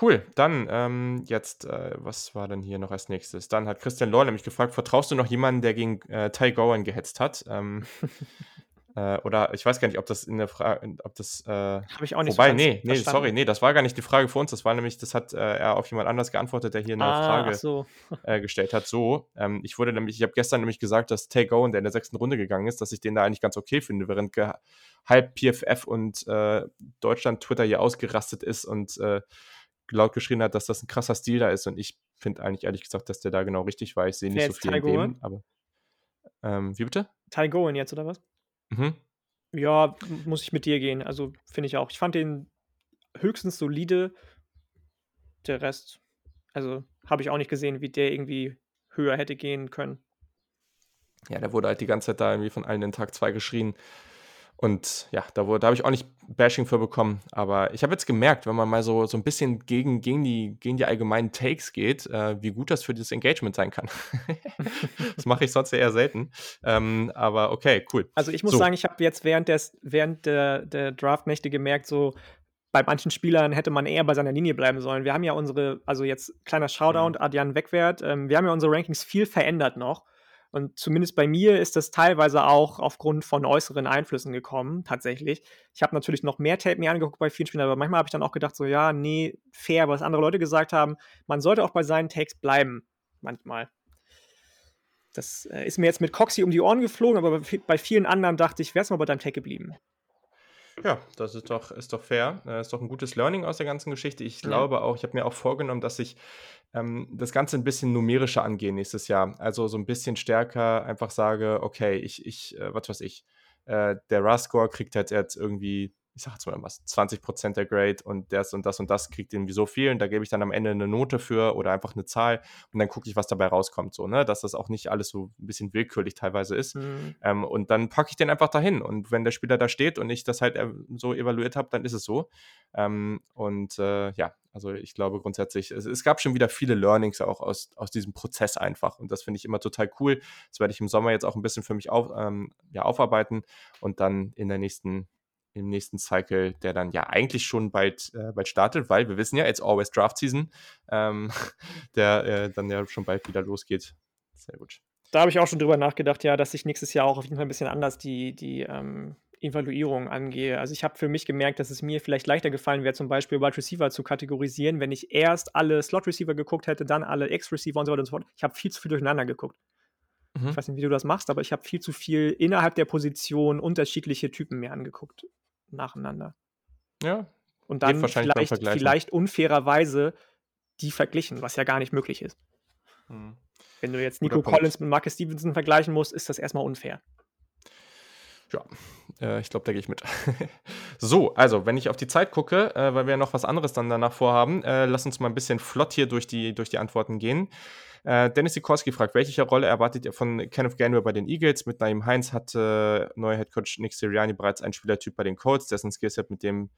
Cool, dann ähm, jetzt, äh, was war denn hier noch als nächstes? Dann hat Christian Lohr nämlich gefragt, vertraust du noch jemanden, der gegen äh, Ty Gowan gehetzt hat? Äh, oder ich weiß gar nicht, ob das in der Frage, ob das. Äh, Habe ich auch nicht Wobei, nee, nee, sorry, nee, das war gar nicht die Frage für uns. Das war nämlich, das hat äh, er auf jemand anders geantwortet, der hier eine ah, Frage so. äh, gestellt hat. So, ähm, ich wurde nämlich, ich habe gestern nämlich gesagt, dass Tay Owen, der in der sechsten Runde gegangen ist, dass ich den da eigentlich ganz okay finde, während halb PFF und äh, Deutschland Twitter hier ausgerastet ist und äh, laut geschrien hat, dass das ein krasser Stil da ist. Und ich finde eigentlich ehrlich gesagt, dass der da genau richtig war. Ich sehe nicht so viel in dem, aber. Ähm, wie bitte? Ty Gowen jetzt, oder was? Mhm. Ja, muss ich mit dir gehen. Also, finde ich auch. Ich fand den höchstens solide. Der Rest also, habe ich auch nicht gesehen, wie der irgendwie höher hätte gehen können. Ja, der wurde halt die ganze Zeit da irgendwie von allen in Tag 2 geschrien. Und ja, da, da habe ich auch nicht Bashing für bekommen. Aber ich habe jetzt gemerkt, wenn man mal so, so ein bisschen gegen, gegen, die, gegen die allgemeinen Takes geht, äh, wie gut das für dieses Engagement sein kann. das mache ich sonst eher selten. Ähm, aber okay, cool. Also ich muss so. sagen, ich habe jetzt während, des, während der, der Draftnächte gemerkt, so bei manchen Spielern hätte man eher bei seiner Linie bleiben sollen. Wir haben ja unsere, also jetzt kleiner Shoutout, mhm. Adrian Wegwert, ähm, wir haben ja unsere Rankings viel verändert noch. Und zumindest bei mir ist das teilweise auch aufgrund von äußeren Einflüssen gekommen, tatsächlich. Ich habe natürlich noch mehr Tape mir angeguckt bei vielen Spielern, aber manchmal habe ich dann auch gedacht, so, ja, nee, fair, was andere Leute gesagt haben. Man sollte auch bei seinen Takes bleiben, manchmal. Das äh, ist mir jetzt mit Coxie um die Ohren geflogen, aber bei vielen anderen dachte ich, wär's mal bei deinem Take geblieben. Ja, das ist doch, ist doch fair. Das äh, ist doch ein gutes Learning aus der ganzen Geschichte. Ich glaube auch, ich habe mir auch vorgenommen, dass ich ähm, das Ganze ein bisschen numerischer angehe nächstes Jahr. Also so ein bisschen stärker einfach sage, okay, ich, ich, äh, was weiß ich, äh, der RAS-Score kriegt halt jetzt irgendwie ich sag jetzt mal was, 20% der Grade und das und das und das kriegt irgendwie so viel und da gebe ich dann am Ende eine Note für oder einfach eine Zahl und dann gucke ich, was dabei rauskommt, so, ne, dass das auch nicht alles so ein bisschen willkürlich teilweise ist. Mhm. Ähm, und dann packe ich den einfach dahin und wenn der Spieler da steht und ich das halt äh, so evaluiert habe, dann ist es so. Ähm, und äh, ja, also ich glaube grundsätzlich, es, es, gab schon wieder viele Learnings auch aus, aus diesem Prozess einfach. Und das finde ich immer total cool. Das werde ich im Sommer jetzt auch ein bisschen für mich auf, ähm, ja, aufarbeiten und dann in der nächsten im nächsten Cycle, der dann ja eigentlich schon bald, äh, bald startet, weil wir wissen ja, it's always Draft Season, ähm, der äh, dann ja schon bald wieder losgeht. Sehr gut. Da habe ich auch schon drüber nachgedacht, ja, dass ich nächstes Jahr auch auf jeden Fall ein bisschen anders die, die ähm, Evaluierung angehe. Also ich habe für mich gemerkt, dass es mir vielleicht leichter gefallen wäre, zum Beispiel Wide Receiver zu kategorisieren, wenn ich erst alle Slot Receiver geguckt hätte, dann alle X-Receiver und so weiter und so fort. Ich habe viel zu viel durcheinander geguckt. Mhm. Ich weiß nicht, wie du das machst, aber ich habe viel zu viel innerhalb der Position unterschiedliche Typen mir angeguckt nacheinander. Ja. Und dann vielleicht, vielleicht unfairerweise die verglichen, was ja gar nicht möglich ist. Hm. Wenn du jetzt Nico Collins mit Marcus Stevenson vergleichen musst, ist das erstmal unfair. Ja, äh, ich glaube, da gehe ich mit. so, also, wenn ich auf die Zeit gucke, äh, weil wir ja noch was anderes dann danach vorhaben, äh, lass uns mal ein bisschen flott hier durch die, durch die Antworten gehen. Äh, Dennis Sikorski fragt, welche Rolle erwartet ihr von Kenneth Gainwell bei den Eagles? Mit Naim Heinz hatte äh, neuer Headcoach Nick Sirianni bereits einen Spielertyp bei den Colts, dessen Skillset mit dem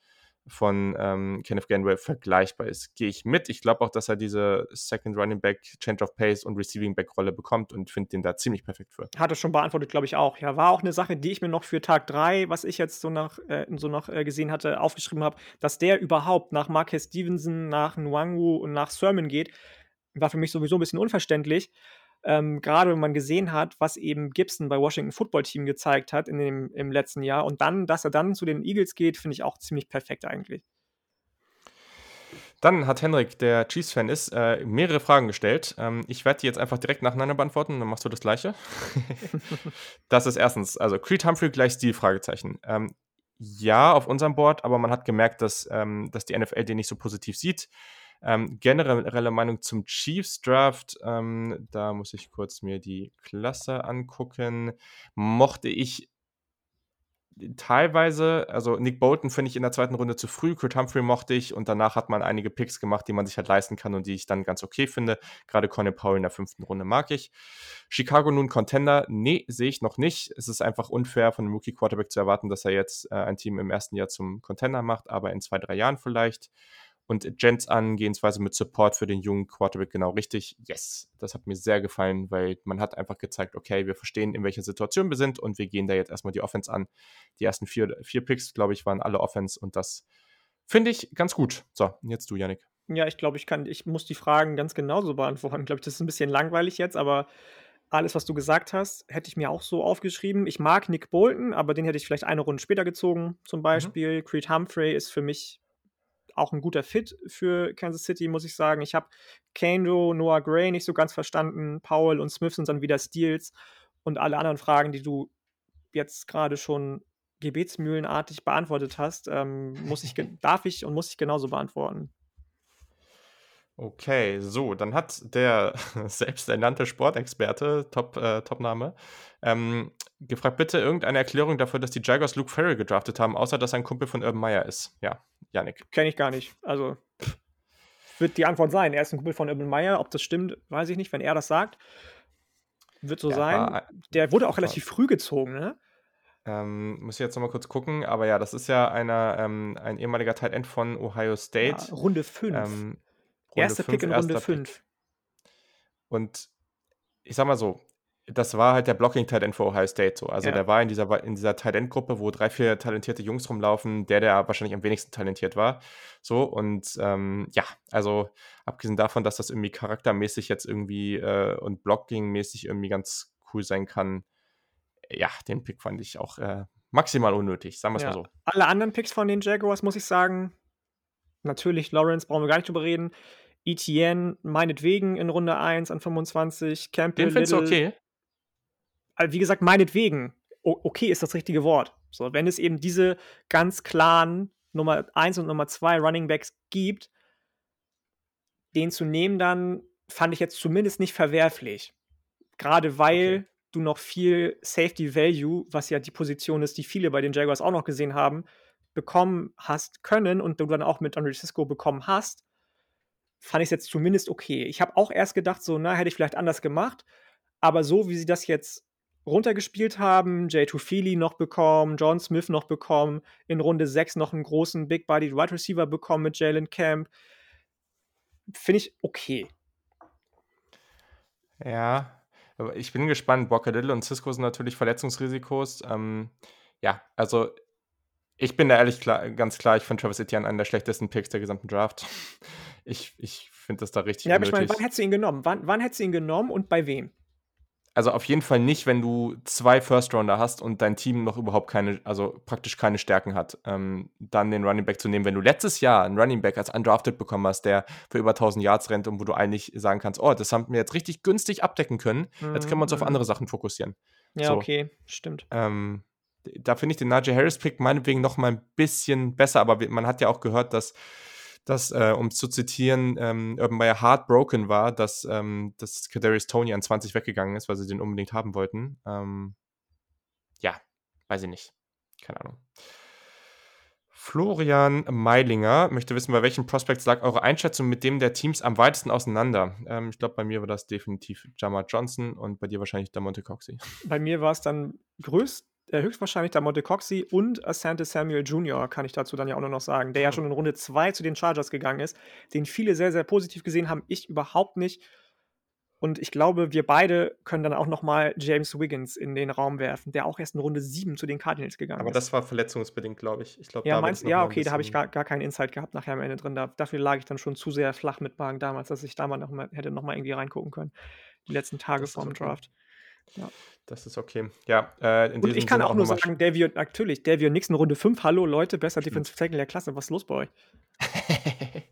von ähm, Kenneth Gainwell vergleichbar ist. Gehe ich mit. Ich glaube auch, dass er diese Second Running Back, Change of Pace und Receiving Back Rolle bekommt und finde den da ziemlich perfekt für. Hat er schon beantwortet, glaube ich auch. Ja, war auch eine Sache, die ich mir noch für Tag 3, was ich jetzt so noch, äh, so noch äh, gesehen hatte, aufgeschrieben habe, dass der überhaupt nach Marquez Stevenson, nach Nwangu und nach Sermon geht, war für mich sowieso ein bisschen unverständlich. Ähm, gerade wenn man gesehen hat, was eben Gibson bei Washington Football Team gezeigt hat in dem, im letzten Jahr und dann, dass er dann zu den Eagles geht, finde ich auch ziemlich perfekt eigentlich. Dann hat Henrik, der Chiefs-Fan ist, äh, mehrere Fragen gestellt. Ähm, ich werde die jetzt einfach direkt nacheinander beantworten, dann machst du das gleiche. das ist erstens, also Creed Humphrey gleich Stil, Fragezeichen. Ähm, ja, auf unserem Board, aber man hat gemerkt, dass, ähm, dass die NFL den nicht so positiv sieht. Ähm, generelle Meinung zum Chiefs Draft, ähm, da muss ich kurz mir die Klasse angucken. Mochte ich teilweise, also Nick Bolton finde ich in der zweiten Runde zu früh, Kurt Humphrey mochte ich und danach hat man einige Picks gemacht, die man sich halt leisten kann und die ich dann ganz okay finde. Gerade Conor Powell in der fünften Runde mag ich. Chicago nun Contender? Nee, sehe ich noch nicht. Es ist einfach unfair von einem Rookie Quarterback zu erwarten, dass er jetzt äh, ein Team im ersten Jahr zum Contender macht, aber in zwei, drei Jahren vielleicht. Und Jens Angehensweise mit Support für den jungen Quarterback genau richtig. Yes, das hat mir sehr gefallen, weil man hat einfach gezeigt, okay, wir verstehen, in welcher Situation wir sind und wir gehen da jetzt erstmal die Offense an. Die ersten vier, vier Picks, glaube ich, waren alle Offense und das finde ich ganz gut. So, jetzt du, Yannick. Ja, ich glaube, ich kann, ich muss die Fragen ganz genauso beantworten. Ich glaube, das ist ein bisschen langweilig jetzt, aber alles, was du gesagt hast, hätte ich mir auch so aufgeschrieben. Ich mag Nick Bolton, aber den hätte ich vielleicht eine Runde später gezogen, zum mhm. Beispiel. Mhm. Creed Humphrey ist für mich auch ein guter Fit für Kansas City, muss ich sagen. Ich habe Kando, Noah Gray nicht so ganz verstanden. Powell und Smith sind dann wieder Steals. Und alle anderen Fragen, die du jetzt gerade schon gebetsmühlenartig beantwortet hast, ähm, muss ich, darf ich und muss ich genauso beantworten. Okay, so, dann hat der selbsternannte Sportexperte, Top, äh, Topname, ähm, gefragt, bitte irgendeine Erklärung dafür, dass die Jaguars Luke Farrell gedraftet haben, außer dass er ein Kumpel von Urban Meyer ist. Ja, Yannick. Kenne ich gar nicht. Also wird die Antwort sein. Er ist ein Kumpel von Urban Meyer. Ob das stimmt, weiß ich nicht. Wenn er das sagt, wird so ja, sein. Der wurde auch relativ früh gezogen, ne? Ähm, muss ich jetzt nochmal kurz gucken, aber ja, das ist ja einer, ähm, ein ehemaliger Tight End von Ohio State. Ja, Runde 5. Ähm, Erster Pick in Runde 5. Und ich sag mal so, das war halt der Blocking Tight End für Ohio State so. Also ja. der war in dieser, in dieser Tight End Gruppe, wo drei, vier talentierte Jungs rumlaufen, der, der wahrscheinlich am wenigsten talentiert war. So und ähm, ja, also abgesehen davon, dass das irgendwie charaktermäßig jetzt irgendwie äh, und Blocking-mäßig irgendwie ganz cool sein kann, ja, den Pick fand ich auch äh, maximal unnötig, sagen wir es ja. mal so. Alle anderen Picks von den Jaguars, muss ich sagen, natürlich Lawrence, brauchen wir gar nicht drüber reden. ETN, meinetwegen in Runde 1 an 25. Campbell, Den findest du okay? Wie gesagt, meinetwegen. Okay ist das richtige Wort. So, wenn es eben diese ganz klaren Nummer 1 und Nummer 2 Running Backs gibt, den zu nehmen, dann fand ich jetzt zumindest nicht verwerflich. Gerade weil okay du noch viel Safety Value, was ja die Position ist, die viele bei den Jaguars auch noch gesehen haben, bekommen hast können und du dann auch mit Andre Cisco bekommen hast, fand ich es jetzt zumindest okay. Ich habe auch erst gedacht, so, na, hätte ich vielleicht anders gemacht, aber so wie sie das jetzt runtergespielt haben, J2 Feely noch bekommen, John Smith noch bekommen, in Runde 6 noch einen großen Big Body Wide Receiver bekommen mit Jalen Camp, finde ich okay. Ja, ich bin gespannt. Bocadillo und Cisco sind natürlich Verletzungsrisikos. Ähm, ja, also ich bin da ehrlich klar, ganz klar, ich finde Travis Etienne einen der schlechtesten Picks der gesamten Draft. Ich, ich finde das da richtig Ja, aber ich meine, wann hättest du ihn genommen? Wann, wann hättest du ihn genommen und bei wem? Also auf jeden Fall nicht, wenn du zwei First-Rounder hast und dein Team noch überhaupt keine, also praktisch keine Stärken hat, ähm, dann den Running Back zu nehmen. Wenn du letztes Jahr einen Running Back als undrafted bekommen hast, der für über 1000 Yards rennt und wo du eigentlich sagen kannst, oh, das haben wir jetzt richtig günstig abdecken können, mhm. jetzt können wir uns auf mhm. andere Sachen fokussieren. Ja, so. okay, stimmt. Ähm, da finde ich den Najee Harris-Pick meinetwegen noch mal ein bisschen besser, aber man hat ja auch gehört, dass dass, äh, um zu zitieren, ähm, Urban Meyer heartbroken war, dass, ähm, dass Kadarius Tony an 20 weggegangen ist, weil sie den unbedingt haben wollten. Ähm, ja, weiß ich nicht. Keine Ahnung. Florian Meilinger möchte wissen, bei welchen Prospects lag eure Einschätzung mit dem der Teams am weitesten auseinander? Ähm, ich glaube, bei mir war das definitiv Jamar Johnson und bei dir wahrscheinlich der Monte Coxey. Bei mir war es dann größt, äh, höchstwahrscheinlich der Monte Coxey und Asante Samuel Jr., kann ich dazu dann ja auch nur noch sagen, der ja schon in Runde 2 zu den Chargers gegangen ist, den viele sehr, sehr positiv gesehen haben, ich überhaupt nicht. Und ich glaube, wir beide können dann auch noch mal James Wiggins in den Raum werfen, der auch erst in Runde 7 zu den Cardinals gegangen Aber ist. Aber das war verletzungsbedingt, glaube ich. ich glaub, ja, meinst, ja, okay, da habe ich gar, gar keinen Insight gehabt nachher am Ende drin. Da, dafür lag ich dann schon zu sehr flach mit Magen damals, dass ich da mal noch mal, hätte noch mal irgendwie reingucken können. Die letzten Tage vorm. Draft. Ja. Das ist okay. Ja, äh, in Und ich kann Sinne auch nur sagen, Davio, natürlich, Davio Nixon Runde 5. Hallo Leute, besser Defensive Tackle der Klasse. Was ist los bei euch?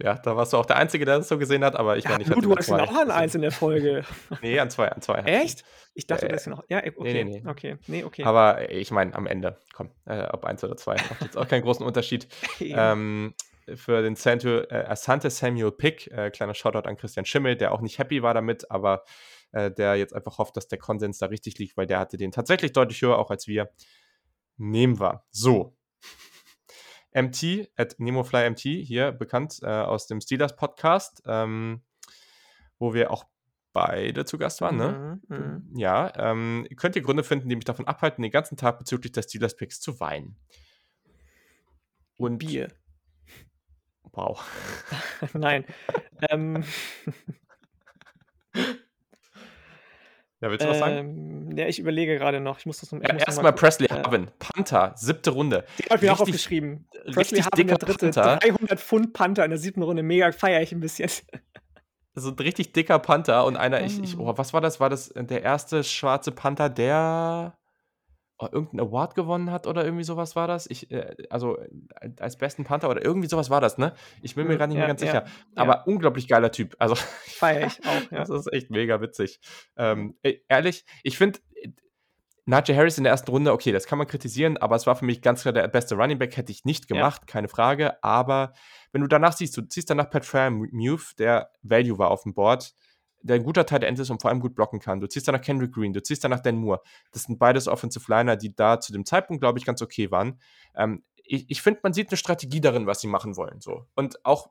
ja, da warst du auch der Einzige, der das so gesehen hat, aber ich ja, meine, ich hatte Du hast ihn auch an eins in der Folge. nee, an zwei, an zwei. Echt? Ich dachte, äh, das ist noch. Ja, okay. Nee, nee, nee. Okay, nee, okay. Aber ich meine, am Ende, komm, äh, ob eins oder zwei, macht jetzt auch keinen großen Unterschied. ähm, für den Santo, äh, Asante Samuel Pick, äh, kleiner Shoutout an Christian Schimmel, der auch nicht happy war damit, aber äh, der jetzt einfach hofft, dass der Konsens da richtig liegt, weil der hatte den tatsächlich deutlich höher, auch als wir. Nehmen wir. So. MT, at NemoFlyMT, hier bekannt äh, aus dem Steelers Podcast, ähm, wo wir auch beide zu Gast waren, ne? Mhm, mh. Ja, ähm, könnt ihr Gründe finden, die mich davon abhalten, den ganzen Tag bezüglich des Steelers Picks zu weinen. Und Bier. Wow. Nein. ähm. Ja, willst du was sagen? Ähm, ja, ich überlege gerade noch. Ich muss das noch, ja, Erstmal Presley äh, Harvin, Panther, siebte Runde. Den habe ich auch aufgeschrieben. Presley Harvin, der dritte. Panther. 300 Pfund Panther in der siebten Runde. Mega feiere ich ein bisschen. So ein richtig dicker Panther und einer, ich, ich, oh, was war das? War das der erste schwarze Panther, der irgendeinen Award gewonnen hat oder irgendwie sowas war das. Ich, äh, also äh, als besten Panther oder irgendwie sowas war das, ne? Ich bin mir hm, gerade nicht ja, mehr ganz ja, sicher. Aber ja. unglaublich geiler Typ. Also feiere ich auch. Ja. Das ist echt mega witzig. Ähm, e, ehrlich, ich finde Najee Harris in der ersten Runde, okay, das kann man kritisieren, aber es war für mich ganz klar der beste Running Back, hätte ich nicht gemacht, keine Frage. Aber wenn du danach siehst, du ziehst danach Pat Muth, der Value war auf dem Board, der ein guter Teil der Ende ist und vor allem gut blocken kann. Du ziehst danach Kendrick Green, du ziehst danach Dan Moore. Das sind beides Offensive Liner, die da zu dem Zeitpunkt, glaube ich, ganz okay waren. Ähm, ich, ich finde, man sieht eine Strategie darin, was sie machen wollen. So. Und auch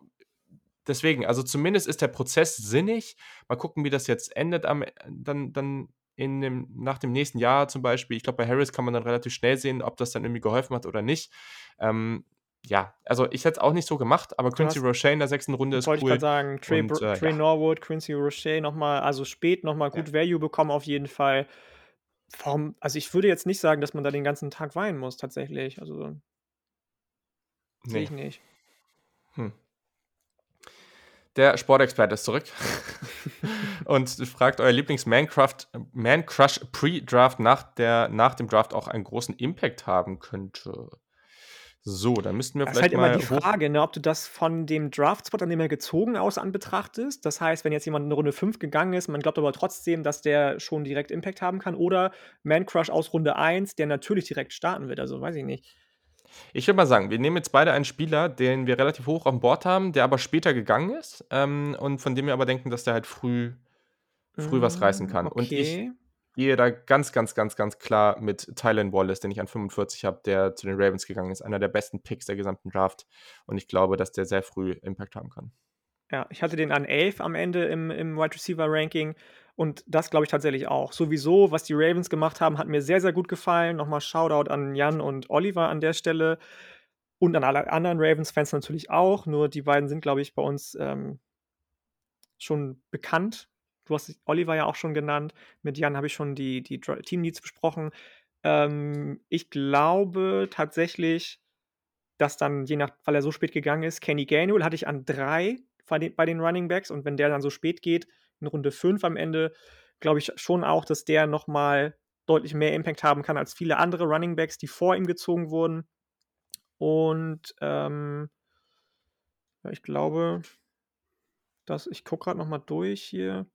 deswegen, also zumindest ist der Prozess sinnig. Mal gucken, wie das jetzt endet am, dann, dann in dem, nach dem nächsten Jahr zum Beispiel. Ich glaube, bei Harris kann man dann relativ schnell sehen, ob das dann irgendwie geholfen hat oder nicht. Ähm, ja, also ich hätte es auch nicht so gemacht, aber Quincy Roche in der sechsten Runde ist wollte cool. Wollte ich gerade sagen, Trey, und, äh, Trey ja. Norwood, Quincy Roche nochmal, also spät nochmal gut ja. Value bekommen auf jeden Fall. Warum, also ich würde jetzt nicht sagen, dass man da den ganzen Tag weinen muss, tatsächlich. Also nee. sehe ich nicht. Hm. Der Sportexperte ist zurück und fragt euer Lieblings-Man-Crush Man Pre-Draft nach, nach dem Draft auch einen großen Impact haben könnte. So, dann müssten wir das vielleicht ist halt immer die Frage, ne, ob du das von dem Draft-Spot, an dem er gezogen aus an betrachtest. Das heißt, wenn jetzt jemand in Runde 5 gegangen ist, man glaubt aber trotzdem, dass der schon direkt Impact haben kann. Oder Man Crush aus Runde 1, der natürlich direkt starten wird. Also weiß ich nicht. Ich würde mal sagen, wir nehmen jetzt beide einen Spieler, den wir relativ hoch auf dem Board haben, der aber später gegangen ist ähm, und von dem wir aber denken, dass der halt früh, früh was reißen kann. Okay. Und ich gehe da ganz, ganz, ganz, ganz klar mit Tylen Wallace, den ich an 45 habe, der zu den Ravens gegangen ist. Einer der besten Picks der gesamten Draft. Und ich glaube, dass der sehr früh Impact haben kann. Ja, ich hatte den an 11 am Ende im, im Wide Receiver Ranking. Und das glaube ich tatsächlich auch. Sowieso, was die Ravens gemacht haben, hat mir sehr, sehr gut gefallen. Nochmal Shoutout an Jan und Oliver an der Stelle. Und an alle anderen Ravens-Fans natürlich auch. Nur die beiden sind, glaube ich, bei uns ähm, schon bekannt. Du hast Oliver ja auch schon genannt. Mit Jan habe ich schon die, die Team-Needs besprochen. Ähm, ich glaube tatsächlich, dass dann, je nach, weil er so spät gegangen ist, Kenny Gainwell hatte ich an drei bei den, Running Backs. Und wenn der dann so spät geht, in Runde 5 am Ende, glaube ich schon auch, dass der nochmal deutlich mehr Impact haben kann als viele andere Running Backs, die vor ihm gezogen wurden. Und ähm, ich glaube, dass ich gucke gerade nochmal durch hier.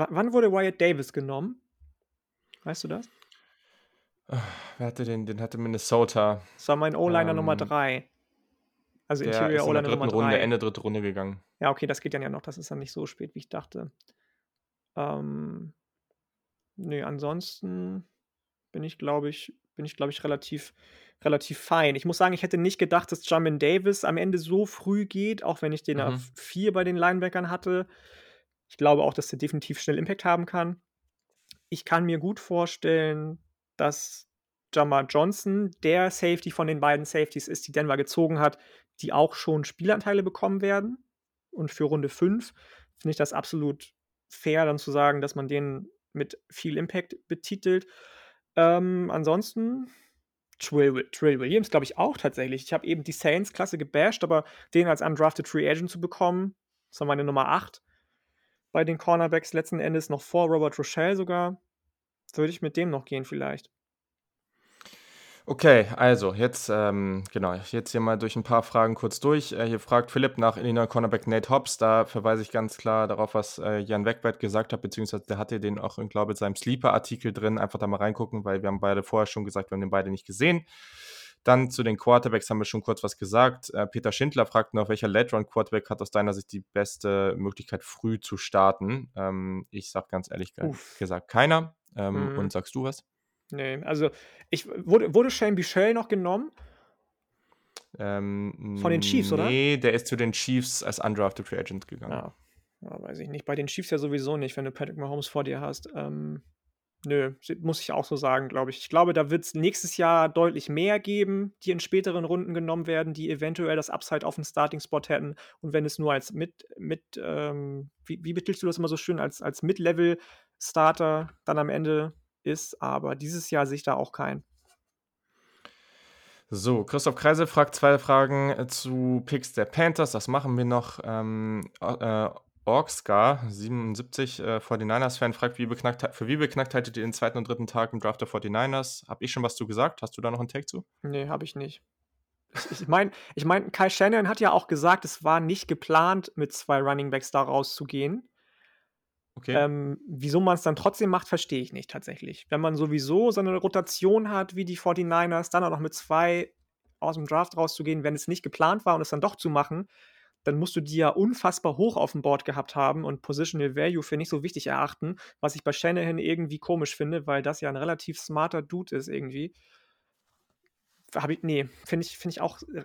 W wann wurde Wyatt Davis genommen? Weißt du das? Wer hatte den? Den hatte Minnesota. Das war mein O-Liner ähm, Nummer 3. Also der Interior in dritten Nummer Runde, drei. Ende dritte Runde gegangen. Ja, okay, das geht dann ja noch. Das ist dann nicht so spät, wie ich dachte. Ähm, nee, ansonsten bin ich, glaube ich, bin ich, glaube ich, relativ, relativ fein. Ich muss sagen, ich hätte nicht gedacht, dass Jamin Davis am Ende so früh geht, auch wenn ich den Mhm. auf vier bei den Linebackern hatte. Ich glaube auch, dass der definitiv schnell Impact haben kann. Ich kann mir gut vorstellen, dass Jamar Johnson der Safety von den beiden Safeties ist, die Denver gezogen hat, die auch schon Spielanteile bekommen werden. Und für Runde 5 finde ich das absolut fair, dann zu sagen, dass man den mit viel Impact betitelt. Ähm, ansonsten Trill, Trill Williams, glaube ich, auch tatsächlich. Ich habe eben die Saints-Klasse gebasht, aber den als undrafted Free Agent zu bekommen, das war meine Nummer 8 bei den Cornerbacks letzten Endes, noch vor Robert Rochelle sogar, würde ich mit dem noch gehen vielleicht. Okay, also jetzt, ähm, genau, jetzt hier mal durch ein paar Fragen kurz durch. Äh, hier fragt Philipp nach Illinois Cornerback Nate Hobbs. Da verweise ich ganz klar darauf, was äh, Jan Wegwert gesagt hat, beziehungsweise der hatte den auch, glaube ich, in seinem Sleeper-Artikel drin. Einfach da mal reingucken, weil wir haben beide vorher schon gesagt, wir haben den beide nicht gesehen. Dann zu den Quarterbacks haben wir schon kurz was gesagt. Äh, Peter Schindler fragt noch, welcher Late-Run-Quarterback hat aus deiner Sicht die beste Möglichkeit, früh zu starten? Ähm, ich sage ganz ehrlich Uff. gesagt keiner. Ähm, Mhm. Und sagst du was? Nee, also ich wurde, wurde Shane Bichelle noch genommen? Ähm, Von den Chiefs, oder? Nee, der ist zu den Chiefs als undrafted Free Agent gegangen. Ja. ja, weiß ich nicht. Bei den Chiefs ja sowieso nicht, wenn du Patrick Mahomes vor dir hast. Ähm, nö, muss ich auch so sagen, glaube ich. Ich glaube, da wird es nächstes Jahr deutlich mehr geben, die in späteren Runden genommen werden, die eventuell das Upside auf den Starting-Spot hätten. Und wenn es nur als mit, mit ähm, wie, wie betitelst du das immer so schön, als, als Mid-Level-Starter dann am Ende ist, aber dieses Jahr sehe ich da auch keinen. So, Christoph Kreisel fragt zwei Fragen äh, zu Picks der Panthers. Das machen wir noch. Ähm, äh, Orkscar, 77, äh, 49ers-Fan, fragt, wie beknackt, für wie beknackt haltet ihr den zweiten und dritten Tag im Draft der 49ers? Hab ich schon was zu gesagt? Hast du da noch einen Take zu? Nee, habe ich nicht. Ich, ich meine, ich mein, Kai Shannon hat ja auch gesagt, es war nicht geplant, mit zwei Runningbacks da rauszugehen. Okay. Ähm, wieso man es dann trotzdem macht, verstehe ich nicht tatsächlich. Wenn man sowieso so eine Rotation hat wie die 49ers, dann auch noch mit zwei aus dem Draft rauszugehen, wenn es nicht geplant war und es dann doch zu machen, dann musst du die ja unfassbar hoch auf dem Board gehabt haben und Positional Value für nicht so wichtig erachten, was ich bei Shanahan irgendwie komisch finde, weil das ja ein relativ smarter Dude ist irgendwie. Habe ich, nee, finde ich, find ich auch äh,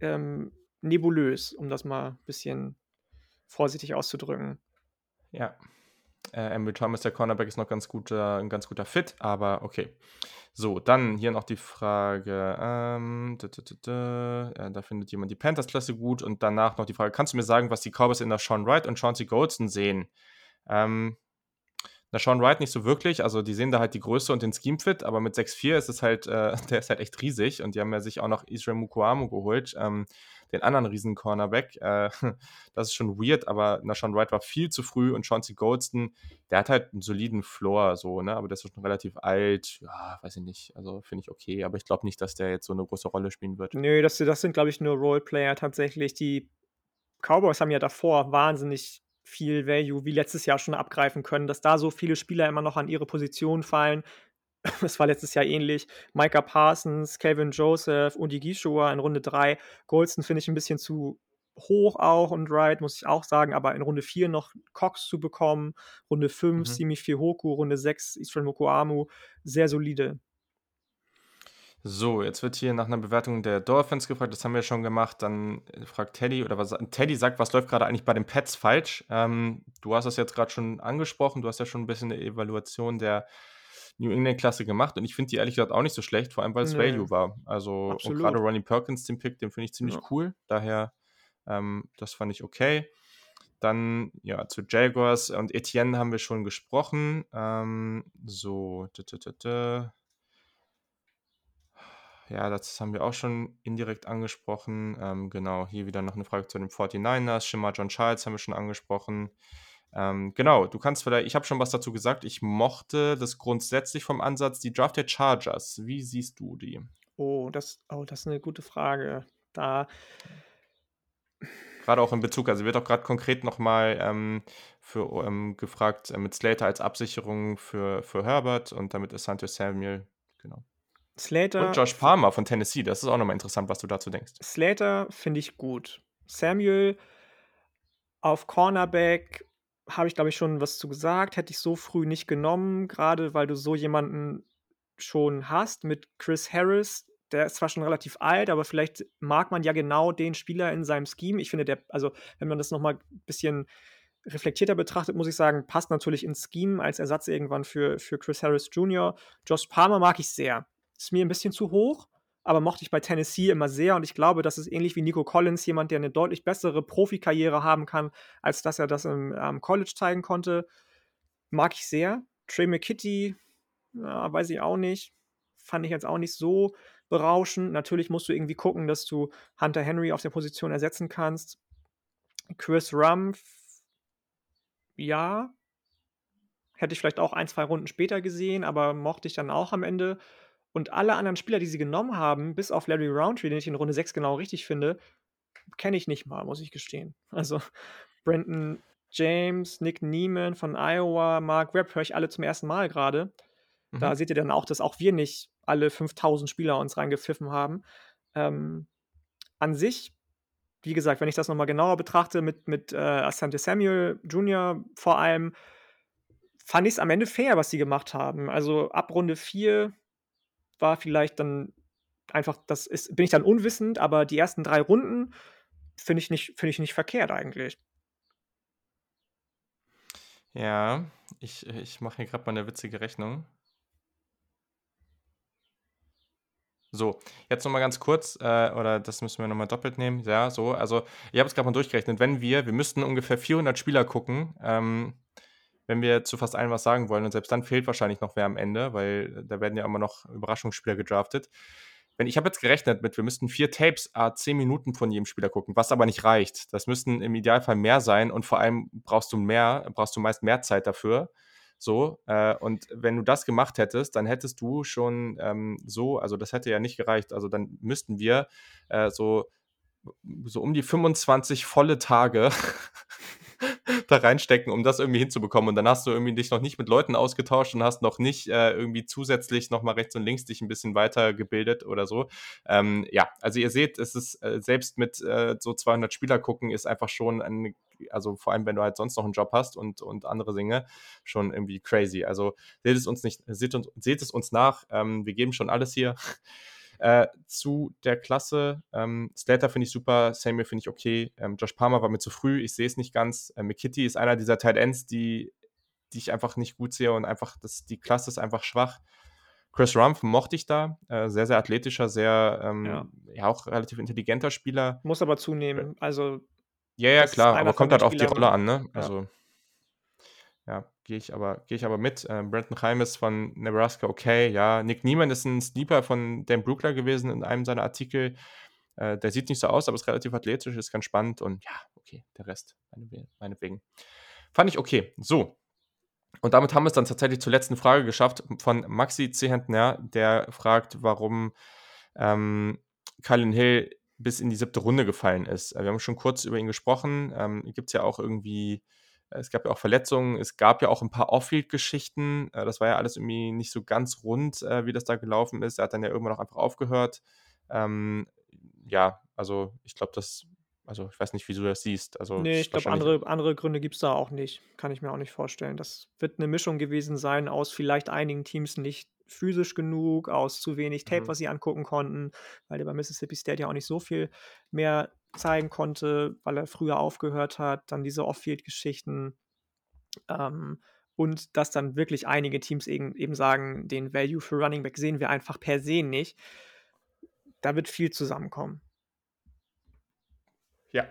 ähm, nebulös, um das mal ein bisschen vorsichtig auszudrücken. Ja. Äh, Emily Thomas, der Cornerback, ist noch ganz guter, ein ganz guter Fit, aber okay. So, dann hier noch die Frage. Ähm, da, da, da, ja, da, findet jemand die Panthers-Klasse gut und danach noch die Frage: Kannst du mir sagen, was die Cowboys in der Sean Wright und Chauncey Goldston sehen? Ähm, na, Sean Wright nicht so wirklich. Also, die sehen da halt die Größe und den Scheme-Fit, aber mit 6'4 ist es halt, äh, der ist halt echt riesig und die haben ja sich auch noch Israel Mukuamu geholt. Ähm, den anderen riesen Cornerback. Äh, das ist schon weird, aber Nashawn Wright war viel zu früh und Chauncey Goldston, der hat halt einen soliden Floor, so, ne? Aber der ist schon relativ alt. Ja, weiß ich nicht. Also finde ich okay, aber ich glaube nicht, dass der jetzt so eine große Rolle spielen wird. Nö, das, das sind, glaube ich, nur Roleplayer tatsächlich. Die Cowboys haben ja davor wahnsinnig viel Value wie letztes Jahr schon abgreifen können, dass da so viele Spieler immer noch an ihre Position fallen, es war letztes Jahr ähnlich. Micah Parsons, Calvin Joseph, Udi Gishua in Runde 3. Goldston finde ich ein bisschen zu hoch auch und Wright, muss ich auch sagen, aber in Runde 4 noch Cox zu bekommen, Runde 5 mhm. Simi Fihoku, Runde 6 Israel Mokoamu, sehr solide. So, jetzt wird hier nach einer Bewertung der Dolphins gefragt, das haben wir schon gemacht. Dann fragt Teddy, oder was Teddy sagt, was läuft gerade eigentlich bei den Pets falsch? Ähm, du hast das jetzt gerade schon angesprochen, du hast ja schon ein bisschen eine Evaluation der New England-Klasse gemacht und ich finde die ehrlich gesagt auch nicht so schlecht, vor allem weil es nee. Value war. Also, gerade Ronnie Perkins, den Pick, den finde ich ziemlich ja. cool. Daher, ähm, das fand ich okay. Dann, ja, zu Jaguars und Etienne haben wir schon gesprochen. Ähm, so, ja, das haben wir auch schon indirekt angesprochen. Ähm, genau, hier wieder noch eine Frage zu den 49ers. Shimmer John Charles haben wir schon angesprochen. Ähm, genau, du kannst vielleicht, ich habe schon was dazu gesagt, ich mochte das grundsätzlich vom Ansatz, die Draft der Chargers. Wie siehst du die? Oh, das, oh, das ist eine gute Frage. Da. Gerade auch in Bezug, also wird auch gerade konkret nochmal ähm, für, ähm, gefragt äh, mit Slater als Absicherung für, für Herbert und damit ist Santos Samuel, genau. Slater. Und Josh Palmer von Tennessee, das ist auch nochmal interessant, was du dazu denkst. Slater finde ich gut. Samuel auf Cornerback habe ich, glaube ich, schon was zu gesagt. Hätte ich so früh nicht genommen, gerade weil du so jemanden schon hast mit Chris Harris. Der ist zwar schon relativ alt, aber vielleicht mag man ja genau den Spieler in seinem Scheme. Ich finde, der, also wenn man das nochmal ein bisschen reflektierter betrachtet, muss ich sagen, passt natürlich ins Scheme als Ersatz irgendwann für, für Chris Harris Jr. Josh Palmer mag ich sehr. Ist mir ein bisschen zu hoch aber mochte ich bei Tennessee immer sehr und ich glaube, das ist ähnlich wie Nico Collins, jemand, der eine deutlich bessere Profikarriere haben kann, als dass er das im ähm, College zeigen konnte. Mag ich sehr. Trey McKitty, ja, weiß ich auch nicht. Fand ich jetzt auch nicht so berauschend. Natürlich musst du irgendwie gucken, dass du Hunter Henry auf der Position ersetzen kannst. Chris Rumpf, ja. Hätte ich vielleicht auch ein, zwei Runden später gesehen, aber mochte ich dann auch am Ende. Und alle anderen Spieler, die sie genommen haben, bis auf Larry Roundtree, den ich in Runde 6 genau richtig finde, kenne ich nicht mal, muss ich gestehen. Also Brandon James, Nick Neiman von Iowa, Mark Webb höre ich alle zum ersten Mal gerade. Mhm. Da seht ihr dann auch, dass auch wir nicht alle 5000 Spieler uns reingepfiffen haben. Ähm, an sich, wie gesagt, wenn ich das nochmal genauer betrachte, mit, mit äh, Asante Samuel Jr. vor allem, fand ich es am Ende fair, was sie gemacht haben. Also ab Runde 4 war vielleicht dann einfach, das ist, bin ich dann unwissend, aber die ersten drei Runden finde ich, nicht, find ich nicht verkehrt eigentlich. Ja, ich, ich mache hier gerade mal eine witzige Rechnung. So, jetzt nochmal ganz kurz, äh, oder das müssen wir nochmal doppelt nehmen. Ja, so, also ich habe es gerade mal durchgerechnet. Wenn wir, wir müssten ungefähr 400 Spieler gucken, ähm, wenn wir zu fast allen was sagen wollen. Und selbst dann fehlt wahrscheinlich noch wer am Ende, weil da werden ja immer noch Überraschungsspieler gedraftet. Wenn, ich habe jetzt gerechnet mit, wir müssten vier Tapes, a zehn Minuten von jedem Spieler gucken, was aber nicht reicht. Das müssten im Idealfall mehr sein und vor allem brauchst du mehr, brauchst du meist mehr Zeit dafür. So, äh, und wenn du das gemacht hättest, dann hättest du schon ähm, so, also das hätte ja nicht gereicht. Also dann müssten wir äh, so, so um die 25 volle Tage da reinstecken, um das irgendwie hinzubekommen. Und dann hast du irgendwie dich noch nicht mit Leuten ausgetauscht und hast noch nicht äh, irgendwie zusätzlich nochmal rechts und links dich ein bisschen weitergebildet oder so. Ähm, ja, also ihr seht, es ist äh, selbst mit äh, so 200 Spieler gucken, ist einfach schon ein also vor allem, wenn du halt sonst noch einen Job hast und, und andere Dinge, schon irgendwie crazy. Also seht es uns nicht, seht, seht es uns nach. Ähm, wir geben schon alles hier. Äh, zu der Klasse, ähm, Slater finde ich super, Samuel finde ich okay, ähm, Josh Palmer war mir zu früh, ich sehe es nicht ganz. Äh, McKitty ist einer dieser Tight Ends, die, die ich einfach nicht gut sehe und einfach, das, die Klasse ist einfach schwach. Chris Rumpf mochte ich da, äh, sehr, sehr athletischer, sehr, ähm, ja. ja. auch relativ intelligenter Spieler. Muss aber zunehmen, also ja, ja, klar, aber kommt halt auf die Rolle an, ne? Also, ja, gehe ich aber, gehe ich aber mit. Äh, Brandon Heimes von Nebraska, okay, ja. Nick Niemann ist ein Sleeper von Dan Brookler gewesen in einem seiner Artikel. Äh, der sieht nicht so aus, aber ist relativ athletisch, ist ganz spannend und ja, okay, der Rest, meinetwegen. Fand ich okay. So. Und damit haben wir es dann tatsächlich zur letzten Frage geschafft von Maxi Zehentner, der fragt, warum ähm, Kylan Hill bis in die siebte Runde gefallen ist. Äh, wir haben schon kurz über ihn gesprochen. Ähm, Gibt es ja auch irgendwie, es gab ja auch Verletzungen, es gab ja auch ein paar Off-Field-Geschichten. Äh, das war ja alles irgendwie nicht so ganz rund, äh, wie das da gelaufen ist. Er hat dann ja irgendwann auch einfach aufgehört. Ähm, ja, also ich glaube, das, also ich weiß nicht, wie du das siehst. Also nee, ich glaube, andere, andere Gründe gibt es da auch nicht. Kann ich mir auch nicht vorstellen. Das wird eine Mischung gewesen sein aus vielleicht einigen Teams nicht physisch genug, aus zu wenig Tape, mhm. was sie angucken konnten, weil der bei Mississippi State ja auch nicht so viel mehr zeigen konnte, weil er früher aufgehört hat. Dann diese Off-Field-Geschichten. Ähm, und dass dann wirklich einige Teams eben, eben sagen, den Value für Running Back sehen wir einfach per se nicht. Da wird viel zusammenkommen. Ja,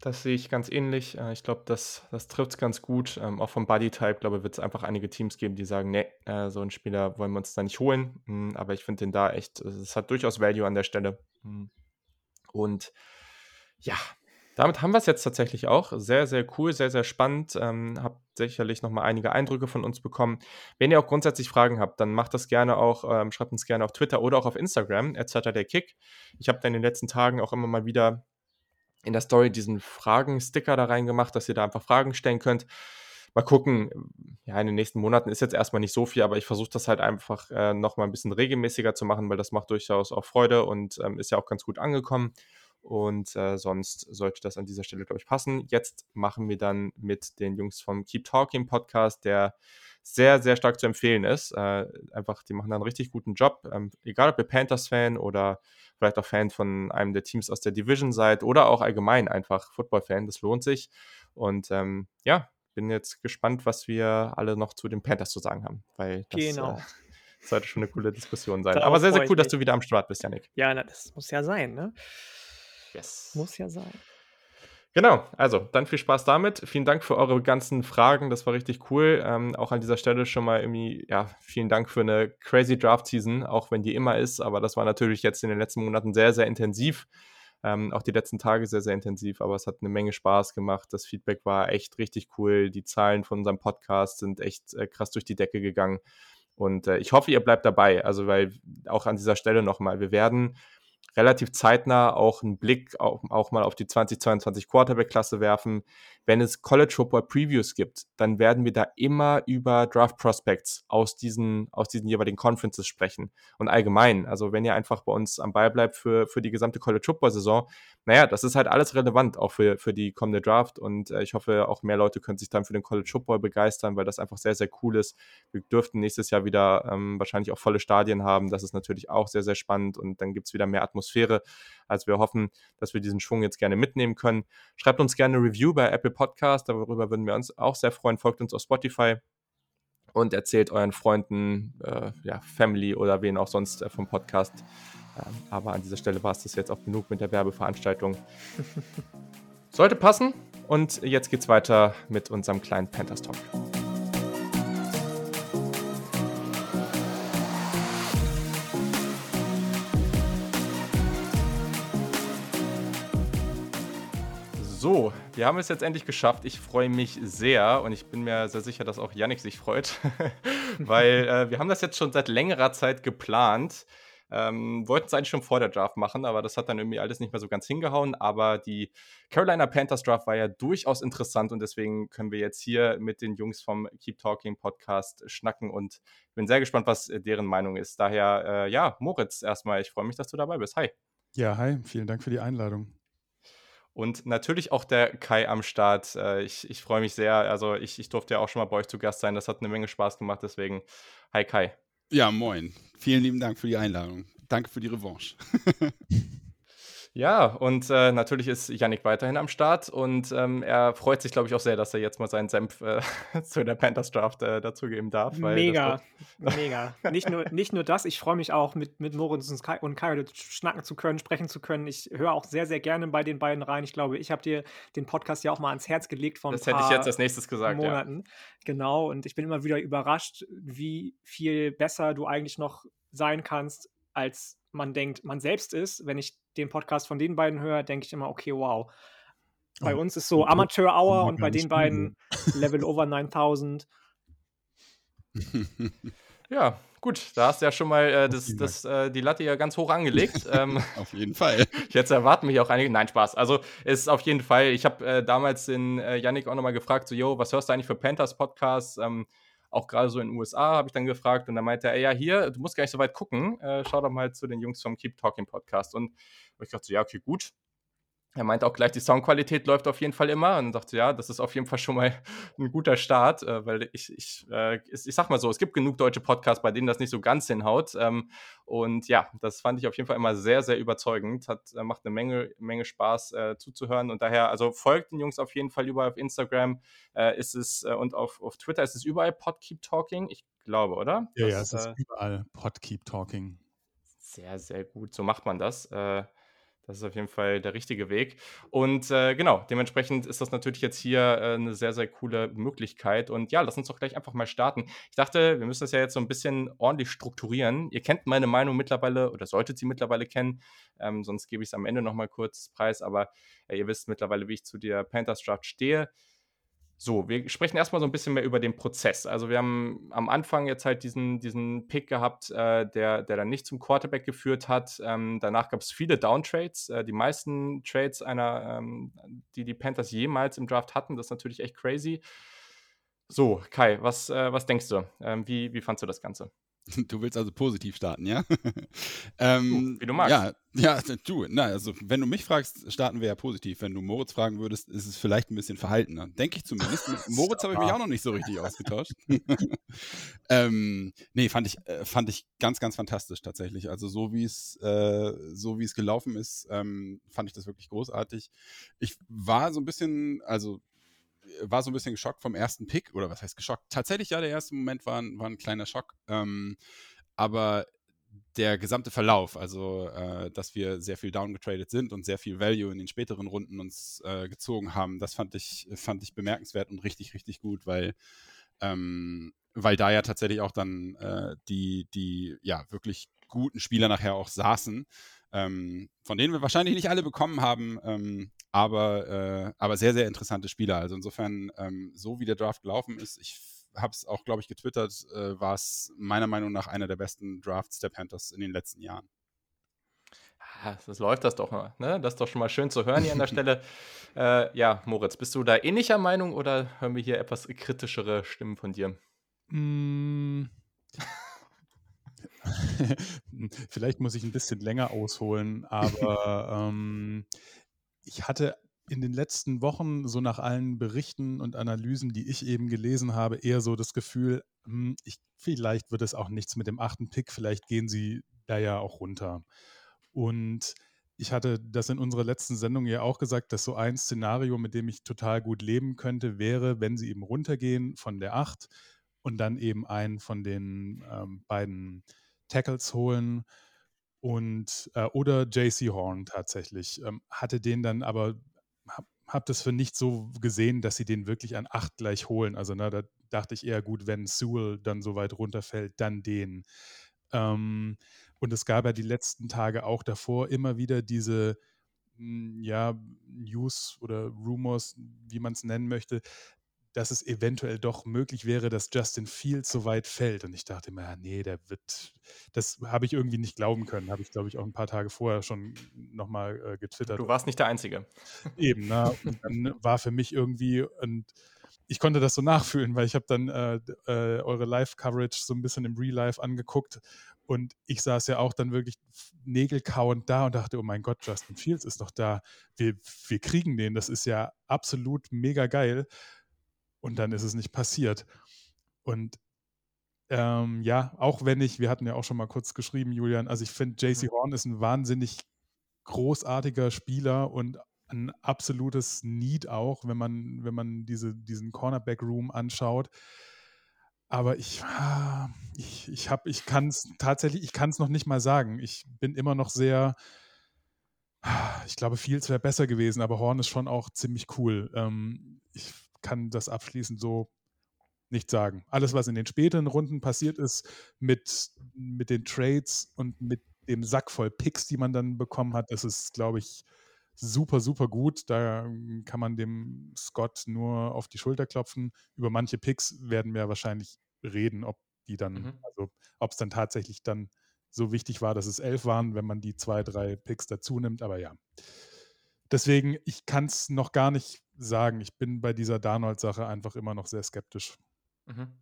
das sehe ich ganz ähnlich. Äh, ich glaube, das, das trifft es ganz gut. Ähm, auch vom Body-Type, glaube ich, wird es einfach einige Teams geben, die sagen, nee, äh, so einen Spieler wollen wir uns da nicht holen. Mhm, aber ich finde den da echt, es hat durchaus Value an der Stelle. Mhm. Und ja, damit haben wir es jetzt tatsächlich auch. Sehr, sehr cool, sehr, sehr spannend. Ähm, habt sicherlich nochmal einige Eindrücke von uns bekommen. Wenn ihr auch grundsätzlich Fragen habt, dann macht das gerne auch, ähm, schreibt uns gerne auf Twitter oder auch auf Instagram, etc. der Kick. Ich habe in den letzten Tagen auch immer mal wieder in der Story diesen Fragen-Sticker da reingemacht, dass ihr da einfach Fragen stellen könnt. Mal gucken, ja, in den nächsten Monaten ist jetzt erstmal nicht so viel, aber ich versuche das halt einfach äh, nochmal ein bisschen regelmäßiger zu machen, weil das macht durchaus auch Freude und ähm, ist ja auch ganz gut angekommen. Und äh, sonst sollte das an dieser Stelle, glaube ich, passen. Jetzt machen wir dann mit den Jungs vom Keep Talking Podcast, der sehr, sehr stark zu empfehlen ist. Äh, einfach, die machen da einen richtig guten Job. Ähm, egal, ob ihr Panthers-Fan oder vielleicht auch Fan von einem der Teams aus der Division seid oder auch allgemein einfach Football-Fan, das lohnt sich. Und ähm, ja, bin jetzt gespannt, was wir alle noch zu den Panthers zu sagen haben, weil das genau. äh, sollte schon eine coole Diskussion sein. Darauf Aber sehr, sehr cool, dass du wieder am Start bist, Janik. Ja, na, das muss ja sein, ne? Yes. Muss ja sein. Genau, also dann viel Spaß damit. Vielen Dank für eure ganzen Fragen, das war richtig cool. Ähm, auch an dieser Stelle schon mal irgendwie, ja, vielen Dank für eine crazy Draft-Season, auch wenn die immer ist, aber das war natürlich jetzt in den letzten Monaten sehr, sehr intensiv. Ähm, auch die letzten Tage sehr, sehr intensiv, aber es hat eine Menge Spaß gemacht. Das Feedback war echt richtig cool. Die Zahlen von unserem Podcast sind echt äh, krass durch die Decke gegangen. Und äh, ich hoffe, ihr bleibt dabei. Also, weil auch an dieser Stelle nochmal, wir werden relativ zeitnah auch einen Blick auch, auch mal auf die 2022 Quarterback-Klasse werfen. Wenn es College Football Previews gibt, dann werden wir da immer über Draft Prospects aus diesen, aus diesen jeweiligen Conferences sprechen. Und allgemein, also wenn ihr einfach bei uns am Ball bleibt für, für die gesamte College Football Saison, naja, das ist halt alles relevant, auch für, für die kommende Draft. Und äh, ich hoffe, auch mehr Leute können sich dann für den College Football begeistern, weil das einfach sehr, sehr cool ist. Wir dürften nächstes Jahr wieder ähm, wahrscheinlich auch volle Stadien haben. Das ist natürlich auch sehr, sehr spannend und dann gibt es wieder mehr Atmosphäre. Also wir hoffen, dass wir diesen Schwung jetzt gerne mitnehmen können. Schreibt uns gerne eine Review bei Apple Podcast, darüber würden wir uns auch sehr freuen. Folgt uns auf Spotify und erzählt euren Freunden, äh, ja, Family oder wen auch sonst äh, vom Podcast. Ähm, aber an dieser Stelle war es das jetzt auch genug mit der Werbeveranstaltung. Sollte passen. Und jetzt geht's weiter mit unserem kleinen Panthers Talk. So, wir haben es jetzt endlich geschafft. Ich freue mich sehr und ich bin mir sehr sicher, dass auch Yannick sich freut, weil äh, wir haben das jetzt schon seit längerer Zeit geplant. Ähm, wollten es eigentlich schon vor der Draft machen, aber das hat dann irgendwie alles nicht mehr so ganz hingehauen. Aber die Carolina Panthers Draft war ja durchaus interessant und deswegen können wir jetzt hier mit den Jungs vom Keep Talking Podcast schnacken und bin sehr gespannt, was deren Meinung ist. Daher, äh, ja, Moritz, erstmal, ich freue mich, dass du dabei bist. Hi. Ja, hi, vielen Dank für die Einladung. Und natürlich auch der Kai am Start. Äh, ich, ich freue mich sehr. Also ich, ich durfte ja auch schon mal bei euch zu Gast sein. Das hat eine Menge Spaß gemacht. Deswegen, hi Kai. Ja, moin. Vielen lieben Dank für die Einladung. Danke für die Revanche. Ja, und äh, natürlich ist Yannick weiterhin am Start und ähm, er freut sich, glaube ich, auch sehr, dass er jetzt mal seinen Senf äh, zu der Panthers Draft äh, dazugeben darf. mega, mega. Nicht nur, nicht nur das, ich freue mich auch, mit, mit Moritz und Kai, und Kai schnacken zu können, sprechen zu können. Ich höre auch sehr, sehr gerne bei den beiden rein. Ich glaube, ich habe dir den Podcast ja auch mal ans Herz gelegt von Das hätte ich jetzt als nächstes gesagt, Monaten. Ja. Genau, und ich bin immer wieder überrascht, wie viel besser du eigentlich noch sein kannst als man denkt, man selbst ist. Wenn ich den Podcast von den beiden höre, denke ich immer, okay, wow. Bei oh, uns ist so Amateur Hour und bei den beiden Level over 9000. Ja, gut, da hast du ja schon mal äh, das, das, äh, die Latte ja ganz hoch angelegt. ähm, auf jeden Fall. Jetzt erwarten mich auch einige. Nein, Spaß. Also, es ist auf jeden Fall. Ich habe äh, damals den äh, Yannick auch nochmal gefragt: so, yo, was hörst du eigentlich für Panthers Podcasts? Ähm, auch gerade so in den USA habe ich dann gefragt und dann meinte er, ja, hier, du musst gar nicht so weit gucken, äh, schau doch mal zu den Jungs vom Keep Talking Podcast. Und ich dachte so, ja, okay, gut, er meinte auch gleich, die Soundqualität läuft auf jeden Fall immer und dachte, ja, das ist auf jeden Fall schon mal ein guter Start, äh, weil ich, ich, äh, ich sag mal so, es gibt genug deutsche Podcasts, bei denen das nicht so ganz hinhaut. Ähm, und ja, das fand ich auf jeden Fall immer sehr, sehr überzeugend. Hat, äh, macht eine Menge, Menge Spaß äh, zuzuhören. Und daher, also folgt den Jungs auf jeden Fall überall auf Instagram ist es und auf, auf Twitter ist es überall Pod Keep Talking, ich glaube, oder? Ja, das ja, es ist, ist überall Pod Keep Talking. Sehr, sehr gut. So macht man das. Das ist auf jeden Fall der richtige Weg. Und äh, genau, dementsprechend ist das natürlich jetzt hier äh, eine sehr, sehr coole Möglichkeit. Und ja, lass uns doch gleich einfach mal starten. Ich dachte, wir müssen das ja jetzt so ein bisschen ordentlich strukturieren. Ihr kennt meine Meinung mittlerweile oder solltet sie mittlerweile kennen. Ähm, sonst gebe ich es am Ende nochmal kurz preis. Aber äh, ihr wisst mittlerweile, wie ich zu der Panthers Draft stehe. So, wir sprechen erstmal so ein bisschen mehr über den Prozess. Also wir haben am Anfang jetzt halt diesen, diesen Pick gehabt, äh, der, der dann nicht zum Quarterback geführt hat. Ähm, danach gab es viele Downtrades. Äh, die meisten Trades einer, ähm, die die Panthers jemals im Draft hatten. Das ist natürlich echt crazy. So, Kai, was, äh, was denkst du? Ähm, wie, wie fandst du das Ganze? Du willst also positiv starten, ja? ähm, wie du magst. Ja, ja, du, na, also wenn du mich fragst, starten wir ja positiv. Wenn du Moritz fragen würdest, ist es vielleicht ein bisschen verhaltener. Denke ich zumindest. Mit Moritz habe ich mich auch noch nicht so richtig ausgetauscht. ähm, nee, fand ich, äh, fand ich ganz, ganz fantastisch tatsächlich. Also so wie es, äh, so wie es gelaufen ist, ähm, fand ich das wirklich großartig. Ich war so ein bisschen, also war so ein bisschen geschockt vom ersten Pick, oder was heißt geschockt? Tatsächlich ja, der erste Moment war, war ein kleiner Schock. Ähm, aber der gesamte Verlauf, also äh, dass wir sehr viel downgetradet sind und sehr viel Value in den späteren Runden uns äh, gezogen haben, das fand ich, fand ich bemerkenswert und richtig, richtig gut, weil, ähm, weil da ja tatsächlich auch dann äh, die, die ja wirklich guten Spieler nachher auch saßen, ähm, von denen wir wahrscheinlich nicht alle bekommen haben, ähm, aber, äh, aber sehr, sehr interessante Spieler. Also insofern, ähm, so wie der Draft gelaufen ist, ich habe es auch, glaube ich, getwittert, äh, war es meiner Meinung nach einer der besten Drafts der Panthers in den letzten Jahren. Ah, das läuft das doch mal. Ne? Das ist doch schon mal schön zu hören hier an der Stelle. Äh, ja, Moritz, bist du da ähnlicher Meinung oder hören wir hier etwas kritischere Stimmen von dir? Mm. Vielleicht muss ich ein bisschen länger ausholen, aber ähm, ich hatte in den letzten Wochen, so nach allen Berichten und Analysen, die ich eben gelesen habe, eher so das Gefühl, hm, ich, vielleicht wird es auch nichts mit dem achten Pick, vielleicht gehen sie da ja auch runter. Und ich hatte das in unserer letzten Sendung ja auch gesagt, dass so ein Szenario, mit dem ich total gut leben könnte, wäre, wenn sie eben runtergehen von der 8 und dann eben einen von den ähm, beiden Tackles holen und äh, oder JC Horn tatsächlich. Ähm, hatte den dann aber, habe hab das für nicht so gesehen, dass sie den wirklich an 8 gleich holen. Also na, da dachte ich eher gut, wenn Sewell dann so weit runterfällt, dann den. Ähm, und es gab ja die letzten Tage auch davor immer wieder diese hm, ja, News oder Rumors, wie man es nennen möchte, dass es eventuell doch möglich wäre, dass Justin Fields so weit fällt. Und ich dachte mir, ja, nee, der wird, das habe ich irgendwie nicht glauben können. Habe ich, glaube ich, auch ein paar Tage vorher schon nochmal äh, getwittert. Du warst nicht der Einzige. Eben, ne? Und dann war für mich irgendwie, und ich konnte das so nachfühlen, weil ich habe dann äh, äh, eure Live-Coverage so ein bisschen im Real Life angeguckt und ich saß ja auch dann wirklich nägelkauend da und dachte, oh mein Gott, Justin Fields ist doch da. Wir, wir kriegen den, das ist ja absolut mega geil. Und dann ist es nicht passiert. Und ähm, ja, auch wenn ich, wir hatten ja auch schon mal kurz geschrieben, Julian, also ich finde, JC mhm. Horn ist ein wahnsinnig großartiger Spieler und ein absolutes Need auch, wenn man, wenn man diese, diesen Cornerback-Room anschaut. Aber ich, ah, ich, ich habe, ich kann es tatsächlich, ich kann es noch nicht mal sagen. Ich bin immer noch sehr, ich glaube, Fields wäre besser gewesen, aber Horn ist schon auch ziemlich cool. Ähm, ich kann das abschließend so nicht sagen. Alles, was in den späteren Runden passiert ist, mit, mit den Trades und mit dem Sack voll Picks, die man dann bekommen hat, das ist, glaube ich, super, super gut. Da kann man dem Scott nur auf die Schulter klopfen. Über manche Picks werden wir wahrscheinlich reden, ob die dann, mhm. also ob es dann tatsächlich dann so wichtig war, dass es elf waren, wenn man die zwei, drei Picks dazu nimmt. Aber ja. Deswegen, ich kann es noch gar nicht sagen. Ich bin bei dieser Darnold-Sache einfach immer noch sehr skeptisch. Mhm.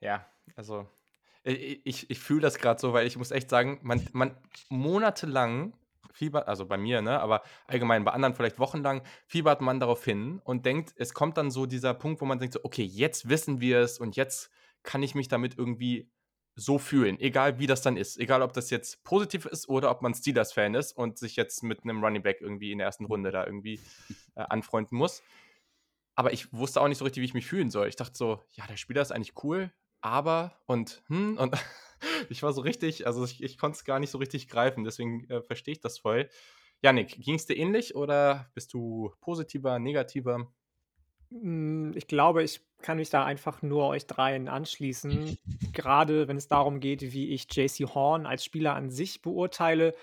Ja, also ich, ich, fühle das gerade so, weil ich muss echt sagen, man, man monatelang fiebert, also bei mir, ne, aber allgemein bei anderen vielleicht wochenlang, fiebert man darauf hin und denkt, es kommt dann so dieser Punkt, wo man denkt so, okay, jetzt wissen wir es und jetzt kann ich mich damit irgendwie so fühlen, egal wie das dann ist, egal ob das jetzt positiv ist oder ob man Steelers-Fan ist und sich jetzt mit einem Running Back irgendwie in der ersten Runde da irgendwie äh, anfreunden muss. Aber ich wusste auch nicht so richtig, wie ich mich fühlen soll. Ich dachte so, ja, der Spieler ist eigentlich cool, aber und hm und ich war so richtig, also ich, ich konnte es gar nicht so richtig greifen, deswegen äh, verstehe ich das voll. Janik, ging es dir ähnlich oder bist du positiver, negativer? Hm, ich glaube, ich kann mich da einfach nur euch dreien anschließen. Gerade wenn es darum geht, wie ich JC Horn als Spieler an sich beurteile,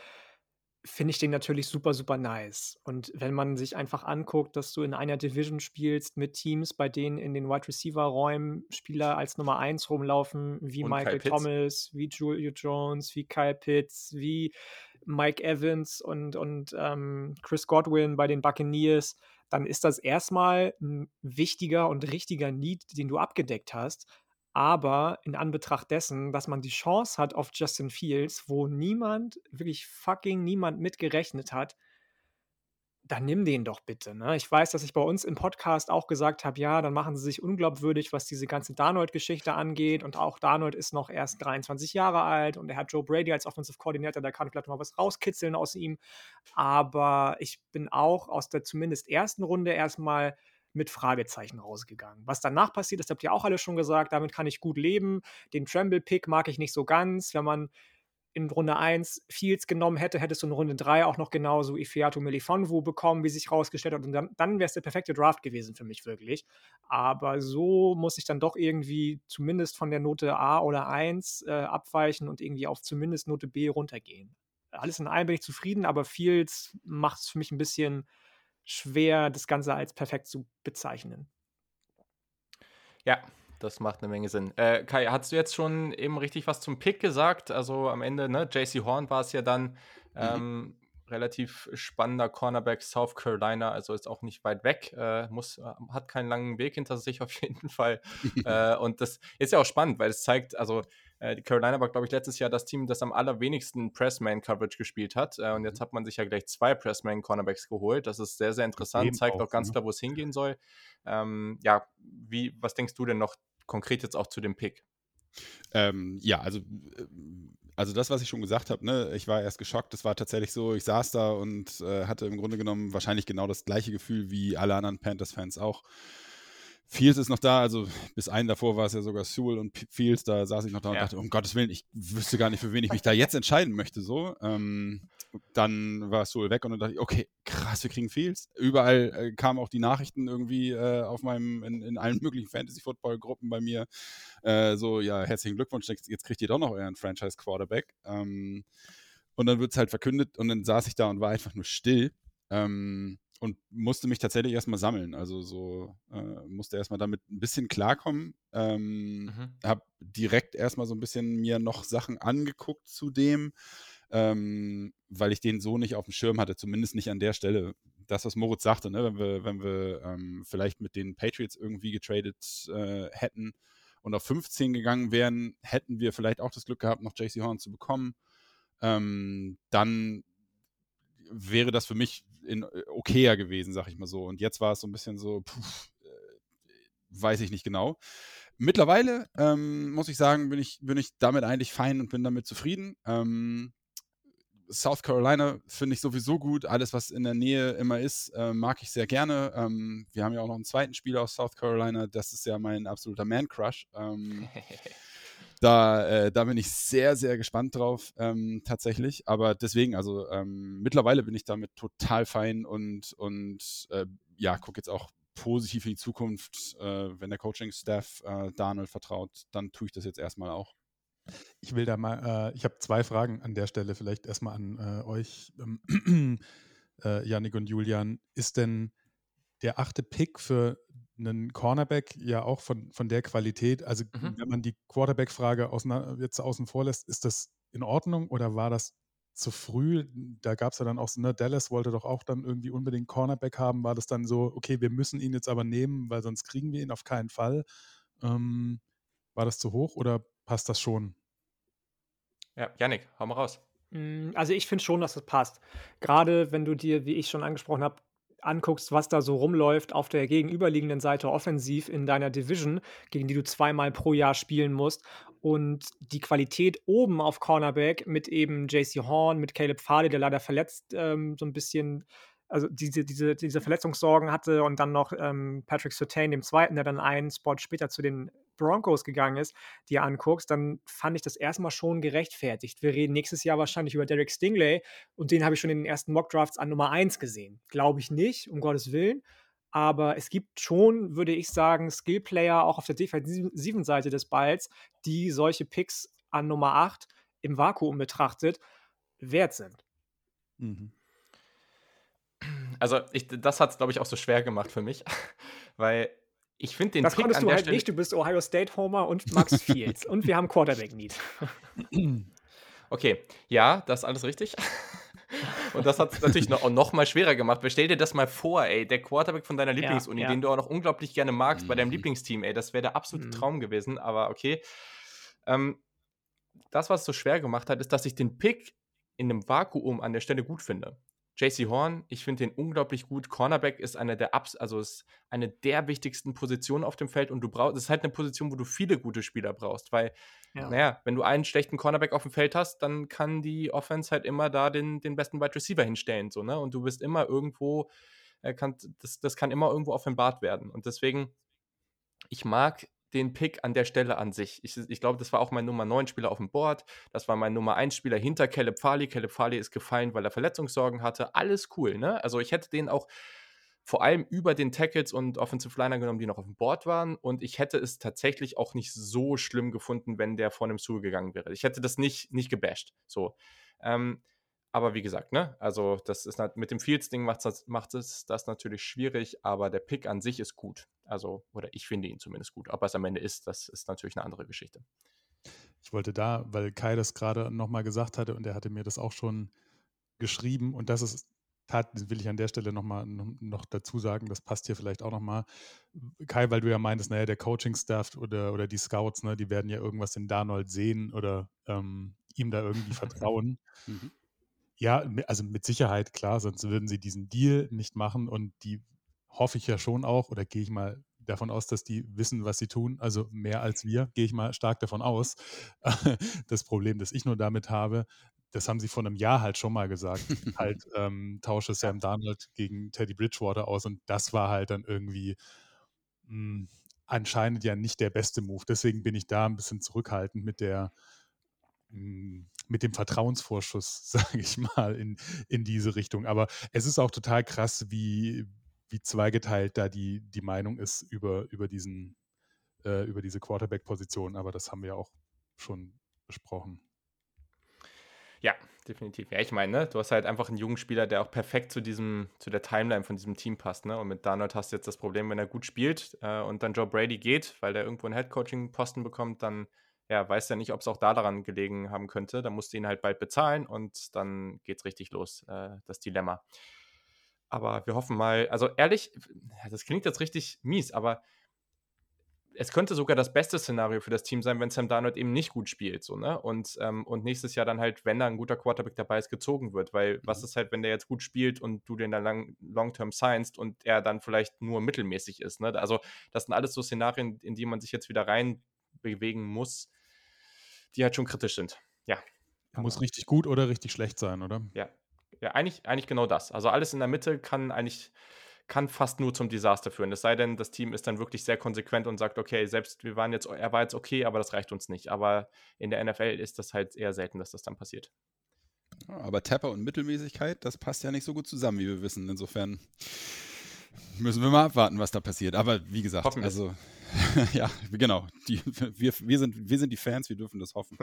finde ich den natürlich super, super nice. Und wenn man sich einfach anguckt, dass du in einer Division spielst mit Teams, bei denen in den Wide Receiver Räumen Spieler als Nummer 1 rumlaufen, wie Und Michael Thomas, wie Julio Jones, wie Kyle Pitts, wie Mike Evans und, und ähm, Chris Godwin bei den Buccaneers, dann ist das erstmal ein wichtiger und richtiger Need, den du abgedeckt hast. Aber in Anbetracht dessen, dass man die Chance hat auf Justin Fields, wo niemand, wirklich fucking niemand mitgerechnet hat, dann nimm den doch bitte. Ne? Ich weiß, dass ich bei uns im Podcast auch gesagt habe, ja, dann machen sie sich unglaubwürdig, was diese ganze Darnold-Geschichte angeht. Und auch Darnold ist noch erst 23 Jahre alt und er hat Joe Brady als Offensive Coordinator, da kann vielleicht mal was rauskitzeln aus ihm. Aber ich bin auch aus der zumindest ersten Runde erstmal mit Fragezeichen rausgegangen. Was danach passiert, das habt ihr auch alle schon gesagt, damit kann ich gut leben. Den Tremble-Pick mag ich nicht so ganz. Wenn man in Runde 1 Fields genommen hätte, hättest du in Runde 3 auch noch genauso Ifiato Melifonwu bekommen, wie sich rausgestellt hat. Und dann, dann wäre es der perfekte Draft gewesen für mich wirklich. Aber so muss ich dann doch irgendwie zumindest von der Note A oder 1 äh, abweichen und irgendwie auf zumindest Note B runtergehen. Alles in allem bin ich zufrieden, aber Fields macht es für mich ein bisschen schwer, das Ganze als perfekt zu bezeichnen. Ja, das macht eine Menge Sinn. Äh, Kai, hast du jetzt schon eben richtig was zum Pick gesagt? Also am Ende, ne, JC Horn war es ja dann. Mhm. Ähm, relativ spannender Cornerback South Carolina, also ist auch nicht weit weg, äh, muss, äh, hat keinen langen Weg hinter sich auf jeden Fall. äh, und das ist ja auch spannend, weil es zeigt, also äh, Carolina war, glaube ich, letztes Jahr das Team, das am allerwenigsten Pressman-Coverage gespielt hat. Äh, und jetzt mhm. hat man sich ja gleich zwei Pressman-Cornerbacks geholt. Das ist sehr, sehr interessant, zeigt auch, auch ganz ne? klar, wo es hingehen soll. Ähm, ja, wie, was denkst du denn noch konkret jetzt auch zu dem Pick? Ähm, ja, also äh, also das, was ich schon gesagt habe, ne, ich war erst geschockt. Es war tatsächlich so, ich saß da und äh, hatte im Grunde genommen wahrscheinlich genau das gleiche Gefühl wie alle anderen Panthers-Fans auch. Fields ist noch da, also bis einen davor war es ja sogar Sewell und Fields, da saß ich noch da und dachte, um Gottes Willen, ich wüsste gar nicht, für wen ich mich da jetzt entscheiden möchte. So. Ähm, dann war Sewell weg und dann dachte ich, okay, krass, wir kriegen Fields. Überall äh, kamen auch die Nachrichten irgendwie äh, auf meinem, in, in allen möglichen Fantasy-Football-Gruppen bei mir. Äh, so, ja, herzlichen Glückwunsch, jetzt kriegt ihr doch noch euren Franchise-Quarterback. Ähm, und dann wird es halt verkündet und dann saß ich da und war einfach nur still. Ähm, und musste mich tatsächlich erstmal sammeln. Also so äh, musste erstmal damit ein bisschen klarkommen. Ähm, mhm. Habe direkt erstmal so ein bisschen mir noch Sachen angeguckt zu dem, ähm, weil ich den so nicht auf dem Schirm hatte, zumindest nicht an der Stelle. Das, was Moritz sagte, ne, wenn wir, wenn wir ähm, vielleicht mit den Patriots irgendwie getradet äh, hätten und auf 15 gegangen wären, hätten wir vielleicht auch das Glück gehabt, noch JC Horn zu bekommen. Ähm, dann wäre das für mich in, äh, okayer gewesen, sag ich mal so. Und jetzt war es so ein bisschen so, puh, äh, weiß ich nicht genau. Mittlerweile, ähm, muss ich sagen, bin ich, bin ich damit eigentlich fein und bin damit zufrieden. Ähm, South Carolina finde ich sowieso gut. Alles, was in der Nähe immer ist, äh, mag ich sehr gerne. Ähm, wir haben ja auch noch einen zweiten Spieler aus South Carolina. Das ist ja mein absoluter Man-Crush. Ähm, da, äh, da bin ich sehr, sehr gespannt drauf, ähm, tatsächlich. Aber deswegen, also ähm, mittlerweile bin ich damit total fein und, und äh, ja, gucke jetzt auch positiv in die Zukunft. Äh, wenn der Coaching-Staff äh, Daniel vertraut, dann tue ich das jetzt erstmal auch. Ich will da mal, äh, ich habe zwei Fragen an der Stelle, vielleicht erstmal an äh, euch, ähm, Yannick und Julian. Ist denn der achte Pick für einen Cornerback ja auch von, von der Qualität, also mhm. wenn man die Quarterback-Frage jetzt außen vor lässt, ist das in Ordnung oder war das zu früh? Da gab es ja dann auch, ne, Dallas wollte doch auch dann irgendwie unbedingt Cornerback haben. War das dann so, okay, wir müssen ihn jetzt aber nehmen, weil sonst kriegen wir ihn auf keinen Fall? Ähm, war das zu hoch oder passt das schon? Ja, Yannick, hau mal raus. Hm, also ich finde schon, dass das passt. Gerade wenn du dir, wie ich schon angesprochen habe, anguckst, was da so rumläuft auf der gegenüberliegenden Seite offensiv in deiner Division, gegen die du zweimal pro Jahr spielen musst. Und die Qualität oben auf Cornerback mit eben JC Horn, mit Caleb Farley, der leider verletzt ähm, so ein bisschen also diese, diese, diese Verletzungssorgen hatte und dann noch ähm, Patrick Surtain, dem Zweiten, der dann einen Spot später zu den Broncos gegangen ist, dir anguckst, dann fand ich das erstmal schon gerechtfertigt. Wir reden nächstes Jahr wahrscheinlich über Derek Stingley und den habe ich schon in den ersten Mockdrafts an Nummer 1 gesehen. Glaube ich nicht, um Gottes Willen. Aber es gibt schon, würde ich sagen, Skillplayer auch auf der defensiven Seite des Balls, die solche Picks an Nummer 8 im Vakuum betrachtet wert sind. Mhm. Also, ich, das hat es, glaube ich, auch so schwer gemacht für mich, weil ich finde den Das Pick konntest an du der halt Stelle. nicht. Du bist Ohio State Homer und Max Fields. und wir haben Quarterback Need. okay, ja, das ist alles richtig. Und das hat es natürlich noch, noch mal schwerer gemacht. Stell dir das mal vor, ey, der Quarterback von deiner Lieblingsuni, ja, ja. den du auch noch unglaublich gerne magst mhm. bei deinem mhm. Lieblingsteam, ey, das wäre der absolute mhm. Traum gewesen, aber okay. Ähm, das, was es so schwer gemacht hat, ist, dass ich den Pick in einem Vakuum an der Stelle gut finde. JC Horn, ich finde den unglaublich gut. Cornerback ist eine der Ups, also ist eine der wichtigsten Positionen auf dem Feld und du brauchst, es ist halt eine Position, wo du viele gute Spieler brauchst, weil, ja. naja, wenn du einen schlechten Cornerback auf dem Feld hast, dann kann die Offense halt immer da den, den besten Wide Receiver hinstellen, so, ne? Und du bist immer irgendwo, äh, kann, das, das kann immer irgendwo offenbart werden. Und deswegen, ich mag den Pick an der Stelle an sich. Ich, ich glaube, das war auch mein Nummer 9 Spieler auf dem Board. Das war mein Nummer 1 Spieler hinter Caleb Farley. Caleb Farley ist gefallen, weil er Verletzungssorgen hatte. Alles cool, ne? Also ich hätte den auch vor allem über den Tackles und Offensive Liner genommen, die noch auf dem Board waren. Und ich hätte es tatsächlich auch nicht so schlimm gefunden, wenn der vor einem Stuhl gegangen wäre. Ich hätte das nicht, nicht gebasht. So. Ähm, aber wie gesagt, ne, also das ist mit dem Fields-Ding macht, das, macht es das natürlich schwierig, aber der Pick an sich ist gut. Also, oder ich finde ihn zumindest gut. Ob er es am Ende ist, das ist natürlich eine andere Geschichte. Ich wollte da, weil Kai das gerade nochmal gesagt hatte und er hatte mir das auch schon geschrieben und das ist, tat, will ich an der Stelle nochmal noch dazu sagen, das passt hier vielleicht auch nochmal. Kai, weil du ja meintest, naja, der Coaching-Staff oder, oder die Scouts, ne, die werden ja irgendwas in Darnold sehen oder ähm, ihm da irgendwie vertrauen. Mhm. Ja, also mit Sicherheit, klar, sonst würden sie diesen Deal nicht machen und die hoffe ich ja schon auch oder gehe ich mal davon aus, dass die wissen, was sie tun, also mehr als wir, gehe ich mal stark davon aus. Das Problem, das ich nur damit habe, das haben sie vor einem Jahr halt schon mal gesagt, halt ähm, tausche Sam Darnold gegen Teddy Bridgewater aus und das war halt dann irgendwie mh, hm, anscheinend ja nicht der beste Move. Deswegen bin ich da ein bisschen zurückhaltend mit der mit dem Vertrauensvorschuss, sage ich mal, in, in diese Richtung. Aber es ist auch total krass, wie, wie zweigeteilt da die, die Meinung ist über, über, diesen, äh, über diese Quarterback-Position. Aber das haben wir ja auch schon besprochen. Ja, definitiv. Ja, ich meine, ne, du hast halt einfach einen jungen Spieler, der auch perfekt zu diesem, zu der Timeline von diesem Team passt, ne? Und mit Darnold hast du jetzt das Problem, wenn er gut spielt äh, und dann Joe Brady geht, weil der irgendwo einen Headcoaching-Posten bekommt, dann ja, weiß er nicht, ob es auch da daran gelegen haben könnte. Dann musst du ihn halt bald bezahlen und dann geht's richtig los, äh, das Dilemma. Aber wir hoffen mal, also ehrlich, das klingt jetzt richtig mies, aber es könnte sogar das beste Szenario für das Team sein, wenn Sam Darnold eben nicht gut spielt, so, ne? Und, ähm, und nächstes Jahr dann halt, wenn da ein guter Quarterback dabei ist, gezogen wird. Weil mhm. was ist halt, wenn der jetzt gut spielt und du den dann lang, long-term signst und er dann vielleicht nur mittelmäßig ist, ne? Also, das sind alles so Szenarien, in die man sich jetzt wieder rein bewegen muss, die halt schon kritisch sind. Ja. Er muss richtig gut oder richtig schlecht sein, oder? Ja. Ja, eigentlich, eigentlich genau das. Also alles in der Mitte kann eigentlich kann fast nur zum Desaster führen. Es sei denn, das Team ist dann wirklich sehr konsequent und sagt, okay, selbst wir waren jetzt, er war jetzt okay, aber das reicht uns nicht. Aber in der NFL ist das halt eher selten, dass das dann passiert. Aber Tapper und Mittelmäßigkeit, das passt ja nicht so gut zusammen, wie wir wissen. Insofern müssen wir mal abwarten, was da passiert. Aber wie gesagt, also ja, genau. Die, wir, wir, sind, wir sind die Fans, wir dürfen das hoffen.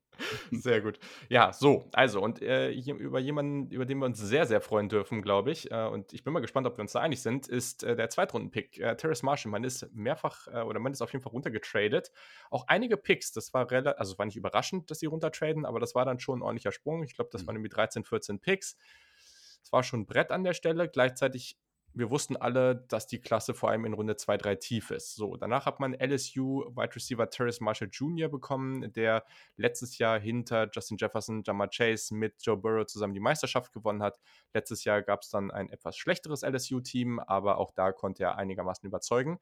sehr gut. Ja, so, also, und äh, über jemanden, über den wir uns sehr, sehr freuen dürfen, glaube ich, äh, und ich bin mal gespannt, ob wir uns da einig sind, ist äh, der Zweitrunden-Pick, äh, Terrace Marshall. Man ist mehrfach, äh, oder man ist auf jeden Fall runtergetradet. Auch einige Picks, das war relativ, also war nicht überraschend, dass sie runtertraden, aber das war dann schon ein ordentlicher Sprung. Ich glaube, das mhm. waren irgendwie 13, 14 Picks. Es war schon ein Brett an der Stelle. Gleichzeitig wir wussten alle, dass die Klasse vor allem in Runde 2, 3 tief ist. So, danach hat man LSU Wide Receiver Terrace Marshall Jr. bekommen, der letztes Jahr hinter Justin Jefferson, Jamar Chase mit Joe Burrow zusammen die Meisterschaft gewonnen hat. Letztes Jahr gab es dann ein etwas schlechteres LSU-Team, aber auch da konnte er einigermaßen überzeugen.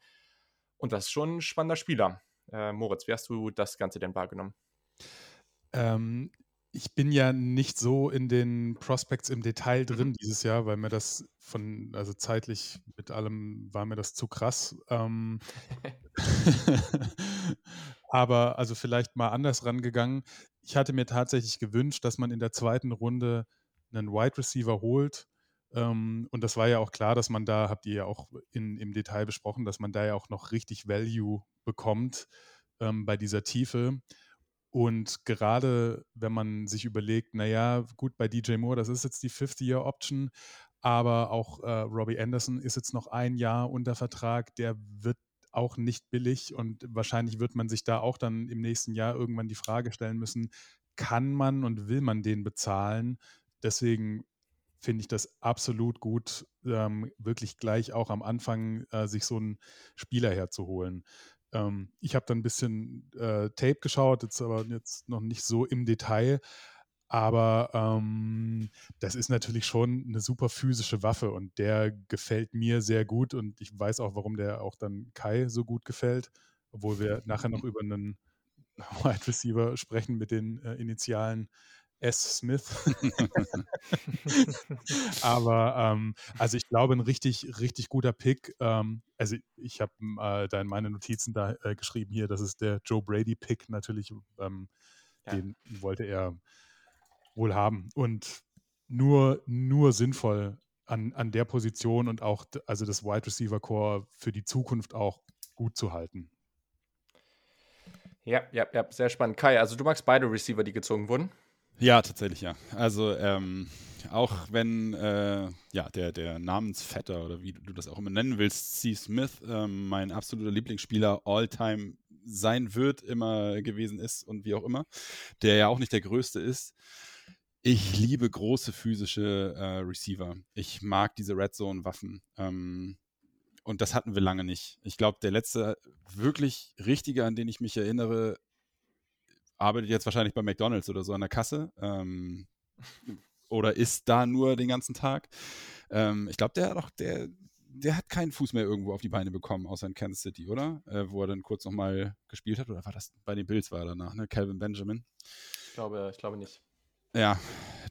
Und das ist schon ein spannender Spieler. Äh, Moritz, wie hast du das Ganze denn wahrgenommen? Ähm, ich bin ja nicht so in den Prospects im Detail drin mhm. dieses Jahr, weil mir das von, also zeitlich mit allem war mir das zu krass. Ähm, aber also vielleicht mal anders rangegangen. Ich hatte mir tatsächlich gewünscht, dass man in der zweiten Runde einen Wide Receiver holt. Ähm, und das war ja auch klar, dass man da, habt ihr ja auch in, im Detail besprochen, dass man da ja auch noch richtig Value bekommt ähm, bei dieser Tiefe. Und gerade wenn man sich überlegt, naja, gut, bei DJ Moore, das ist jetzt die 50-Year-Option, aber auch äh, Robbie Anderson ist jetzt noch ein Jahr unter Vertrag, der wird auch nicht billig und wahrscheinlich wird man sich da auch dann im nächsten Jahr irgendwann die Frage stellen müssen, kann man und will man den bezahlen? Deswegen finde ich das absolut gut, ähm, wirklich gleich auch am Anfang äh, sich so einen Spieler herzuholen. Ähm, ich habe dann ein bisschen äh, Tape geschaut, jetzt aber jetzt noch nicht so im Detail. Aber ähm, das ist natürlich schon eine super physische Waffe und der gefällt mir sehr gut und ich weiß auch, warum der auch dann Kai so gut gefällt, obwohl wir nachher noch über einen Wide Receiver sprechen mit den äh, Initialen S. Smith. Aber ähm, also ich glaube, ein richtig, richtig guter Pick. Ähm, also ich habe äh, da in meine Notizen da äh, geschrieben hier, das ist der Joe Brady-Pick natürlich. Ähm, ja. Den wollte er wohl haben. Und nur, nur sinnvoll an, an der Position und auch also das Wide Receiver Core für die Zukunft auch gut zu halten. Ja, ja, ja, sehr spannend. Kai, also du magst beide Receiver, die gezogen wurden? Ja, tatsächlich, ja. Also ähm, auch wenn äh, ja, der, der Namensvetter oder wie du das auch immer nennen willst, Steve Smith, ähm, mein absoluter Lieblingsspieler all-time sein wird, immer gewesen ist und wie auch immer, der ja auch nicht der größte ist. Ich liebe große physische äh, Receiver. Ich mag diese Red Zone-Waffen. Ähm, und das hatten wir lange nicht. Ich glaube, der letzte wirklich richtige, an den ich mich erinnere, arbeitet jetzt wahrscheinlich bei McDonalds oder so an der Kasse. Ähm, oder ist da nur den ganzen Tag. Ähm, ich glaube, der hat auch, der, der hat keinen Fuß mehr irgendwo auf die Beine bekommen, außer in Kansas City, oder? Äh, wo er dann kurz nochmal gespielt hat. Oder war das bei den Bills war er danach, ne? Calvin Benjamin. Ich glaube, ich glaube nicht. Ja,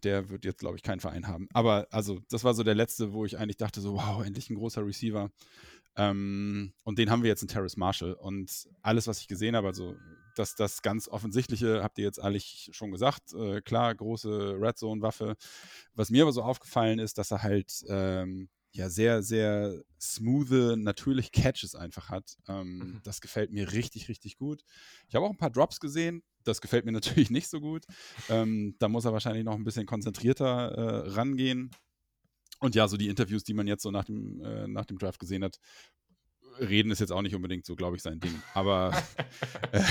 der wird jetzt, glaube ich, keinen Verein haben. Aber also, das war so der letzte, wo ich eigentlich dachte, so, wow, endlich ein großer Receiver. Ähm, und den haben wir jetzt in Terrace Marshall. Und alles, was ich gesehen habe, also das, das ganz Offensichtliche habt ihr jetzt eigentlich schon gesagt. Äh, klar, große Red Zone-Waffe. Was mir aber so aufgefallen ist, dass er halt ähm, ja sehr, sehr smooth, natürlich Catches einfach hat. Ähm, Mhm. Das gefällt mir richtig, richtig gut. Ich habe auch ein paar Drops gesehen. Das gefällt mir natürlich nicht so gut. Ähm, da muss er wahrscheinlich noch ein bisschen konzentrierter äh, rangehen. Und ja, so die Interviews, die man jetzt so nach dem, äh, nach dem Draft gesehen hat, reden ist jetzt auch nicht unbedingt so, glaube ich, sein Ding. Aber äh,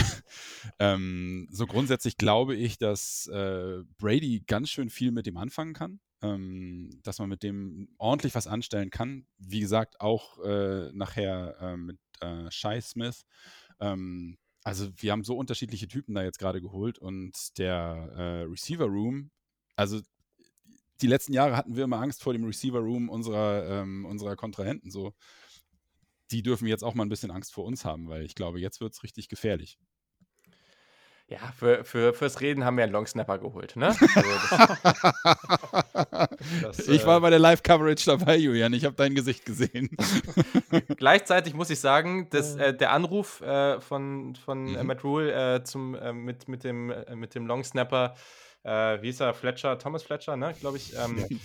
ähm, so grundsätzlich glaube ich, dass äh, Brady ganz schön viel mit dem anfangen kann. Ähm, dass man mit dem ordentlich was anstellen kann. Wie gesagt, auch äh, nachher äh, mit äh, Shai Smith. Ähm, also wir haben so unterschiedliche Typen da jetzt gerade geholt und der äh, Receiver Room, also die letzten Jahre hatten wir immer Angst vor dem Receiver Room unserer, ähm, unserer Kontrahenten. So, die dürfen jetzt auch mal ein bisschen Angst vor uns haben, weil ich glaube, jetzt wird es richtig gefährlich. Ja, für, für, fürs Reden haben wir einen Longsnapper geholt, ne? Also das, das, ich war äh, bei der Live-Coverage dabei, Julian. Ich habe dein Gesicht gesehen. Gleichzeitig muss ich sagen, dass, äh, der Anruf äh, von, von äh, Mhm. Matt Rule äh, zum, äh, mit, mit, dem, äh, mit dem Long Snapper, äh, wie hieß er, Fletcher, Thomas Fletcher, ne, glaube ich, ähm,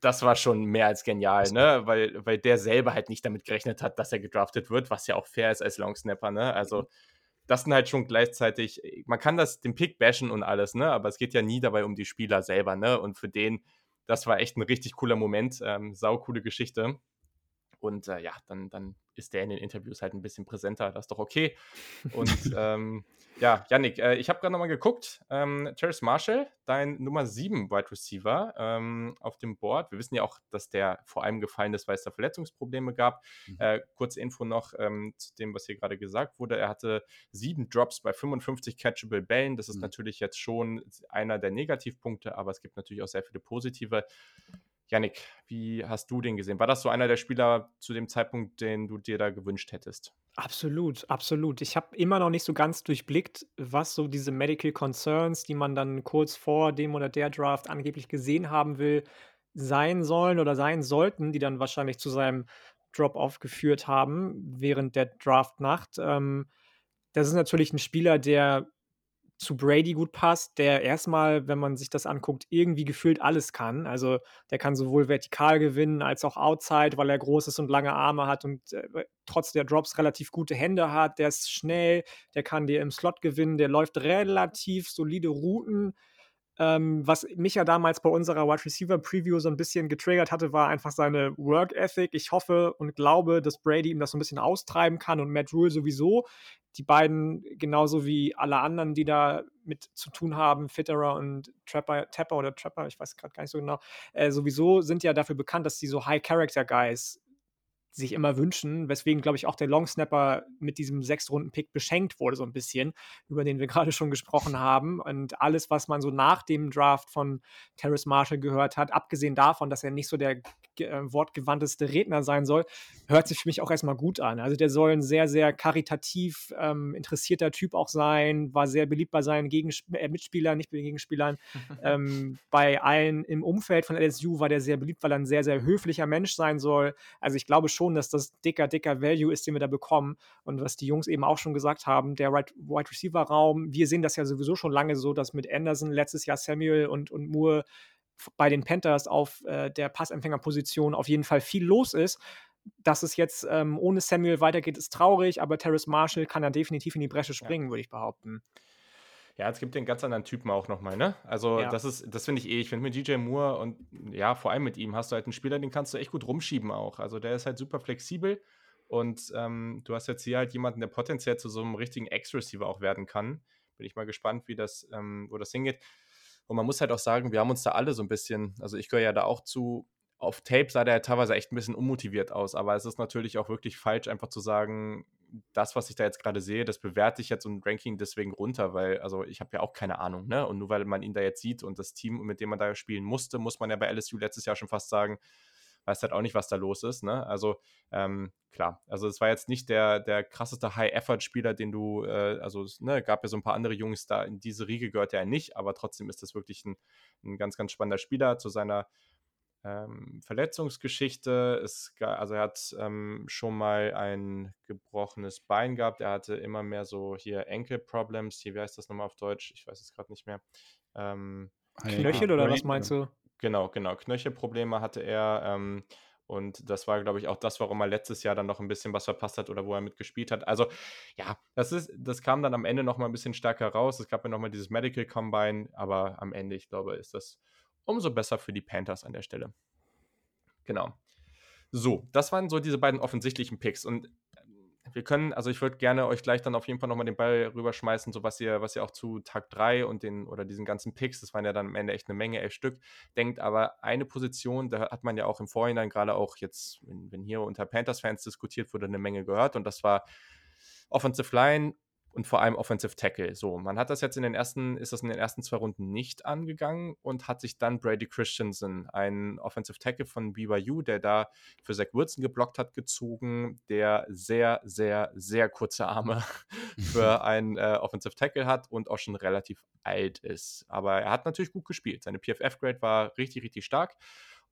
das war schon mehr als genial, ne, weil, weil der selber halt nicht damit gerechnet hat, dass er gedraftet wird, was ja auch fair ist als Long Snapper, ne, also das sind halt schon gleichzeitig, man kann das den Pick bashen und alles, ne, aber es geht ja nie dabei um die Spieler selber, ne, und für den, das war echt ein richtig cooler Moment, ähm, saucoole Geschichte. Und äh, ja, dann, dann ist der in den Interviews halt ein bisschen präsenter, das ist doch okay. Und ähm, ja, Yannick, äh, ich habe gerade nochmal geguckt. Ähm, Terrace Marshall, dein Nummer 7 Wide Receiver ähm, auf dem Board. Wir wissen ja auch, dass der vor allem gefallen ist, weil es da Verletzungsprobleme gab. Mhm. Äh, kurze Info noch ähm, zu dem, was hier gerade gesagt wurde. Er hatte sieben Drops bei 55 catchable Bällen. Das ist Mhm. natürlich jetzt schon einer der Negativpunkte, aber es gibt natürlich auch sehr viele positive. Yannick, wie hast du den gesehen? War das so einer der Spieler zu dem Zeitpunkt, den du dir da gewünscht hättest? Absolut, absolut. Ich habe immer noch nicht so ganz durchblickt, was so diese Medical Concerns, die man dann kurz vor dem oder der Draft angeblich gesehen haben will, sein sollen oder sein sollten, die dann wahrscheinlich zu seinem Drop-off geführt haben während der Draftnacht. Ähm, das ist natürlich ein Spieler, der zu Brady gut passt, der erstmal, wenn man sich das anguckt, irgendwie gefühlt alles kann. Also der kann sowohl vertikal gewinnen als auch outside, weil er groß ist und lange Arme hat und äh, trotz der Drops relativ gute Hände hat. Der ist schnell, der kann dir im Slot gewinnen, der läuft relativ solide Routen. Ähm, was mich ja damals bei unserer Wide Receiver Preview so ein bisschen getriggert hatte, war einfach seine Work Ethic. Ich hoffe und glaube, dass Brady ihm das so ein bisschen austreiben kann und Matt Rule sowieso. Die beiden, genauso wie alle anderen, die da mit zu tun haben, Fitterer und Trapper, Tapper oder Trapper, ich weiß gerade gar nicht so genau, äh, sowieso sind ja dafür bekannt, dass sie so High-Character-Guys sich immer wünschen, weswegen, glaube ich, auch der Longsnapper mit diesem Sechs-Runden-Pick beschenkt wurde, so ein bisschen, über den wir gerade schon gesprochen haben. Und alles, was man so nach dem Draft von Terrace Marshall gehört hat, abgesehen davon, dass er nicht so der äh, wortgewandteste Redner sein soll, hört sich für mich auch erstmal gut an. Also der soll ein sehr, sehr karitativ ähm, interessierter Typ auch sein, war sehr beliebt bei seinen Gegensp äh, Mitspielern, nicht bei den Gegenspielern. ähm, bei allen im Umfeld von LSU war der sehr beliebt, weil er ein sehr, sehr höflicher Mensch sein soll. Also ich glaube schon, dass das dicker, dicker Value ist, den wir da bekommen. Und was die Jungs eben auch schon gesagt haben, der Wide Receiver Raum, wir sehen das ja sowieso schon lange so, dass mit Anderson letztes Jahr Samuel und, und Moore bei den Panthers auf äh, der Passempfängerposition auf jeden Fall viel los ist. Dass es jetzt ähm, ohne Samuel weitergeht, ist traurig, aber Terrace Marshall kann da definitiv in die Bresche springen, würde ich behaupten. Ja, es gibt den ganz anderen Typen auch nochmal, ne? Also, Ja. das ist, das finde ich eh. Ich finde mit DJ Moore und ja, vor allem mit ihm hast du halt einen Spieler, den kannst du echt gut rumschieben auch. Also, der ist halt super flexibel und ähm, du hast jetzt hier halt jemanden, der potenziell zu so einem richtigen Ex-Receiver auch werden kann. Bin ich mal gespannt, wie das, ähm, wo das hingeht. Und man muss halt auch sagen, wir haben uns da alle so ein bisschen, also ich gehöre ja da auch zu, auf Tape sah der ja teilweise echt ein bisschen unmotiviert aus, aber es ist natürlich auch wirklich falsch, einfach zu sagen, das, was ich da jetzt gerade sehe, das bewerte ich jetzt und Ranking deswegen runter, weil, also ich habe ja auch keine Ahnung, ne? Und nur weil man ihn da jetzt sieht und das Team, mit dem man da spielen musste, muss man ja bei LSU letztes Jahr schon fast sagen, weiß halt auch nicht, was da los ist, ne? Also, ähm, klar, also es war jetzt nicht der, der krasseste High-Effort-Spieler, den du, äh, also ne, gab ja so ein paar andere Jungs da, in diese Riege gehört er nicht, aber trotzdem ist das wirklich ein, ein ganz, ganz spannender Spieler zu seiner ähm, Verletzungsgeschichte. Es, also er hat ähm, schon mal ein gebrochenes Bein gehabt. Er hatte immer mehr so hier Ankle-Problems. Hier, wie heißt das nochmal auf Deutsch? Ich weiß es gerade nicht mehr. Ähm, Knöchel oder was meinst du? Genau, genau. Knöchelprobleme hatte er. Ähm, Und das war, glaube ich, auch das, warum er letztes Jahr dann noch ein bisschen was verpasst hat oder wo er mitgespielt hat. Also, ja, das ist, das kam dann am Ende noch mal ein bisschen stärker raus. Es gab ja noch mal dieses Medical Combine, aber am Ende, ich glaube, ist das umso besser für die Panthers an der Stelle. Genau. So, das waren so diese beiden offensichtlichen Picks. Und wir können, also ich würde gerne euch gleich dann auf jeden Fall nochmal den Ball rüberschmeißen, so was ihr, was ihr auch zu Tag 3 und den oder diesen ganzen Picks, das waren ja dann am Ende echt eine Menge, elf Stück, denkt, aber eine Position, da hat man ja auch im Vorhinein gerade auch jetzt, wenn, wenn hier unter Panthers-Fans diskutiert wurde, eine Menge gehört und das war Offensive Line und vor allem Offensive Tackle. So, man hat das jetzt in den ersten, ist das in den ersten zwei Runden nicht angegangen und hat sich dann Brady Christensen, ein Offensive Tackle von BYU, der da für Zach Wilson geblockt hat, gezogen, der sehr, sehr, sehr kurze Arme für einen äh, Offensive Tackle hat und auch schon relativ alt ist. Aber er hat natürlich gut gespielt. Seine PFF-Grade war richtig, richtig stark.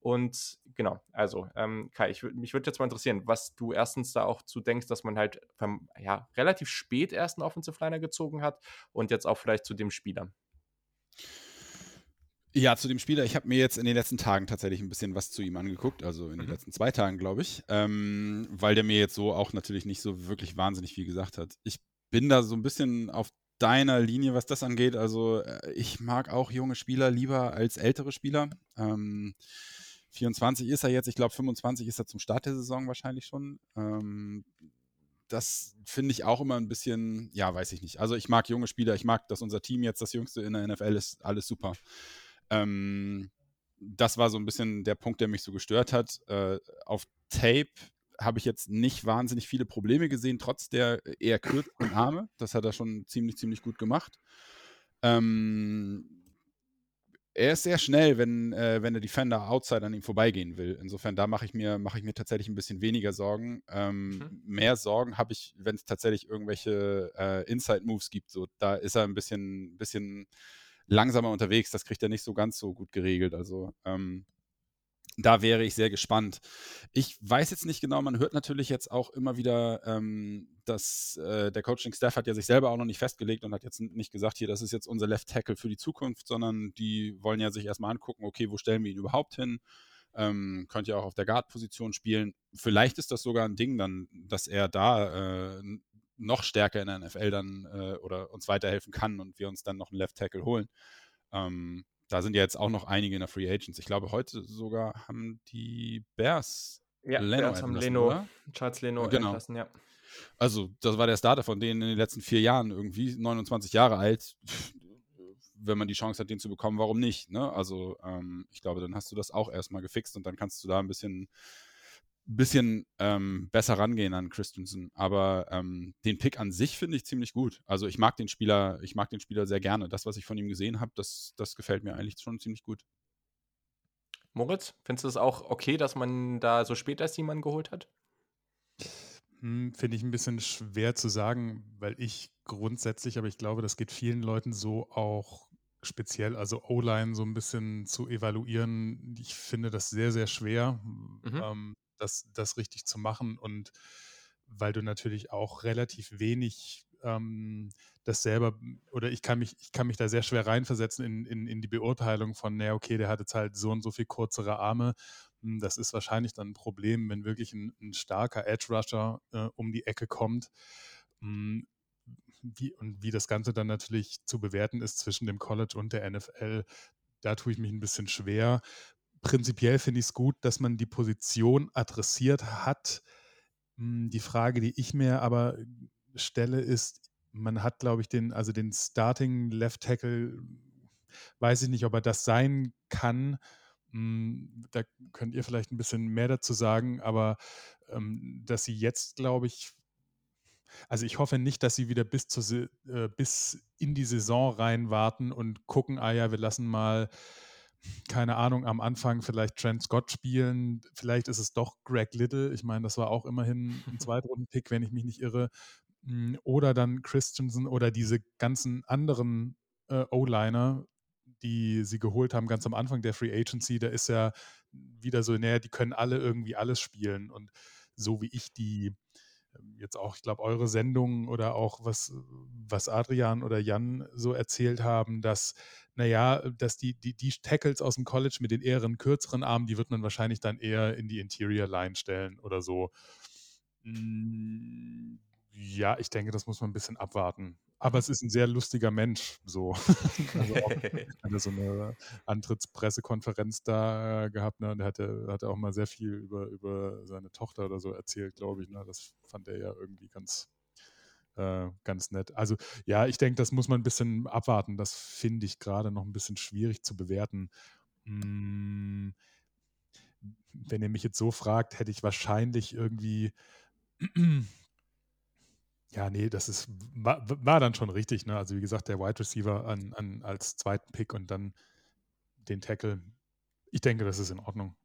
Und genau, also ähm, Kai, ich, mich würde jetzt mal interessieren, was du erstens da auch zu denkst, dass man halt vom, ja, relativ spät erst einen Offensive Liner gezogen hat und jetzt auch vielleicht zu dem Spieler. Ja, zu dem Spieler. Ich habe mir jetzt in den letzten Tagen tatsächlich ein bisschen was zu ihm angeguckt, also in den mhm. letzten zwei Tagen, glaube ich, ähm, weil der mir jetzt so auch natürlich nicht so wirklich wahnsinnig viel gesagt hat. Ich bin da so ein bisschen auf deiner Linie, was das angeht. Also äh, ich mag auch junge Spieler lieber als ältere Spieler. Ähm, 24 ist er jetzt, ich glaube 25 ist er zum Start der Saison wahrscheinlich schon. Ähm, das finde ich auch immer ein bisschen, ja, weiß ich nicht. Also ich mag junge Spieler, ich mag, dass unser Team jetzt das jüngste in der NFL ist, alles super. Ähm, das war so ein bisschen der Punkt, der mich so gestört hat. Äh, auf Tape habe ich jetzt nicht wahnsinnig viele Probleme gesehen, trotz der eher kürzeren Arme. Das hat er schon ziemlich, ziemlich gut gemacht. Ähm, er ist sehr schnell, wenn, äh, wenn der Defender outside an ihm vorbeigehen will. Insofern, da mache ich, mir, mach ich mir tatsächlich ein bisschen weniger Sorgen. Ähm, mhm. Mehr Sorgen habe ich, wenn es tatsächlich irgendwelche äh, Inside-Moves gibt. So, da ist er ein bisschen, bisschen langsamer unterwegs. Das kriegt er nicht so ganz so gut geregelt. Also, ähm, da wäre ich sehr gespannt. Ich weiß jetzt nicht genau, man hört natürlich jetzt auch immer wieder, ähm, dass äh, der Coaching-Staff hat ja sich selber auch noch nicht festgelegt und hat jetzt nicht gesagt, hier, das ist jetzt unser Left Tackle für die Zukunft, sondern die wollen ja sich erstmal angucken, okay, wo stellen wir ihn überhaupt hin? Ähm, könnte ja auch auf der Guard-Position spielen. Vielleicht ist das sogar ein Ding dann, dass er da äh, noch stärker in der NFL dann äh, oder uns weiterhelfen kann und wir uns dann noch einen Left Tackle holen. Ähm, da sind ja jetzt auch noch einige in der Free Agents. Ich glaube, heute sogar haben die Bears ja, Leno Bears haben Leno, oder? Charles Leno genau. entlassen, ja. Also, das war der Starter von denen in den letzten vier Jahren irgendwie, 29 Jahre alt. Wenn man die Chance hat, den zu bekommen, warum nicht? Ne? Also, ähm, ich glaube, dann hast du das auch erstmal gefixt und dann kannst du da ein bisschen bisschen ähm, besser rangehen an Christensen. Aber ähm, den Pick an sich finde ich ziemlich gut. Also ich mag den Spieler, ich mag den Spieler sehr gerne. Das, was ich von ihm gesehen habe, das, das gefällt mir eigentlich schon ziemlich gut. Moritz, findest du es auch okay, dass man da so spät erst jemanden geholt hat? Hm, finde ich ein bisschen schwer zu sagen, weil ich grundsätzlich, aber ich glaube, das geht vielen Leuten so auch speziell, also O-Line so ein bisschen zu evaluieren. Ich finde das sehr, sehr schwer. Mhm. Ähm, das, das richtig zu machen und weil du natürlich auch relativ wenig ähm, das selber, oder ich kann mich, ich kann mich da sehr schwer reinversetzen in, in, in die Beurteilung von, naja, okay, der hat jetzt halt so und so viel kürzere Arme. Hm, das ist wahrscheinlich dann ein Problem, wenn wirklich ein, ein starker Edge-Rusher äh, um die Ecke kommt. Hm, wie, und wie das Ganze dann natürlich zu bewerten ist zwischen dem College und der NFL, da tue ich mich ein bisschen schwer prinzipiell finde ich es gut, dass man die Position adressiert hat. Hm, die Frage, die ich mir aber stelle, ist, man hat, glaube ich, den, also den Starting Left Tackle, weiß ich nicht, ob er das sein kann. Hm, da könnt ihr vielleicht ein bisschen mehr dazu sagen, aber ähm, dass sie jetzt, glaube ich, also ich hoffe nicht, dass sie wieder bis, zur, äh, bis in die Saison rein warten und gucken, ah ja, wir lassen mal keine Ahnung, am Anfang vielleicht Trent Scott spielen, vielleicht ist es doch Greg Little, ich meine, das war auch immerhin ein Zweitrunden-Pick, wenn ich mich nicht irre, hm, oder dann Christensen oder diese ganzen anderen äh, O-Liner, die sie geholt haben, ganz am Anfang der Free Agency, da ist ja wieder so, naja, die können alle irgendwie alles spielen. Und so wie ich die jetzt auch, ich glaube, eure Sendung oder auch was, was Adrian oder Jan so erzählt haben, dass, naja, dass die, die, die Tackles aus dem College mit den eher kürzeren Armen, die wird man wahrscheinlich dann eher in die Interior Line stellen oder so. Ja, ich denke, das muss man ein bisschen abwarten. Aber es ist ein sehr lustiger Mensch, so. also auch, hat er so eine Antrittspressekonferenz da gehabt, ne? Und er hatte, hatte auch mal sehr viel über, über seine Tochter oder so erzählt, glaube ich. Ne? Das fand er ja irgendwie ganz, äh, ganz nett. Also ja, ich denke, das muss man ein bisschen abwarten. Das finde ich gerade noch ein bisschen schwierig zu bewerten. Hm, wenn ihr mich jetzt so fragt, hätte ich wahrscheinlich irgendwie ja, nee, das ist, war, war dann schon richtig, ne? Also wie gesagt, der Wide Receiver an, an, als zweiten Pick und dann den Tackle. Ich denke, das ist in Ordnung.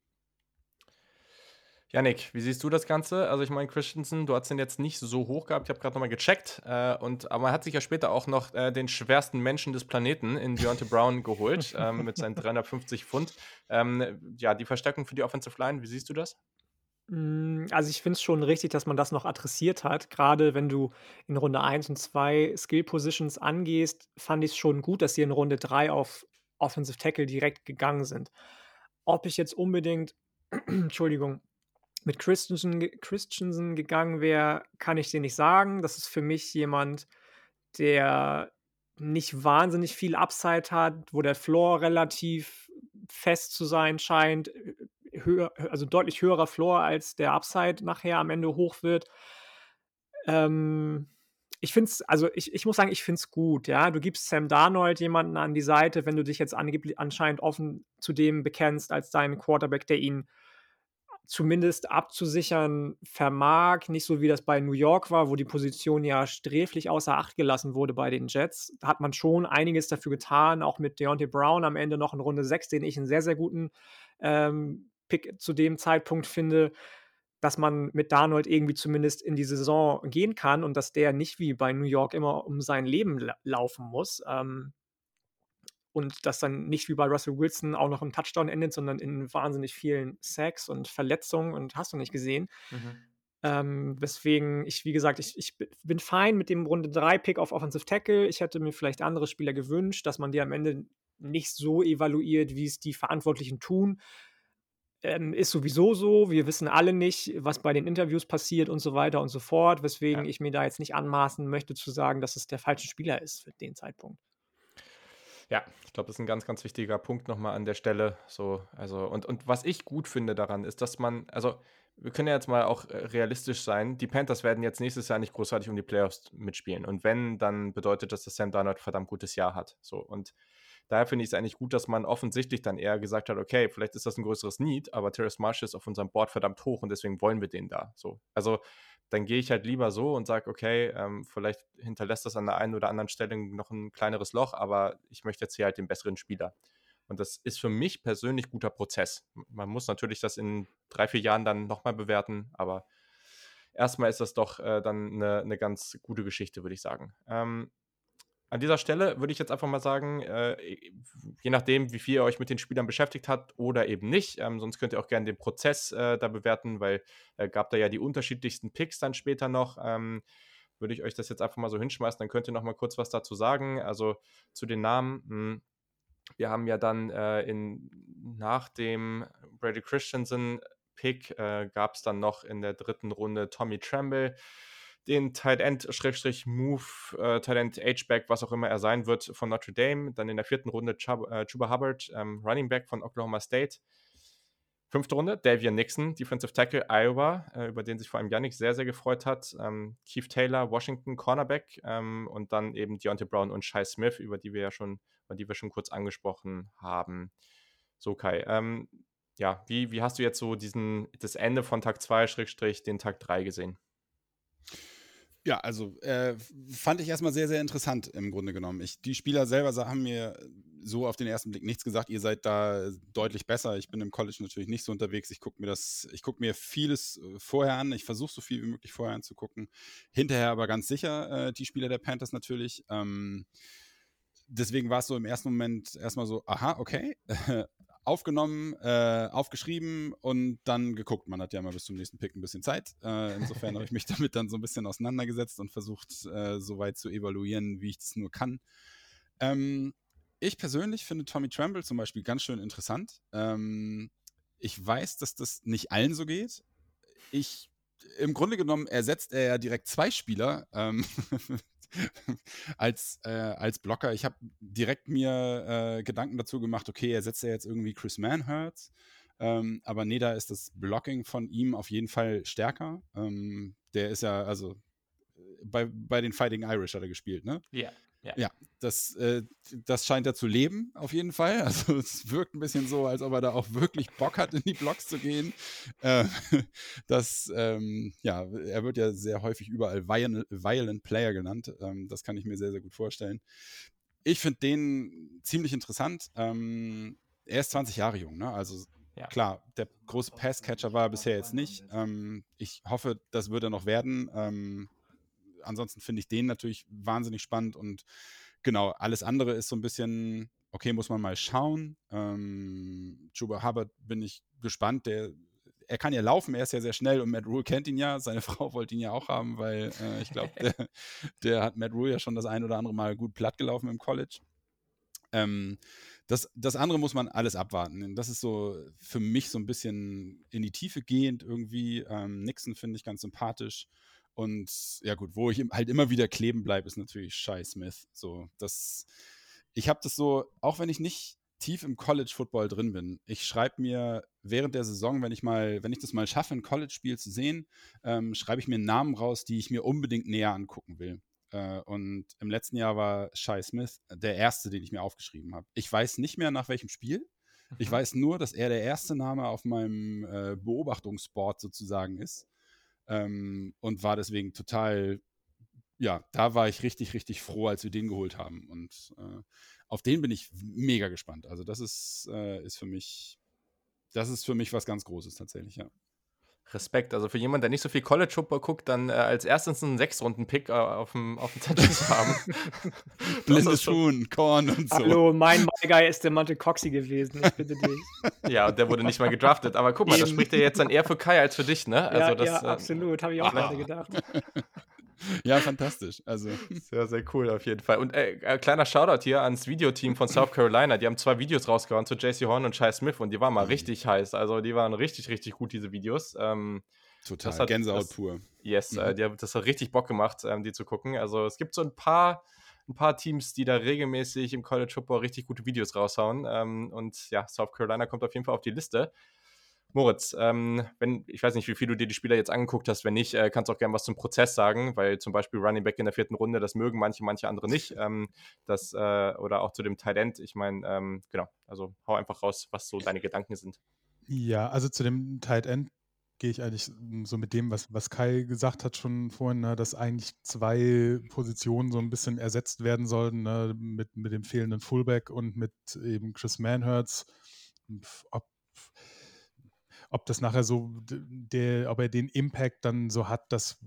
Janik, wie siehst du das Ganze? Also ich meine, Christensen, du hast den jetzt nicht so hoch gehabt, ich habe gerade nochmal gecheckt, äh, und, aber man hat sich ja später auch noch äh, den schwersten Menschen des Planeten in Deontay Brown geholt, ähm, mit seinen 350 Pfund. Ähm, ja, die Verstärkung für die Offensive Line, wie siehst du das? Hm, also, ich finde es schon richtig, dass man das noch adressiert hat. Gerade wenn du in Runde 1 und 2 Skill Positions angehst, fand ich es schon gut, dass sie in Runde 3 auf Offensive Tackle direkt gegangen sind. Ob ich jetzt unbedingt Entschuldigung, mit Christensen Christensen gegangen wäre, kann ich dir nicht sagen. Das ist für mich jemand, der nicht wahnsinnig viel Upside hat, wo der Floor relativ fest zu sein scheint höher, also deutlich höherer Floor als der Upside nachher am Ende hoch wird. Ähm, ich finde es, also ich, ich muss sagen, ich finde es gut, ja. Du gibst Sam Darnold jemanden an die Seite, wenn du dich jetzt angeblich anscheinend offen zu dem bekennst als deinen Quarterback, der ihn zumindest abzusichern vermag. Nicht so wie das bei New York war, wo die Position ja sträflich außer Acht gelassen wurde bei den Jets. Da hat man schon einiges dafür getan, auch mit Deontay Brown am Ende noch in Runde 6, den ich einen sehr, sehr guten ähm, Pick zu dem Zeitpunkt finde, dass man mit Darnold irgendwie zumindest in die Saison gehen kann und dass der nicht wie bei New York immer um sein Leben la laufen muss. Ähm, und das dann nicht wie bei Russell Wilson auch noch im Touchdown endet, sondern in wahnsinnig vielen Sacks und Verletzungen und hast du nicht gesehen. Mhm. Ähm, weswegen ich, wie gesagt, ich, ich bin fein mit dem Runde 3 Pick auf Offensive Tackle. Ich hätte mir vielleicht andere Spieler gewünscht, dass man die am Ende nicht so evaluiert, wie es die Verantwortlichen tun, ähm, ist sowieso so. Wir wissen alle nicht, was bei den Interviews passiert und so weiter und so fort, weswegen ja. ich mir da jetzt nicht anmaßen möchte zu sagen, dass es der falsche Spieler ist für den Zeitpunkt. Ja, ich glaube, das ist ein ganz, ganz wichtiger Punkt nochmal an der Stelle. So, also, und, und was ich gut finde daran, ist, dass man, also wir können ja jetzt mal auch äh, realistisch sein. Die Panthers werden jetzt nächstes Jahr nicht großartig um die Playoffs mitspielen. Und wenn, dann bedeutet das, dass Sam Darnold ein verdammt gutes Jahr hat. So, und daher finde ich es eigentlich gut, dass man offensichtlich dann eher gesagt hat, okay, vielleicht ist das ein größeres Need, aber Terrace Marsh ist auf unserem Board verdammt hoch und deswegen wollen wir den da. So. Also dann gehe ich halt lieber so und sage, okay, ähm, vielleicht hinterlässt das an der einen oder anderen Stelle noch ein kleineres Loch, aber ich möchte jetzt hier halt den besseren Spieler. Und das ist für mich persönlich guter Prozess. Man muss natürlich das in drei, vier Jahren dann nochmal bewerten, aber erstmal ist das doch äh, dann eine, eine, ganz gute Geschichte, würde ich sagen. Ähm, an dieser Stelle würde ich jetzt einfach mal sagen, äh, je nachdem, wie viel ihr euch mit den Spielern beschäftigt habt oder eben nicht, ähm, sonst könnt ihr auch gerne den Prozess äh, da bewerten, weil äh, gab da ja die unterschiedlichsten Picks dann später noch. Ähm, würde ich euch das jetzt einfach mal so hinschmeißen, dann könnt ihr noch mal kurz was dazu sagen. Also zu den Namen. Mh, hm, wir haben ja dann äh, in, nach dem Brady Christensen Pick äh, gab es dann noch in der dritten Runde Tommy Tremble den Tight End, Schrägstrich Move, äh, Tight End H-Back, was auch immer er sein wird, von Notre Dame. Dann in der vierten Runde Chub, äh, Chuba Hubbard, ähm, Running Back von Oklahoma State. Fünfte Runde, Davian Nixon, Defensive Tackle, Iowa, äh, über den sich vor allem Yannick sehr, sehr gefreut hat. Ähm, Keith Taylor, Washington, Cornerback ähm, und dann eben Deontay Brown und Shai Smith, über die wir ja schon, über die wir schon kurz angesprochen haben. So, Kai. Ähm, ja, wie, wie hast du jetzt so diesen, das Ende von Tag 2, Schrägstrich, den Tag 3 gesehen? Ja, also äh, fand ich erstmal sehr, sehr interessant im Grunde genommen. Ich, die Spieler selber haben mir so auf den ersten Blick nichts gesagt. Ihr seid da deutlich besser. Ich bin im College natürlich nicht so unterwegs. Ich gucke mir das, ich gucke mir vieles äh, vorher an. Ich versuche so viel wie möglich vorher anzugucken. Hinterher aber ganz sicher äh, die Spieler der Panthers natürlich. Ähm, deswegen war es so im ersten Moment erstmal so, aha, okay. aufgenommen, äh, aufgeschrieben und dann geguckt. Man hat ja mal bis zum nächsten Pick ein bisschen Zeit. Äh, insofern habe ich mich damit dann so ein bisschen auseinandergesetzt und versucht, äh, so weit zu evaluieren, wie ich das nur kann. Ähm, ich persönlich finde Tommy Tremble zum Beispiel ganz schön interessant. Ähm, ich weiß, dass das nicht allen so geht. Ich, im Grunde genommen ersetzt er ja direkt zwei Spieler. Ähm, als, äh, als Blocker. Ich habe direkt mir äh, Gedanken dazu gemacht, okay, er setzt ja jetzt irgendwie Chris Manhurts. Ähm, aber nee, da ist das Blocking von ihm auf jeden Fall stärker. Ähm, der ist ja, also äh, bei, bei den Fighting Irish hat er gespielt, ne? Ja. Ja, ja das, äh, das scheint er zu leben, auf jeden Fall. Also es wirkt ein bisschen so, als ob er da auch wirklich Bock hat, in die Blocks zu gehen. Äh, das, ähm, ja, er wird ja sehr häufig überall Violent, Violent Player genannt. Ähm, das kann ich mir sehr, sehr gut vorstellen. Ich finde den ziemlich interessant. Ähm, er ist 20 Jahre jung, ne? Also ja. klar, der große Passcatcher war er bisher jetzt nicht. Ähm, ich hoffe, das wird er noch werden. Ähm, ansonsten finde ich den natürlich wahnsinnig spannend und genau, alles andere ist so ein bisschen, okay, muss man mal schauen. Ähm, Chuba Hubbard bin ich gespannt, der er kann ja laufen, er ist ja sehr schnell und Matt Rule kennt ihn ja. Seine Frau wollte ihn ja auch haben, weil äh, ich glaube, der, der, hat Matt Rule ja schon das ein oder andere Mal gut platt gelaufen im College. Ähm, das, das andere muss man alles abwarten. Das ist so für mich so ein bisschen in die Tiefe gehend irgendwie. Ähm, Nixon finde ich ganz sympathisch. Und ja gut, wo ich halt immer wieder kleben bleibe, ist natürlich Shai Smith. So, das, ich habe das so, auch wenn ich nicht tief im College Football drin bin, ich schreibe mir während der Saison, wenn ich mal, wenn ich das mal schaffe, ein College-Spiel zu sehen, ähm, schreibe ich mir Namen raus, die ich mir unbedingt näher angucken will. Äh, und im letzten Jahr war Shai Smith der erste, den ich mir aufgeschrieben habe. Ich weiß nicht mehr nach welchem Spiel. Ich mhm. weiß nur, dass er der erste Name auf meinem äh, Beobachtungsboard sozusagen ist ähm, und war deswegen total, ja, da war ich richtig, richtig froh, als wir den geholt haben. Und äh, auf den bin ich mega gespannt. Also das ist, äh, ist für mich, das ist für mich was ganz Großes tatsächlich, ja. Respekt. Also für jemanden, der nicht so viel College Football guckt, dann äh, als erstens einen Sechs-Runden-Pick äh, auf dem, auf dem Zettel zu haben. Blinde Schuhen, Korn und so. Hallo, mein My Guy ist der Monte Coxy gewesen. Ich bitte dich. ja, und der wurde nicht mal gedraftet. Aber guck mal, Eben. das spricht ja jetzt dann eher für Kai als für dich, ne? Also ja, das, ja, äh, absolut. Habe ich auch gerade gedacht. Ja, fantastisch. Also. Sehr, sehr cool auf jeden Fall. Und äh, äh, kleiner Shoutout hier ans Videoteam von South Carolina. Die haben zwei Videos rausgehauen zu JC Horn und Shai Smith und die waren mal mhm. richtig heiß. Also die waren richtig, richtig gut, diese Videos. Ähm, Total. Hat, Gänsehaut das, pur. Yes, äh, mhm. äh, die, das hat richtig Bock gemacht, ähm, die zu gucken. Also es gibt so ein paar, ein paar Teams, die da regelmäßig im College Football richtig gute Videos raushauen. Ähm, und ja, South Carolina kommt auf jeden Fall auf die Liste. Moritz, ähm, wenn, ich weiß nicht, wie viel du dir die Spieler jetzt angeguckt hast. Wenn nicht, äh, kannst du auch gerne was zum Prozess sagen, weil zum Beispiel Running Back in der vierten Runde, das mögen manche, manche andere nicht. Ähm, das, äh, oder auch zu dem Tight End. Ich meine, ähm, genau, also hau einfach raus, was so deine Gedanken sind. Ja, also zu dem Tight End gehe ich eigentlich so mit dem, was, was Kai gesagt hat schon vorhin, ne, dass eigentlich zwei Positionen so ein bisschen ersetzt werden sollten, ne, mit, mit dem fehlenden Fullback und mit eben Chris Manhurts. Ob ob das nachher so, der, ob er den Impact dann so hat, das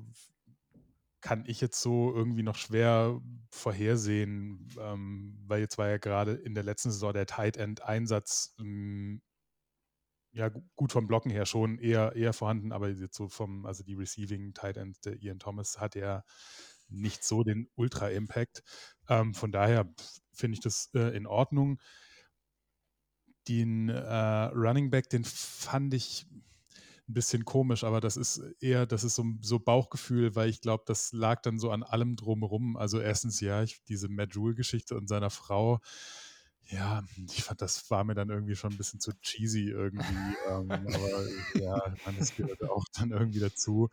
kann ich jetzt so irgendwie noch schwer vorhersehen, ähm, weil jetzt war ja gerade in der letzten Saison der Tight End Einsatz ähm, ja gut vom Blocken her schon eher, eher vorhanden, aber jetzt so vom, also die Receiving Tight End, der Ian Thomas hat ja nicht so den Ultra-Impact. Ähm, von daher finde ich das äh, in Ordnung den äh, Running Back, den fand ich ein bisschen komisch, aber das ist eher, das ist so, so Bauchgefühl, weil ich glaube, das lag dann so an allem drumherum. Also erstens ja, ich, diese Matt Jewell-Geschichte und seiner Frau, ja, ich fand, das war mir dann irgendwie schon ein bisschen zu cheesy irgendwie. ähm, aber ja, man, das gehört auch dann irgendwie dazu.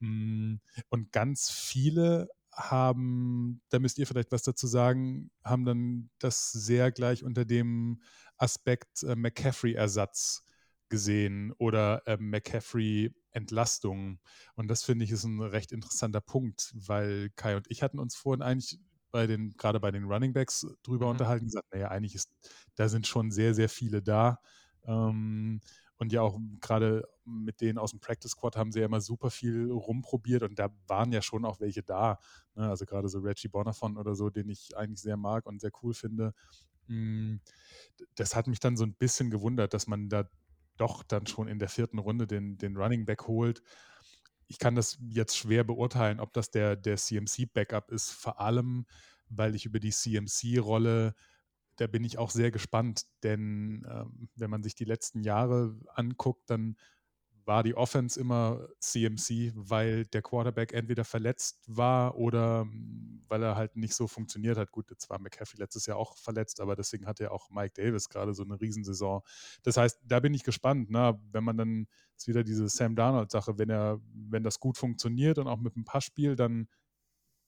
Mm, und ganz viele haben, da müsst ihr vielleicht was dazu sagen, haben dann das sehr gleich unter dem Aspekt äh, McCaffrey-Ersatz gesehen oder äh, McCaffrey-Entlastung. Und das finde ich ist ein recht interessanter Punkt, weil Kai und ich hatten uns vorhin eigentlich bei den, gerade bei den Running Backs drüber mhm. unterhalten, gesagt, naja, eigentlich ist, da sind schon sehr, sehr viele da. Ähm, und ja auch gerade mit denen aus dem Practice Squad haben sie ja immer super viel rumprobiert und da waren ja schon auch welche da. Ne? Also gerade so Reggie Bonafont oder so, den ich eigentlich sehr mag und sehr cool finde. Hm, das hat mich dann so ein bisschen gewundert, dass man da doch dann schon in der vierten Runde den, den Running Back holt. Ich kann das jetzt schwer beurteilen, ob das der, der CMC-Backup ist, vor allem, weil ich über die CMC-Rolle, da bin ich auch sehr gespannt, denn ähm, wenn man sich die letzten Jahre anguckt, dann war die Offense immer CMC, weil der Quarterback entweder verletzt war oder mm, weil er halt nicht so funktioniert hat. Gut, jetzt war McCaffrey letztes Jahr auch verletzt, aber deswegen hat ja auch Mike Davis gerade so eine Riesensaison. Das heißt, da bin ich gespannt, ne? wenn man dann ist wieder diese Sam Darnold-Sache, wenn er, wenn das gut funktioniert und auch mit dem Passspiel, dann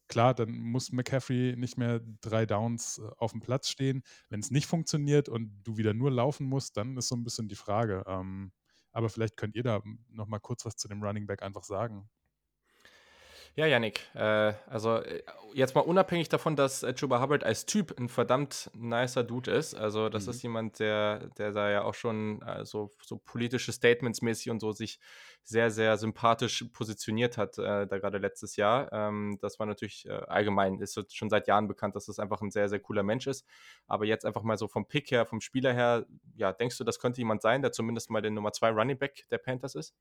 klar, dann muss McCaffrey nicht mehr drei Downs äh, auf dem Platz stehen. Wenn es nicht funktioniert und du wieder nur laufen musst, dann ist so ein bisschen die Frage. Ähm, aber vielleicht könnt ihr da noch mal kurz was zu dem Running Back einfach sagen. Ja, Yannick, äh, also äh, jetzt mal unabhängig davon, dass äh, Chuba Hubbard als Typ ein verdammt nicer Dude ist. Also, das mhm. ist jemand, der, der da ja auch schon äh, so, so politische Statements mäßig und so sich sehr, sehr sympathisch positioniert hat, äh, da gerade letztes Jahr. Ähm, das war natürlich äh, allgemein, ist schon seit Jahren bekannt, dass das einfach ein sehr, sehr cooler Mensch ist. Aber jetzt einfach mal so vom Pick her, vom Spieler her, ja, denkst du, das könnte jemand sein, der zumindest mal der Nummer 2 Running Back der Panthers ist?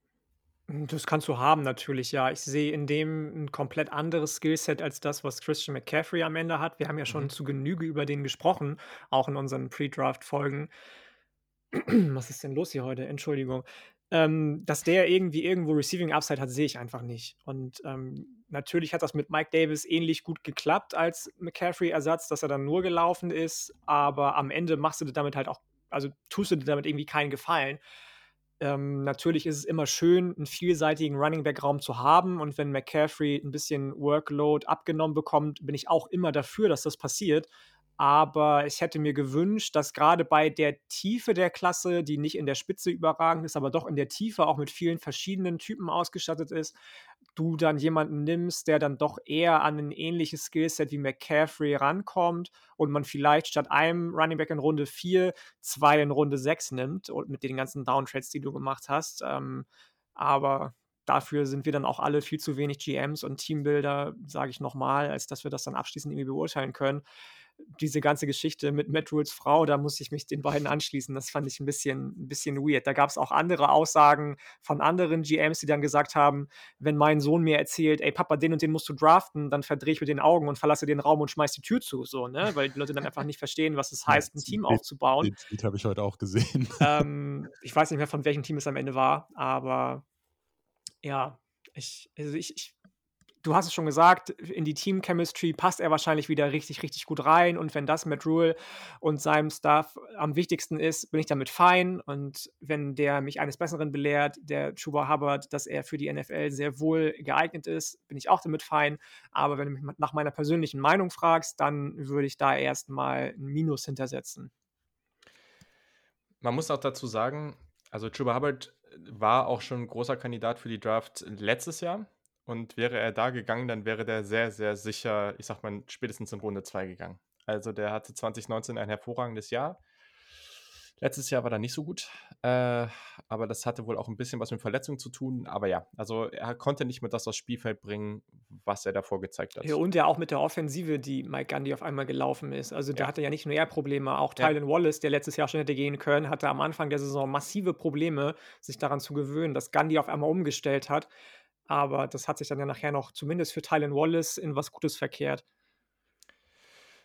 Hm, das kannst du haben natürlich, ja. Ich sehe in dem ein komplett anderes Skillset als das, was Christian McCaffrey am Ende hat. Wir haben ja schon Mhm. zu Genüge über den gesprochen, auch in unseren Pre-Draft-Folgen. Was ist denn los hier heute? Entschuldigung. Ähm, dass der irgendwie irgendwo Receiving Upside hat, sehe ich einfach nicht. Und, ähm, natürlich hat das mit Mike Davis ähnlich gut geklappt als McCaffrey-Ersatz, dass er dann nur gelaufen ist, aber am Ende machst du dir damit halt auch also, tust du dir damit irgendwie keinen Gefallen. Ähm, natürlich ist es immer schön, einen vielseitigen Running Back Raum zu haben und wenn McCaffrey ein bisschen Workload abgenommen bekommt, bin ich auch immer dafür, dass das passiert. Aber ich hätte mir gewünscht, dass gerade bei der Tiefe der Klasse, die nicht in der Spitze überragend ist, aber doch in der Tiefe auch mit vielen verschiedenen Typen ausgestattet ist, du dann jemanden nimmst, der dann doch eher an ein ähnliches Skillset wie McCaffrey rankommt und man vielleicht statt einem Running Back in Runde 4 zwei in Runde 6 nimmt und mit den ganzen Downtrades, die du gemacht hast. Ähm, aber dafür sind wir dann auch alle viel zu wenig GMs und Teambuilder, sage ich nochmal, als dass wir das dann abschließend irgendwie beurteilen können diese ganze Geschichte mit Matt Rules Frau, da muss ich mich den beiden anschließen. Das fand ich ein bisschen, ein bisschen weird. Da gab es auch andere Aussagen von anderen GMs, die dann gesagt haben, wenn mein Sohn mir erzählt, ey Papa, den und den musst du draften, dann verdrehe ich mit den Augen und verlasse den Raum und schmeiß die Tür zu, so, ne? Weil die Leute dann einfach nicht verstehen, was es heißt, ein Team aufzubauen. Den Tweet habe ich heute auch gesehen. Ähm, ich weiß nicht mehr, von welchem Team es am Ende war, aber ja, ich, also ich, ich du hast es schon gesagt, in die Team-Chemistry passt er wahrscheinlich wieder richtig, richtig gut rein. Und wenn das Matt Rule und seinem Staff am wichtigsten ist, bin ich damit fein. Und wenn der mich eines Besseren belehrt, der Chuba Hubbard, dass er für die NFL sehr wohl geeignet ist, bin ich auch damit fein. Aber wenn du mich nach meiner persönlichen Meinung fragst, dann würde ich da erstmal ein Minus hintersetzen. Man muss auch dazu sagen, also Chuba Hubbard war auch schon ein großer Kandidat für die Draft letztes Jahr. Und wäre er da gegangen, dann wäre der sehr, sehr sicher, ich sag mal, spätestens in Runde 2 gegangen. Also der hatte 2019 ein hervorragendes Jahr. Letztes Jahr war er nicht so gut, äh, aber das hatte wohl auch ein bisschen was mit Verletzungen zu tun. Aber ja, also er konnte nicht mehr das aufs Spielfeld bringen, was er davor gezeigt hat. Ja, und ja auch mit der Offensive, die Mike Gandhi auf einmal gelaufen ist. Also der ja. hatte ja nicht nur er Probleme, auch Tylen ja. Wallace, der letztes Jahr schon hätte gehen können, hatte am Anfang der Saison massive Probleme, sich daran zu gewöhnen, dass Gandhi auf einmal umgestellt hat. Aber das hat sich dann ja nachher noch zumindest für Tylen Wallace in was Gutes verkehrt.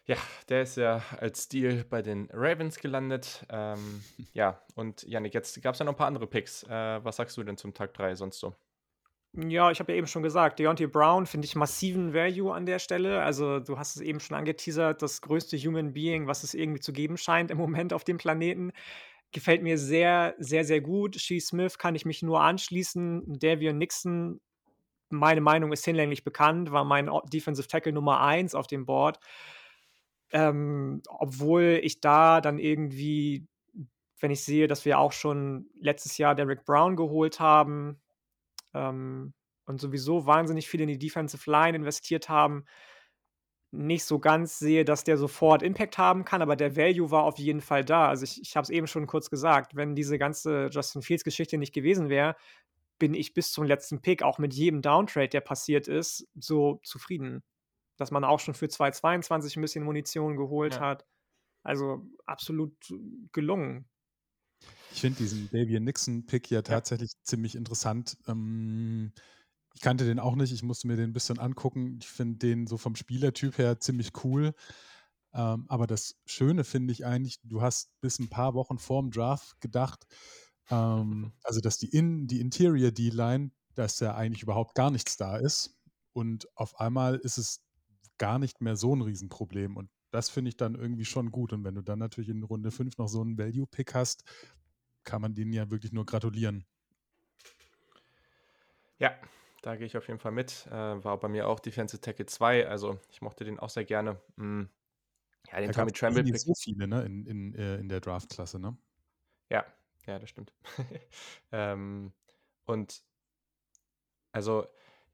Ja, der ist ja als Deal bei den Ravens gelandet. Ähm, ja, und Janik, jetzt gab es ja noch ein paar andere Picks. Äh, was sagst du denn zum Tag 3 sonst so? Ja, ich habe ja eben schon gesagt, Deontay Brown finde ich massiven Value an der Stelle. Also du hast es eben schon angeteasert, das größte Human Being, was es irgendwie zu geben scheint im Moment auf dem Planeten. Gefällt mir sehr, sehr, sehr gut. Shee Smith kann ich mich nur anschließen. Davion Nixon meine Meinung ist hinlänglich bekannt, war mein Defensive Tackle Nummer 1 auf dem Board. Ähm, obwohl ich da dann irgendwie, wenn ich sehe, dass wir auch schon letztes Jahr Derek Brown geholt haben ähm, und sowieso wahnsinnig viel in die Defensive Line investiert haben, nicht so ganz sehe, dass der sofort Impact haben kann, aber der Value war auf jeden Fall da. Also ich, ich habe es eben schon kurz gesagt, wenn diese ganze Justin Fields Geschichte nicht gewesen wäre, bin ich bis zum letzten Pick, auch mit jedem Downtrade, der passiert ist, so zufrieden. Dass man auch schon für 2,22 ein bisschen Munition geholt ja. hat. Also absolut gelungen. Ich finde diesen Davian Nixon-Pick ja tatsächlich ja. ziemlich interessant. Ähm, ich kannte den auch nicht, ich musste mir den ein bisschen angucken. Ich finde den so vom Spielertyp her ziemlich cool. Ähm, aber das Schöne finde ich eigentlich, du hast bis ein paar Wochen vorm Draft gedacht, ähm, also dass die, In die Interior D-Line, dass ja eigentlich überhaupt gar nichts da ist. Und auf einmal ist es gar nicht mehr so ein Riesenproblem. Und das finde ich dann irgendwie schon gut. Und wenn du dann natürlich in Runde 5 noch so einen Value-Pick hast, kann man denen ja wirklich nur gratulieren. Ja, da gehe ich auf jeden Fall mit. Äh, war bei mir auch Defensive Tackle 2, also ich mochte den auch sehr gerne. Mhm. Ja, den da Tommy Tremble. Nicht so viele ne, in, in, äh, in der Draft-Klasse, ne? Ja, ja, das stimmt. ähm, und also,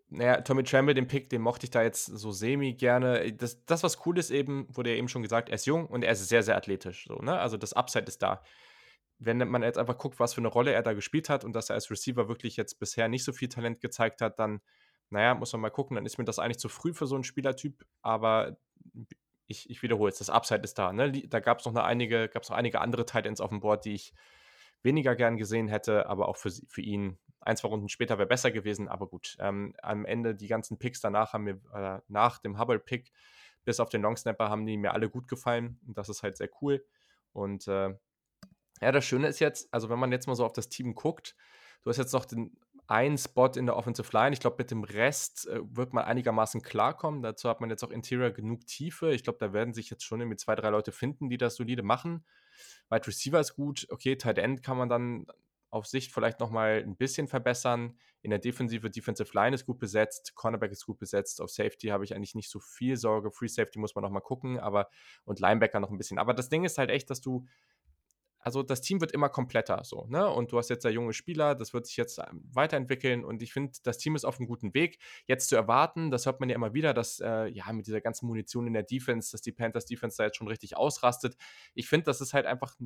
naja, Tommy Tremble, den Pick, den mochte ich da jetzt so semi gerne. Das, das, was cool ist eben, wurde ja eben schon gesagt, er ist jung und er ist sehr, sehr athletisch. So, ne? Also das Upside ist da wenn man jetzt einfach guckt, was für eine Rolle er da gespielt hat und dass er als Receiver wirklich jetzt bisher nicht so viel Talent gezeigt hat, dann, naja, muss man mal gucken, dann ist mir das eigentlich zu früh für so einen Spielertyp, aber ich, ich wiederhole es, das Upside ist da. Ne? Da gab es noch, einige, noch einige andere Titans auf dem Board, die ich weniger gern gesehen hätte, aber auch für, für ihn ein, zwei Runden später wäre besser gewesen, aber gut. Ähm, am Ende die ganzen Picks danach haben mir, äh, nach dem Hubble-Pick, bis auf den Longsnapper, haben die mir alle gut gefallen und das ist halt sehr cool. Und äh, ja, das Schöne ist jetzt, also wenn man jetzt mal so auf das Team guckt, du hast jetzt noch den einen Spot in der Offensive Line. Ich glaube, mit dem Rest äh, wird man einigermaßen klarkommen. Dazu hat man jetzt auch Interior genug Tiefe. Ich glaube, da werden sich jetzt schon irgendwie zwei, drei Leute finden, die das solide machen. Wide Receiver ist gut. Okay, Tight End kann man dann auf Sicht vielleicht nochmal ein bisschen verbessern. In der Defensive, Defensive Line ist gut besetzt, Cornerback ist gut besetzt, auf Safety habe ich eigentlich nicht so viel Sorge. Free Safety muss man nochmal gucken, aber und Linebacker noch ein bisschen. Aber das Ding ist halt echt, dass du also das Team wird immer kompletter so, ne? Und du hast jetzt da junge Spieler, das wird sich jetzt ähm, weiterentwickeln und ich finde, das Team ist auf einem guten Weg. Jetzt zu erwarten, das hört man ja immer wieder, dass äh, ja mit dieser ganzen Munition in der Defense, dass die Panthers Defense da jetzt schon richtig ausrastet. Ich finde, das ist halt einfach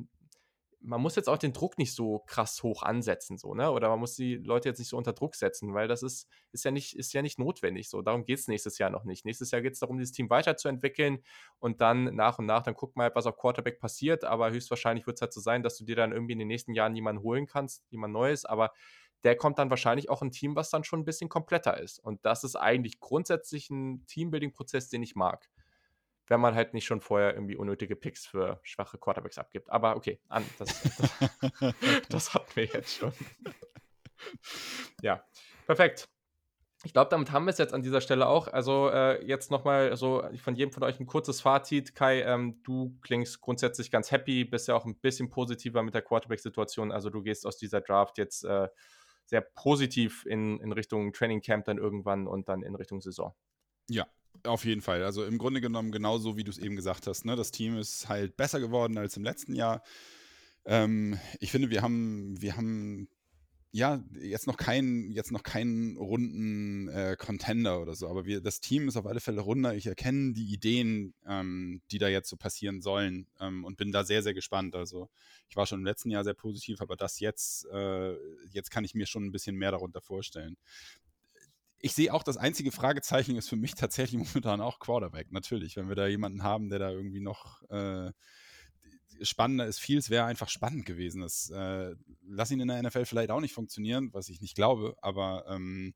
man muss jetzt auch den Druck nicht so krass hoch ansetzen, so, ne? Oder man muss die Leute jetzt nicht so unter Druck setzen, weil das ist, ist, ja, nicht, ist ja nicht notwendig. So, darum geht es nächstes Jahr noch nicht. Nächstes Jahr geht es darum, dieses Team weiterzuentwickeln und dann nach und nach, dann guck mal, was auf Quarterback passiert, aber höchstwahrscheinlich wird es halt so sein, dass du dir dann irgendwie in den nächsten Jahren jemanden holen kannst, jemand Neues, aber der kommt dann wahrscheinlich auch ein Team, was dann schon ein bisschen kompletter ist. Und das ist eigentlich grundsätzlich ein Teambuilding-Prozess, den ich mag wenn man halt nicht schon vorher irgendwie unnötige Picks für schwache Quarterbacks abgibt. Aber okay, an, das, das, das hatten wir jetzt schon. ja, perfekt. Ich glaube, damit haben wir es jetzt an dieser Stelle auch. Also äh, jetzt nochmal so von jedem von euch ein kurzes Fazit. Kai, ähm, du klingst grundsätzlich ganz happy, bist ja auch ein bisschen positiver mit der Quarterback-Situation. Also du gehst aus dieser Draft jetzt äh, sehr positiv in, in Richtung Training Camp dann irgendwann und dann in Richtung Saison. Ja, auf jeden Fall. Also im Grunde genommen genauso, wie du es eben gesagt hast. Ne? Das Team ist halt besser geworden als im letzten Jahr. Ähm, ich finde, wir haben, wir haben ja jetzt noch keinen, jetzt noch keinen runden äh, Contender oder so, aber wir, das Team ist auf alle Fälle runder. Ich erkenne die Ideen, ähm, die da jetzt so passieren sollen ähm, und bin da sehr, sehr gespannt. Also ich war schon im letzten Jahr sehr positiv, aber das jetzt, äh, jetzt kann ich mir schon ein bisschen mehr darunter vorstellen ich sehe auch, das einzige Fragezeichen ist für mich tatsächlich momentan auch Quarterback. Natürlich, wenn wir da jemanden haben, der da irgendwie noch äh, spannender ist. Vieles wäre einfach spannend gewesen. Das äh, lass ihn in der NFL vielleicht auch nicht funktionieren, was ich nicht glaube, aber ähm,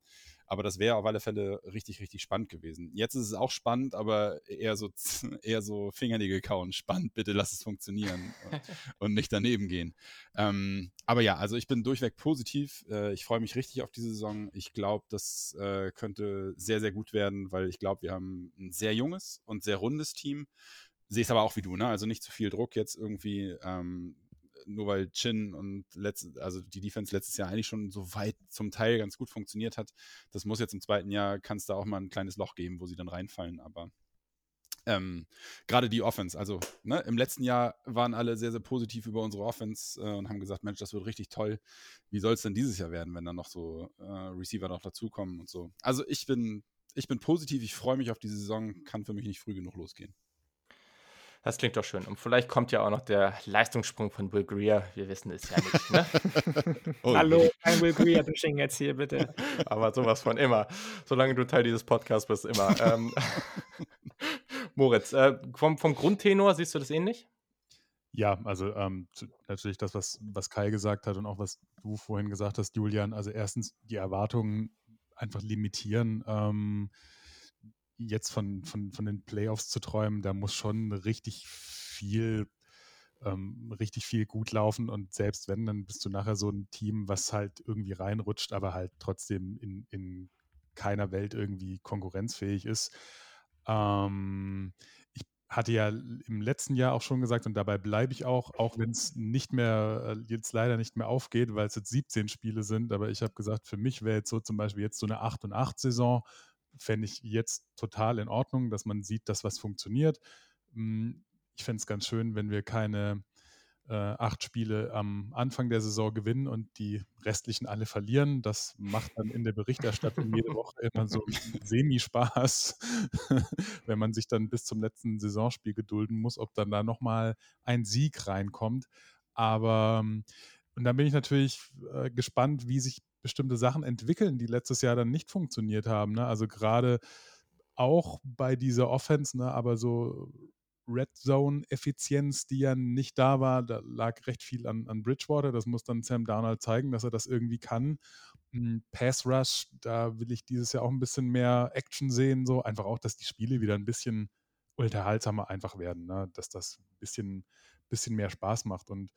aber das wäre auf alle Fälle richtig, richtig spannend gewesen. Jetzt ist es auch spannend, aber eher so, eher so Fingernägel kauen. Spannend, bitte lass es funktionieren und, nicht daneben gehen. Ähm, aber ja, also ich bin durchweg positiv. Äh, ich freue mich richtig auf diese Saison. Ich glaube, das äh, könnte sehr, sehr gut werden, weil ich glaube, wir haben ein sehr junges und sehr rundes Team. Sehe es aber auch wie du, ne? Also nicht zu viel Druck jetzt irgendwie. Ähm, nur weil Chin und letzt, also die Defense letztes Jahr eigentlich schon so weit zum Teil ganz gut funktioniert hat. Das muss jetzt im zweiten Jahr, kann es da auch mal ein kleines Loch geben, wo sie dann reinfallen, aber ähm, gerade die Offense, also ne, im letzten Jahr waren alle sehr, sehr positiv über unsere Offense äh, und haben gesagt, Mensch, das wird richtig toll. Wie soll es denn dieses Jahr werden, wenn dann noch so äh, Receiver noch dazukommen und so. Also ich bin, ich bin positiv, ich freue mich auf die Saison, kann für mich nicht früh genug losgehen. Das klingt doch schön. Und vielleicht kommt ja auch noch der Leistungssprung von Will Greer. Wir wissen es ja nicht. Ne? oh, Hallo, kein Will Greer-Bashing jetzt hier, bitte. Aber sowas von immer. Solange du Teil dieses Podcasts bist, immer. ähm, Moritz, äh, vom, vom Grundtenor siehst du das ähnlich? Ja, also ähm, natürlich das, was, was Kai gesagt hat und auch was du vorhin gesagt hast, Julian. Also erstens die Erwartungen einfach limitieren. Ähm, jetzt von, von, von den Playoffs zu träumen, da muss schon richtig viel, ähm, richtig viel gut laufen. Und selbst wenn, dann bist du nachher so ein Team, was halt irgendwie reinrutscht, aber halt trotzdem in, in keiner Welt irgendwie konkurrenzfähig ist. Ähm, ich hatte ja im letzten Jahr auch schon gesagt, und dabei bleibe ich auch, auch wenn es nicht mehr, äh, jetzt leider nicht mehr aufgeht, weil es jetzt 17 Spiele sind, aber ich habe gesagt, für mich wäre jetzt so zum Beispiel jetzt so eine 8 und 8 Saison, fände ich jetzt total in Ordnung, dass man sieht, dass was funktioniert. Hm, ich fände es ganz schön, wenn wir keine äh, acht Spiele am Anfang der Saison gewinnen und die restlichen alle verlieren. Das macht dann in der Berichterstattung jede Woche immer so Semi-Spaß, wenn man sich dann bis zum letzten Saisonspiel gedulden muss, ob dann da nochmal ein Sieg reinkommt. Aber ähm, und dann bin ich natürlich äh, gespannt, wie sich bestimmte Sachen entwickeln, die letztes Jahr dann nicht funktioniert haben. Ne? Also gerade auch bei dieser Offense, ne? aber so Red Zone-Effizienz, die ja nicht da war. Da lag recht viel an, an Bridgewater. Das muss dann Sam Darnold zeigen, dass er das irgendwie kann. Hm, Pass Rush, da will ich dieses Jahr auch ein bisschen mehr Action sehen. So einfach auch, dass die Spiele wieder ein bisschen unterhaltsamer einfach werden. Ne? Dass das ein bisschen, bisschen mehr Spaß macht. Und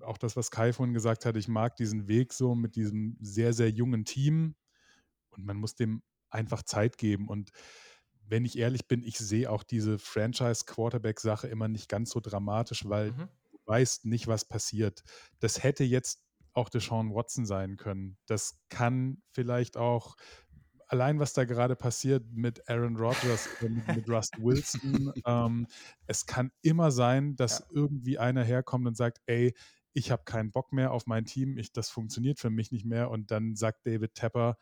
auch das, was Kai vorhin gesagt hat, ich mag diesen Weg so mit diesem sehr, sehr jungen Team. Und man muss dem einfach Zeit geben. Und wenn ich ehrlich bin, ich sehe auch diese Franchise-Quarterback-Sache immer nicht ganz so dramatisch, weil mhm. du weißt nicht, was passiert. Das hätte jetzt auch Deshaun Watson sein können. Das kann vielleicht auch allein, was da gerade passiert mit Aaron Rodgers mit, mit Rust Wilson. ähm, es kann immer sein, dass ja. irgendwie einer herkommt und sagt, ey, ich habe keinen Bock mehr auf mein Team, ich, das funktioniert für mich nicht mehr. Und dann sagt David Tepper,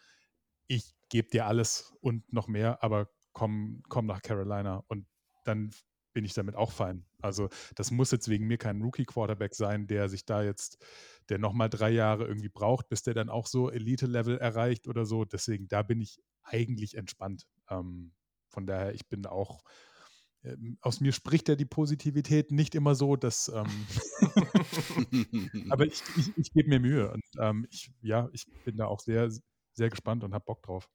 ich gebe dir alles und noch mehr, aber komm, komm nach Carolina und dann bin ich damit auch fein. Also das muss jetzt wegen mir kein Rookie-Quarterback sein, der sich da jetzt, der nochmal drei Jahre irgendwie braucht, bis der dann auch so Elite-Level erreicht oder so. Deswegen, da bin ich eigentlich entspannt. Ähm, von daher, ich bin auch, aus mir spricht ja die Positivität nicht immer so, dass, ähm, aber ich, ich, ich gebe mir Mühe und ähm, ich, ja, ich bin da auch sehr, sehr gespannt und habe Bock drauf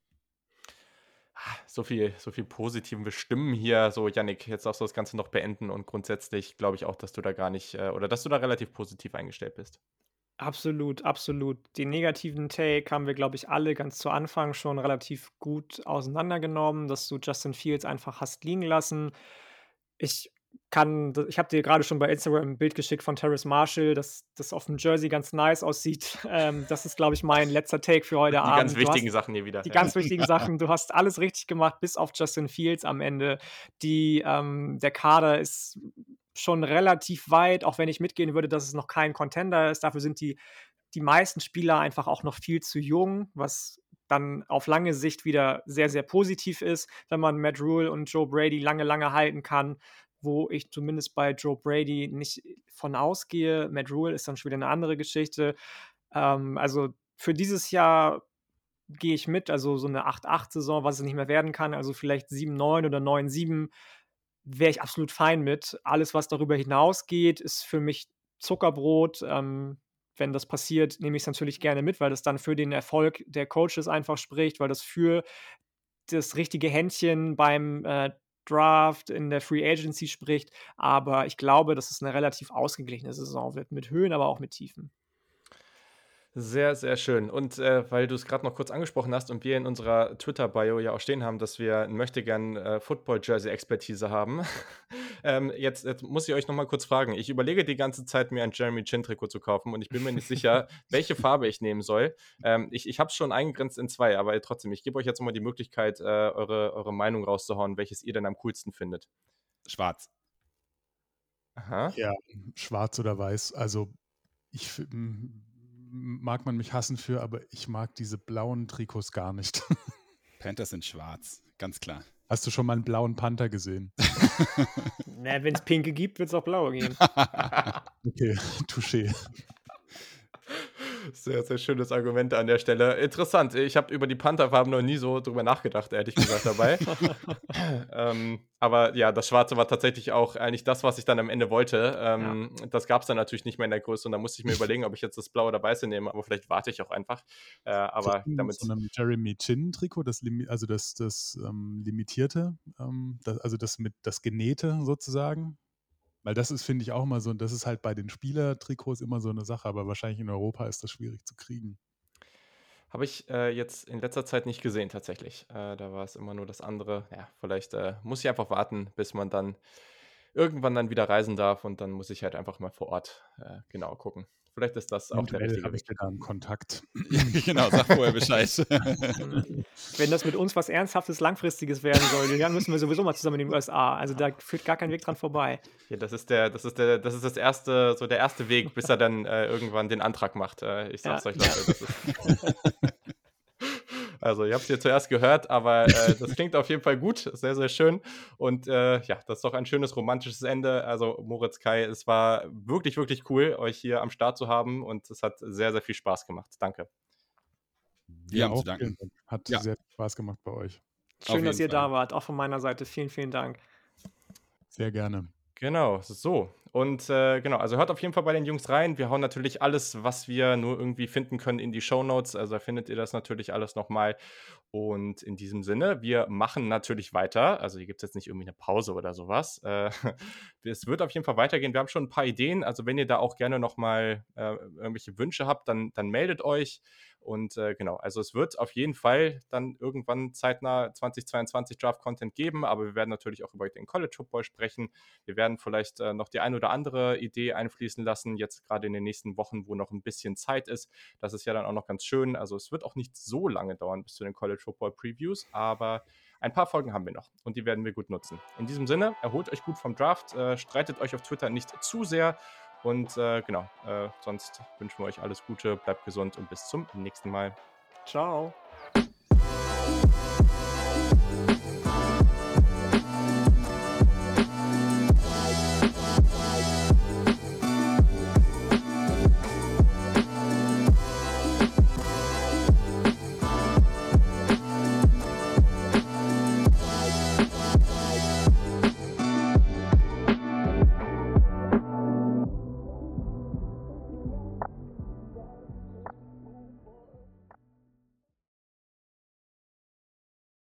so viel, so viel positiven Stimmen hier. So, Yannick, jetzt darfst du das Ganze noch beenden und grundsätzlich glaube ich auch, dass du da gar nicht äh, oder dass du da relativ positiv eingestellt bist. Absolut, absolut. Den negativen Take haben wir, glaube ich, alle ganz zu Anfang schon relativ gut auseinandergenommen, dass du Justin Fields einfach hast liegen lassen. Ich kann, ich habe dir gerade schon bei Instagram ein Bild geschickt von Terrace Marshall, dass das auf dem Jersey ganz nice aussieht. Ähm, das ist, glaube ich, mein letzter Take für heute die Abend. Die ganz wichtigen hast, Sachen hier wieder. Die ja. ganz wichtigen Sachen. Du hast alles richtig gemacht, bis auf Justin Fields am Ende. Die, ähm, der Kader ist schon relativ weit, auch wenn ich mitgehen würde, dass es noch kein Contender ist. Dafür sind die, die meisten Spieler einfach auch noch viel zu jung, was dann auf lange Sicht wieder sehr, sehr positiv ist, wenn man Matt Rule und Joe Brady lange, lange halten kann wo ich zumindest bei Joe Brady nicht von ausgehe. Matt Rule ist dann schon wieder eine andere Geschichte. Ähm, also für dieses Jahr gehe ich mit, also so eine 8-8-Saison, was es nicht mehr werden kann, also vielleicht 7-9 oder 9-7, wäre ich absolut fein mit. Alles, was darüber hinausgeht, ist für mich Zuckerbrot. Ähm, wenn das passiert, nehme ich es natürlich gerne mit, weil das dann für den Erfolg der Coaches einfach spricht, weil das für das richtige Händchen beim äh, Draft, in der Free Agency spricht. Aber ich glaube, dass es eine relativ ausgeglichene Saison wird, mit Höhen, aber auch mit Tiefen. Sehr, sehr schön. Und äh, weil du es gerade noch kurz angesprochen hast und wir in unserer Twitter-Bio ja auch stehen haben, dass wir ein möchtegern äh, Football-Jersey-Expertise haben, ähm, jetzt, jetzt, muss ich euch noch mal kurz fragen. Ich überlege die ganze Zeit, mir ein Jeremy Chin-Trikot zu kaufen und ich bin mir nicht sicher, welche Farbe ich nehmen soll. Ähm, ich ich habe es schon eingegrenzt in zwei, aber trotzdem, ich gebe euch jetzt mal die Möglichkeit, äh, eure, eure Meinung rauszuhauen, welches ihr denn am coolsten findet. Schwarz. Aha. Ja, schwarz oder weiß. Also ich mag man mich hassen für, aber ich mag diese blauen Trikots gar nicht. Panthers sind schwarz, ganz klar. Hast du schon mal einen blauen Panther gesehen? Na, wenn es pinke gibt, wird es auch blaue geben. okay, touché. Sehr, sehr schönes Argument an der Stelle. Interessant. Ich habe über die Pantherfarben noch nie so drüber nachgedacht, ehrlich gesagt, dabei. ähm, aber ja, das Schwarze war tatsächlich auch eigentlich das, was ich dann am Ende wollte. Ähm, ja. Das gab es dann natürlich nicht mehr in der Größe und da musste ich mir überlegen, ob ich jetzt das Blaue oder Weiße nehme, aber vielleicht warte ich auch einfach. Äh, aber damit. So einem Jeremy Chin-Trikot, das, also das, das ähm, Limitierte, ähm, das, also das mit das Genähte sozusagen. Weil das ist, finde ich, auch immer so, das ist halt bei den Spielertrikots immer so eine Sache, aber wahrscheinlich in Europa ist das schwierig zu kriegen. Habe ich äh, jetzt in letzter Zeit nicht gesehen, tatsächlich. Äh, da war es immer nur das andere. Ja, vielleicht äh, muss ich einfach warten, bis man dann irgendwann dann wieder reisen darf und dann muss ich halt einfach mal vor Ort genau gucken. Vielleicht ist das auch der richtige Weg. da einen Kontakt. genau, sag vorher Bescheid. Wenn das mit uns was Ernsthaftes, Langfristiges werden soll, dann müssen wir sowieso mal zusammen in den USA. Also da führt gar kein Weg dran vorbei. Ja, das ist der, das ist der, das ist das erste, so der erste Weg, bis er dann äh, irgendwann den Antrag macht. Äh, ich sag's ja. euch, Leute. Das ist Also, ihr habt es hier zuerst gehört, aber äh, das klingt auf jeden Fall gut, sehr, sehr schön. Und äh, ja, das ist doch ein schönes romantisches Ende. Also, Moritz Kai, es war wirklich, wirklich cool, euch hier am Start zu haben und es hat sehr, sehr viel Spaß gemacht. Danke. Wir ja, haben zu danken. Hat ja. sehr viel Spaß gemacht bei euch. Schön, dass ihr Fall. da wart, auch von meiner Seite. Vielen, vielen Dank. Sehr gerne. Genau, so. Und äh, genau, also hört auf jeden Fall bei den Jungs rein. Wir hauen natürlich alles, was wir nur irgendwie finden können, in die Show Notes. Also findet ihr das natürlich alles nochmal. Und in diesem Sinne, wir machen natürlich weiter. Also hier gibt es jetzt nicht irgendwie eine Pause oder sowas. Äh, es wird auf jeden Fall weitergehen. Wir haben schon ein paar Ideen. Also wenn ihr da auch gerne nochmal äh, irgendwelche Wünsche habt, dann, dann meldet euch. Und äh, genau, also es wird auf jeden Fall dann irgendwann zeitnah 2022 Draft-Content geben, aber wir werden natürlich auch über den College Football sprechen. Wir werden vielleicht äh, noch die ein oder andere Idee einfließen lassen, jetzt gerade in den nächsten Wochen, wo noch ein bisschen Zeit ist. Das ist ja dann auch noch ganz schön. Also es wird auch nicht so lange dauern bis zu den College Football Previews, aber ein paar Folgen haben wir noch und die werden wir gut nutzen. In diesem Sinne, erholt euch gut vom Draft, äh, streitet euch auf Twitter nicht zu sehr und äh, genau, äh, sonst wünschen wir euch alles Gute, bleibt gesund und bis zum nächsten Mal. Ciao.